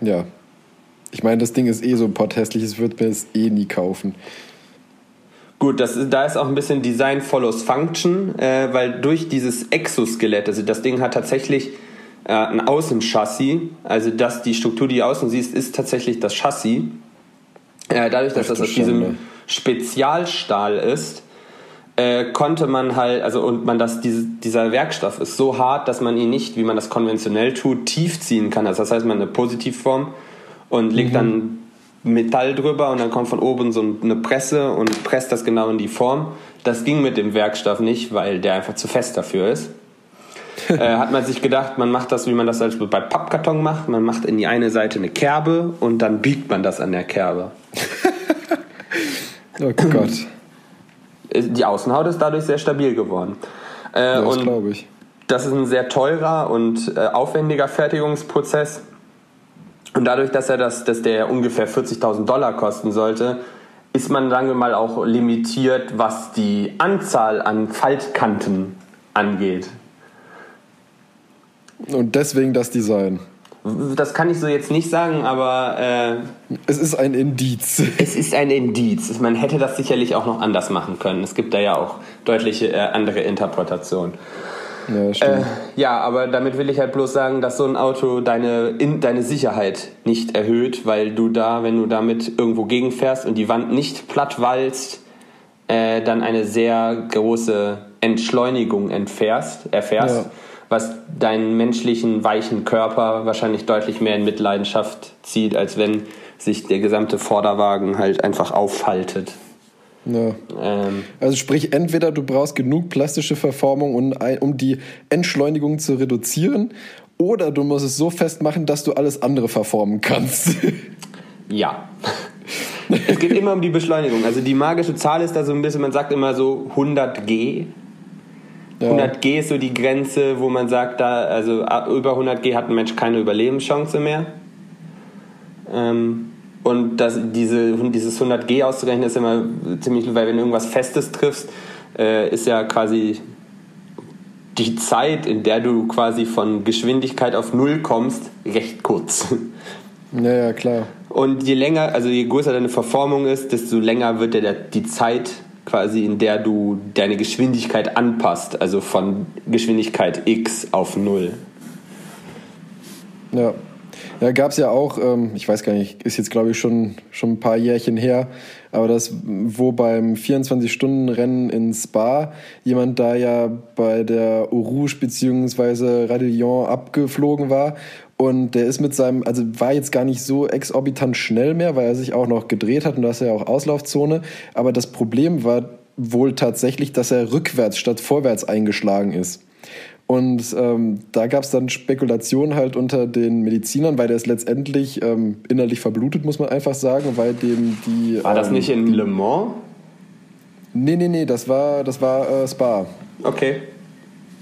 [SPEAKER 1] Ja. Ich meine, das Ding ist eh so potthässlich, es wird mir es eh nie kaufen.
[SPEAKER 2] Gut, das, da ist auch ein bisschen Design follows Function, äh, weil durch dieses Exoskelett, also das Ding hat tatsächlich äh, ein Außenchassis. Also das, die Struktur, die du außen siehst, ist tatsächlich das Chassis. Äh, dadurch, dass das aus diesem Spezialstahl ist, äh, konnte man halt, also und man das, diese, dieser Werkstoff ist so hart, dass man ihn nicht, wie man das konventionell tut, tief ziehen kann. Also das heißt, man eine Positivform und legt mhm. dann Metall drüber und dann kommt von oben so eine Presse und presst das genau in die Form. Das ging mit dem Werkstoff nicht, weil der einfach zu fest dafür ist äh, hat man sich gedacht, man macht das, wie man das als bei Pappkarton macht. Man macht in die eine Seite eine Kerbe und dann biegt man das an der Kerbe.
[SPEAKER 1] oh Gott.
[SPEAKER 2] Die Außenhaut ist dadurch sehr stabil geworden. Äh,
[SPEAKER 1] das glaube ich.
[SPEAKER 2] Das ist ein sehr teurer und äh, aufwendiger Fertigungsprozess. Und dadurch, dass er das, dass der ungefähr 40.000 Dollar kosten sollte, ist man, wir mal, auch limitiert, was die Anzahl an Faltkanten angeht.
[SPEAKER 1] Und deswegen das Design.
[SPEAKER 2] Das kann ich so jetzt nicht sagen, aber.
[SPEAKER 1] Äh, es ist ein Indiz.
[SPEAKER 2] Es ist ein Indiz. Man hätte das sicherlich auch noch anders machen können. Es gibt da ja auch deutliche äh, andere Interpretationen.
[SPEAKER 1] Ja, stimmt. Äh,
[SPEAKER 2] ja, aber damit will ich halt bloß sagen, dass so ein Auto deine, in, deine Sicherheit nicht erhöht, weil du da, wenn du damit irgendwo gegenfährst und die Wand nicht platt walzt, äh, dann eine sehr große Entschleunigung entfährst, erfährst. Ja was deinen menschlichen weichen Körper wahrscheinlich deutlich mehr in Mitleidenschaft zieht, als wenn sich der gesamte Vorderwagen halt einfach auffaltet.
[SPEAKER 1] Ja. Ähm, also sprich, entweder du brauchst genug plastische Verformung, um, um die Entschleunigung zu reduzieren, oder du musst es so festmachen, dass du alles andere verformen kannst.
[SPEAKER 2] ja. es geht immer um die Beschleunigung. Also die magische Zahl ist da so ein bisschen, man sagt immer so 100 G. Ja. 100 G ist so die Grenze, wo man sagt, da, also über 100 G hat ein Mensch keine Überlebenschance mehr. Ähm, und das, diese, dieses 100 G auszurechnen ist immer ziemlich, weil wenn du irgendwas Festes triffst, äh, ist ja quasi die Zeit, in der du quasi von Geschwindigkeit auf Null kommst, recht kurz.
[SPEAKER 1] Ja, ja, klar.
[SPEAKER 2] Und je länger, also je größer deine Verformung ist, desto länger wird der, die Zeit quasi, in der du deine Geschwindigkeit anpasst, also von Geschwindigkeit x auf Null.
[SPEAKER 1] Ja. Ja, gab es ja auch, ähm, ich weiß gar nicht, ist jetzt glaube ich schon, schon ein paar Jährchen her, aber das, wo beim 24-Stunden-Rennen in Spa jemand da ja bei der Eau Rouge bzw. Radillon abgeflogen war und der ist mit seinem, also war jetzt gar nicht so exorbitant schnell mehr, weil er sich auch noch gedreht hat und da ist ja auch Auslaufzone. Aber das Problem war wohl tatsächlich, dass er rückwärts statt vorwärts eingeschlagen ist. Und ähm, da gab es dann Spekulationen halt unter den Medizinern, weil der ist letztendlich ähm, innerlich verblutet, muss man einfach sagen, weil dem die.
[SPEAKER 2] War das
[SPEAKER 1] ähm,
[SPEAKER 2] nicht in Le Mans?
[SPEAKER 1] Nee, nee, nee, das war, das war äh, Spa.
[SPEAKER 2] Okay.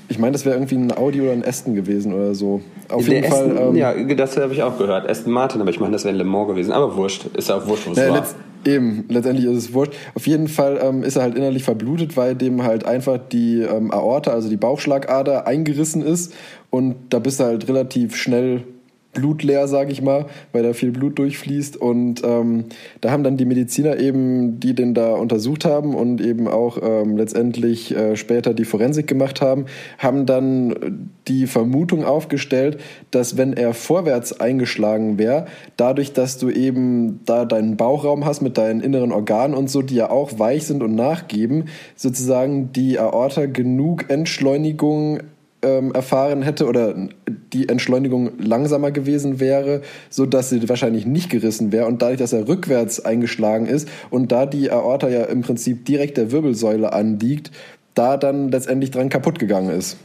[SPEAKER 1] Ich meine, das wäre irgendwie ein Audi oder ein Aston gewesen oder so.
[SPEAKER 2] Auf jeden Aston, Fall. Ähm, ja, das habe ich auch gehört. Aston Martin, aber ich meine, das wäre Le Mans gewesen. Aber wurscht. Ist ja auch wurscht, wo es war.
[SPEAKER 1] Letzt, eben, letztendlich ist es wurscht. Auf jeden Fall ähm, ist er halt innerlich verblutet, weil dem halt einfach die ähm, Aorta, also die Bauchschlagader, eingerissen ist. Und da bist du halt relativ schnell blutleer, sage ich mal, weil da viel Blut durchfließt. Und ähm, da haben dann die Mediziner eben, die den da untersucht haben und eben auch ähm, letztendlich äh, später die Forensik gemacht haben, haben dann die Vermutung aufgestellt, dass wenn er vorwärts eingeschlagen wäre, dadurch, dass du eben da deinen Bauchraum hast mit deinen inneren Organen und so, die ja auch weich sind und nachgeben, sozusagen die Aorta genug Entschleunigung ähm, erfahren hätte oder die Entschleunigung langsamer gewesen wäre, so dass sie wahrscheinlich nicht gerissen wäre und dadurch, dass er rückwärts eingeschlagen ist und da die Aorta ja im Prinzip direkt der Wirbelsäule anliegt, da dann letztendlich dran kaputt gegangen ist.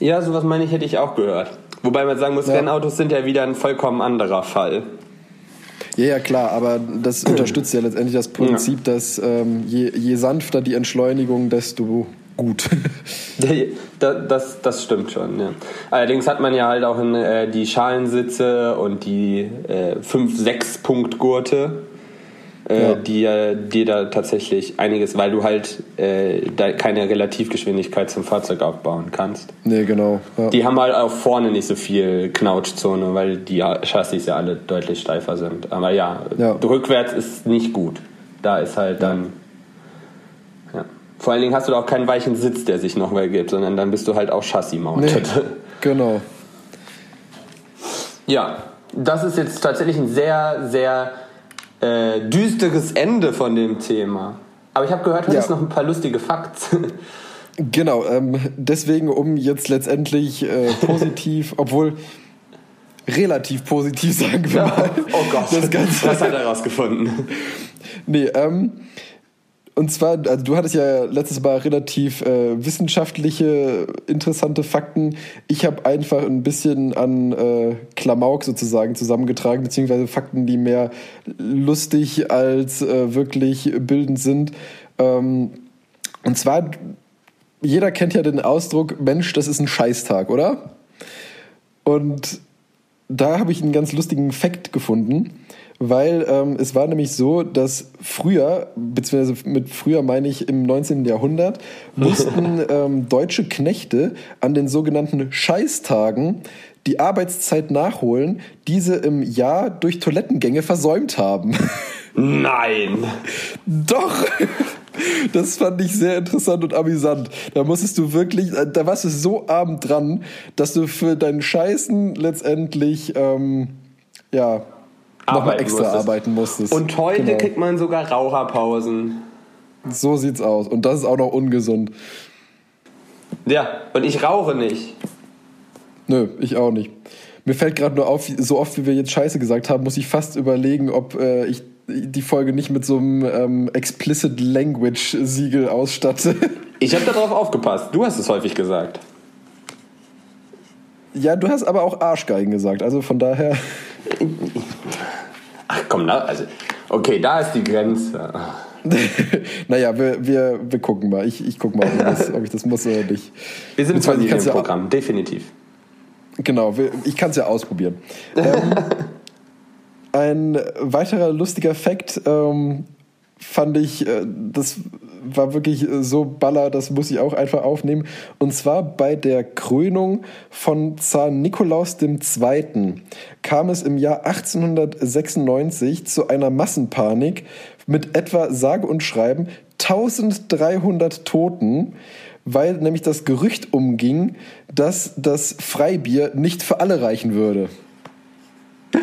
[SPEAKER 2] Ja, sowas meine ich, hätte ich auch gehört. Wobei man sagen muss, ja. Rennautos sind ja wieder ein vollkommen anderer Fall.
[SPEAKER 1] Ja, ja, klar, aber das unterstützt ja letztendlich das Prinzip, ja. dass ähm, je, je sanfter die Entschleunigung, desto gut.
[SPEAKER 2] das, das stimmt schon, ja. Allerdings hat man ja halt auch in, äh, die Schalensitze und die äh, 5-6-Punkt-Gurte, äh, ja. die, die da tatsächlich einiges, weil du halt äh, keine Relativgeschwindigkeit zum Fahrzeug aufbauen kannst.
[SPEAKER 1] Nee, genau.
[SPEAKER 2] Ja. Die haben halt auch vorne nicht so viel Knautschzone, weil die Chassis ja alle deutlich steifer sind. Aber ja, ja. rückwärts ist nicht gut. Da ist halt dann vor allen Dingen hast du da auch keinen weichen Sitz, der sich noch mehr gibt, sondern dann bist du halt auch Chassis-mounted. Nee,
[SPEAKER 1] genau.
[SPEAKER 2] Ja, das ist jetzt tatsächlich ein sehr, sehr äh, düsteres Ende von dem Thema. Aber ich habe gehört, heute ja. ist noch ein paar lustige Facts.
[SPEAKER 1] Genau, ähm, deswegen, um jetzt letztendlich äh, positiv, obwohl relativ positiv, sagen wir ja. mal.
[SPEAKER 2] Oh Gott, das, Ganze, das hat er rausgefunden.
[SPEAKER 1] nee, ähm, und zwar, also du hattest ja letztes Mal relativ äh, wissenschaftliche, interessante Fakten. Ich habe einfach ein bisschen an äh, Klamauk sozusagen zusammengetragen, beziehungsweise Fakten, die mehr lustig als äh, wirklich bildend sind. Ähm, und zwar, jeder kennt ja den Ausdruck, Mensch, das ist ein Scheißtag, oder? Und da habe ich einen ganz lustigen Fakt gefunden weil ähm, es war nämlich so, dass früher, beziehungsweise mit früher meine ich im 19. Jahrhundert, mussten ähm, deutsche Knechte an den sogenannten Scheißtagen die Arbeitszeit nachholen, die sie im Jahr durch Toilettengänge versäumt haben.
[SPEAKER 2] Nein!
[SPEAKER 1] Doch! Das fand ich sehr interessant und amüsant. Da musstest du wirklich, äh, da warst du so arm dran, dass du für deinen Scheißen letztendlich, ähm, ja, nochmal extra musstest. arbeiten musstest.
[SPEAKER 2] Und heute genau. kriegt man sogar Raucherpausen.
[SPEAKER 1] So sieht's aus. Und das ist auch noch ungesund.
[SPEAKER 2] Ja, und ich rauche nicht.
[SPEAKER 1] Nö, ich auch nicht. Mir fällt gerade nur auf, so oft wie wir jetzt Scheiße gesagt haben, muss ich fast überlegen, ob äh, ich die Folge nicht mit so einem ähm, Explicit Language Siegel ausstatte.
[SPEAKER 2] Ich habe darauf aufgepasst. Du hast es häufig gesagt.
[SPEAKER 1] Ja, du hast aber auch Arschgeigen gesagt, also von daher.
[SPEAKER 2] Ach komm, na, also, okay, da ist die Grenze.
[SPEAKER 1] naja, wir, wir, wir gucken mal. Ich, ich guck mal, ob, das, ob ich das muss oder nicht.
[SPEAKER 2] Wir sind zwar nicht im Programm, ja, definitiv.
[SPEAKER 1] Genau, ich kann es ja ausprobieren. ähm, ein weiterer lustiger Fakt ähm, fand ich, äh, das war wirklich so baller, das muss ich auch einfach aufnehmen. Und zwar bei der Krönung von Zar Nikolaus II. kam es im Jahr 1896 zu einer Massenpanik mit etwa sage und schreiben 1300 Toten, weil nämlich das Gerücht umging, dass das Freibier nicht für alle reichen würde.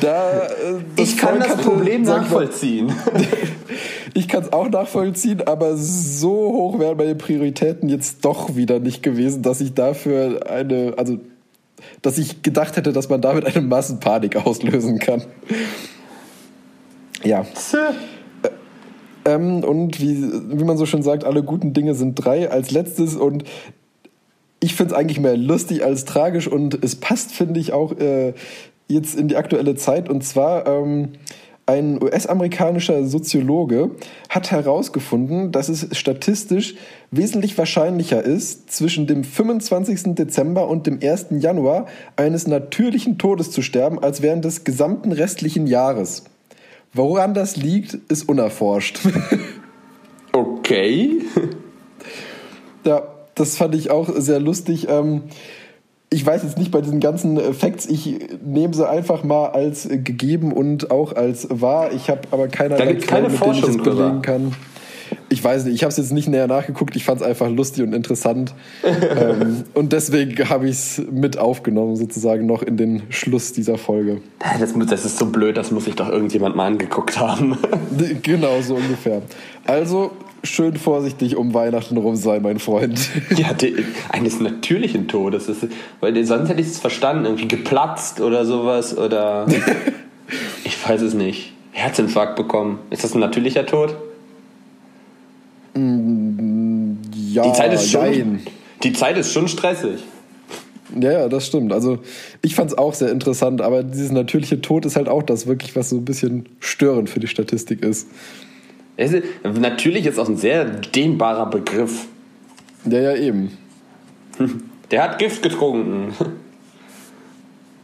[SPEAKER 2] da, äh, ich kann das Problem nachvollziehen.
[SPEAKER 1] ich kann es auch nachvollziehen, aber so hoch wären meine Prioritäten jetzt doch wieder nicht gewesen, dass ich dafür eine, also dass ich gedacht hätte, dass man damit eine Massenpanik auslösen kann. Ja. Äh, ähm, und wie, wie man so schön sagt, alle guten Dinge sind drei. Als letztes und ich finde es eigentlich mehr lustig als tragisch und es passt, finde ich, auch äh, jetzt in die aktuelle Zeit. Und zwar ähm, ein US-amerikanischer Soziologe hat herausgefunden, dass es statistisch wesentlich wahrscheinlicher ist, zwischen dem 25. Dezember und dem 1. Januar eines natürlichen Todes zu sterben, als während des gesamten restlichen Jahres. Woran das liegt, ist unerforscht.
[SPEAKER 2] okay.
[SPEAKER 1] Ja, das fand ich auch sehr lustig. Ähm, ich weiß jetzt nicht bei diesen ganzen Facts, ich nehme sie einfach mal als gegeben und auch als wahr. Ich habe aber keinerlei
[SPEAKER 2] Quellen, mit denen ich das belegen
[SPEAKER 1] kann. Ich weiß nicht, ich habe es jetzt nicht näher nachgeguckt, ich fand es einfach lustig und interessant. ähm, und deswegen habe ich es mit aufgenommen, sozusagen noch in den Schluss dieser Folge.
[SPEAKER 2] Das, das ist so blöd, das muss ich doch irgendjemand mal angeguckt haben.
[SPEAKER 1] genau, so ungefähr. Also, schön vorsichtig um Weihnachten rum sein, mein Freund.
[SPEAKER 2] Ja, die, eines natürlichen Todes. Ist, weil sonst hätte ich es verstanden, irgendwie geplatzt oder sowas oder ich weiß es nicht. Herzinfarkt bekommen. Ist das ein natürlicher Tod?
[SPEAKER 1] Mm, ja,
[SPEAKER 2] die Zeit ist schon, die Zeit ist schon stressig.
[SPEAKER 1] Ja, ja, das stimmt. Also ich fand es auch sehr interessant, aber dieses natürliche Tod ist halt auch das wirklich, was so ein bisschen störend für die Statistik ist.
[SPEAKER 2] Ist, natürlich ist auch ein sehr dehnbarer Begriff.
[SPEAKER 1] Ja, ja, eben.
[SPEAKER 2] Der hat Gift getrunken.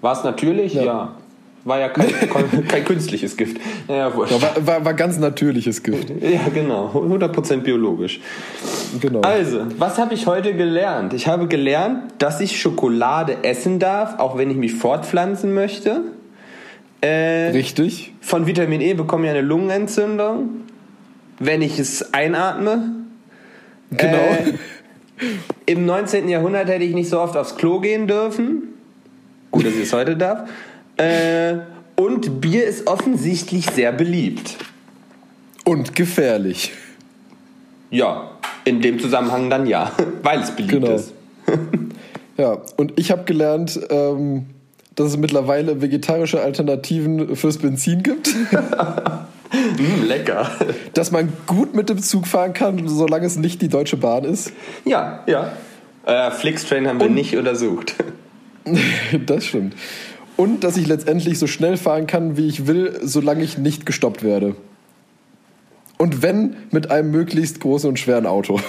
[SPEAKER 2] War es natürlich? Ja. ja. War ja kein, kein künstliches Gift.
[SPEAKER 1] Ja, war, war, war, ganz natürliches Gift.
[SPEAKER 2] Ja, genau. 100% biologisch. Genau. Also, was habe ich heute gelernt? Ich habe gelernt, dass ich Schokolade essen darf, auch wenn ich mich fortpflanzen möchte.
[SPEAKER 1] Äh, Richtig.
[SPEAKER 2] Von Vitamin E bekomme ich eine Lungenentzündung wenn ich es einatme.
[SPEAKER 1] Genau. Äh,
[SPEAKER 2] Im 19. Jahrhundert hätte ich nicht so oft aufs Klo gehen dürfen. Gut, dass ich es heute darf. Äh, und Bier ist offensichtlich sehr beliebt.
[SPEAKER 1] Und gefährlich.
[SPEAKER 2] Ja, in dem Zusammenhang dann ja, weil es beliebt genau. ist.
[SPEAKER 1] ja, und ich habe gelernt, ähm, dass es mittlerweile vegetarische Alternativen fürs Benzin gibt.
[SPEAKER 2] mm, lecker.
[SPEAKER 1] Dass man gut mit dem Zug fahren kann, solange es nicht die Deutsche Bahn ist.
[SPEAKER 2] Ja, ja. Äh, Flixtrain haben wir Und, nicht untersucht.
[SPEAKER 1] das stimmt. Und dass ich letztendlich so schnell fahren kann, wie ich will, solange ich nicht gestoppt werde. Und wenn, mit einem möglichst großen und schweren Auto.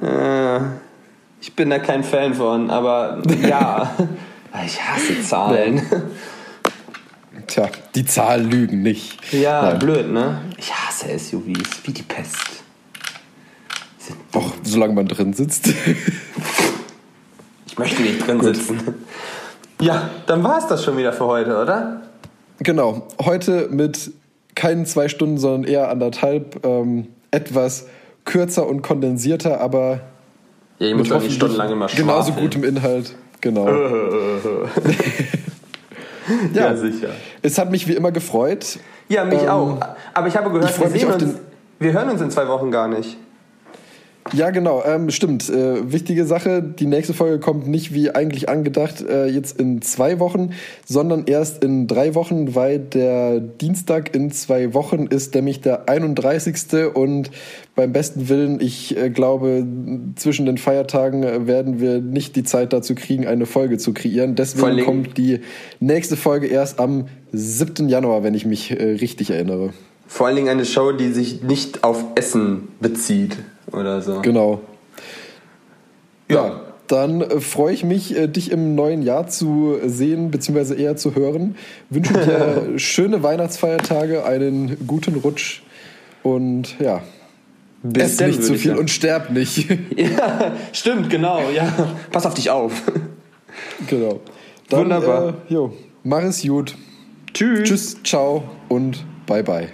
[SPEAKER 2] Äh, ich bin da kein Fan von, aber ja. Ich hasse Zahlen.
[SPEAKER 1] Tja, die Zahlen lügen nicht.
[SPEAKER 2] Ja, Nein. blöd, ne? Ich hasse SUVs, wie die Pest.
[SPEAKER 1] Doch, solange man drin sitzt.
[SPEAKER 2] ich möchte nicht drin Gut. sitzen. Ja, dann war es das schon wieder für heute, oder?
[SPEAKER 1] Genau. Heute mit keinen zwei Stunden, sondern eher anderthalb. Ähm, etwas kürzer und kondensierter, aber.
[SPEAKER 2] Ja, ich muss ja nicht stundenlang immer
[SPEAKER 1] Genauso gutem Inhalt. Genau. Ja, ja, sicher. Es hat mich wie immer gefreut.
[SPEAKER 2] Ja, mich ähm, auch. Aber ich habe gehört, ich wir, uns, wir hören uns in zwei Wochen gar nicht.
[SPEAKER 1] Ja, genau, ähm, stimmt. Äh, wichtige Sache, die nächste Folge kommt nicht wie eigentlich angedacht äh, jetzt in zwei Wochen, sondern erst in drei Wochen, weil der Dienstag in zwei Wochen ist nämlich der 31. und beim besten Willen, ich äh, glaube, zwischen den Feiertagen äh, werden wir nicht die Zeit dazu kriegen, eine Folge zu kreieren. Deswegen kommt die nächste Folge erst am 7. Januar, wenn ich mich äh, richtig erinnere.
[SPEAKER 2] Vor allen Dingen eine Show, die sich nicht auf Essen bezieht oder so.
[SPEAKER 1] Genau. Ja, ja dann äh, freue ich mich, äh, dich im neuen Jahr zu sehen, beziehungsweise eher zu hören. Wünsche dir schöne Weihnachtsfeiertage, einen guten Rutsch und ja. Bis Ess nicht zu viel und sterb nicht.
[SPEAKER 2] Ja, stimmt, genau. Ja, pass auf dich auf.
[SPEAKER 1] Genau. Dann, Wunderbar. Äh, jo, mach es gut.
[SPEAKER 2] Tschüss.
[SPEAKER 1] Tschüss, ciao und bye bye.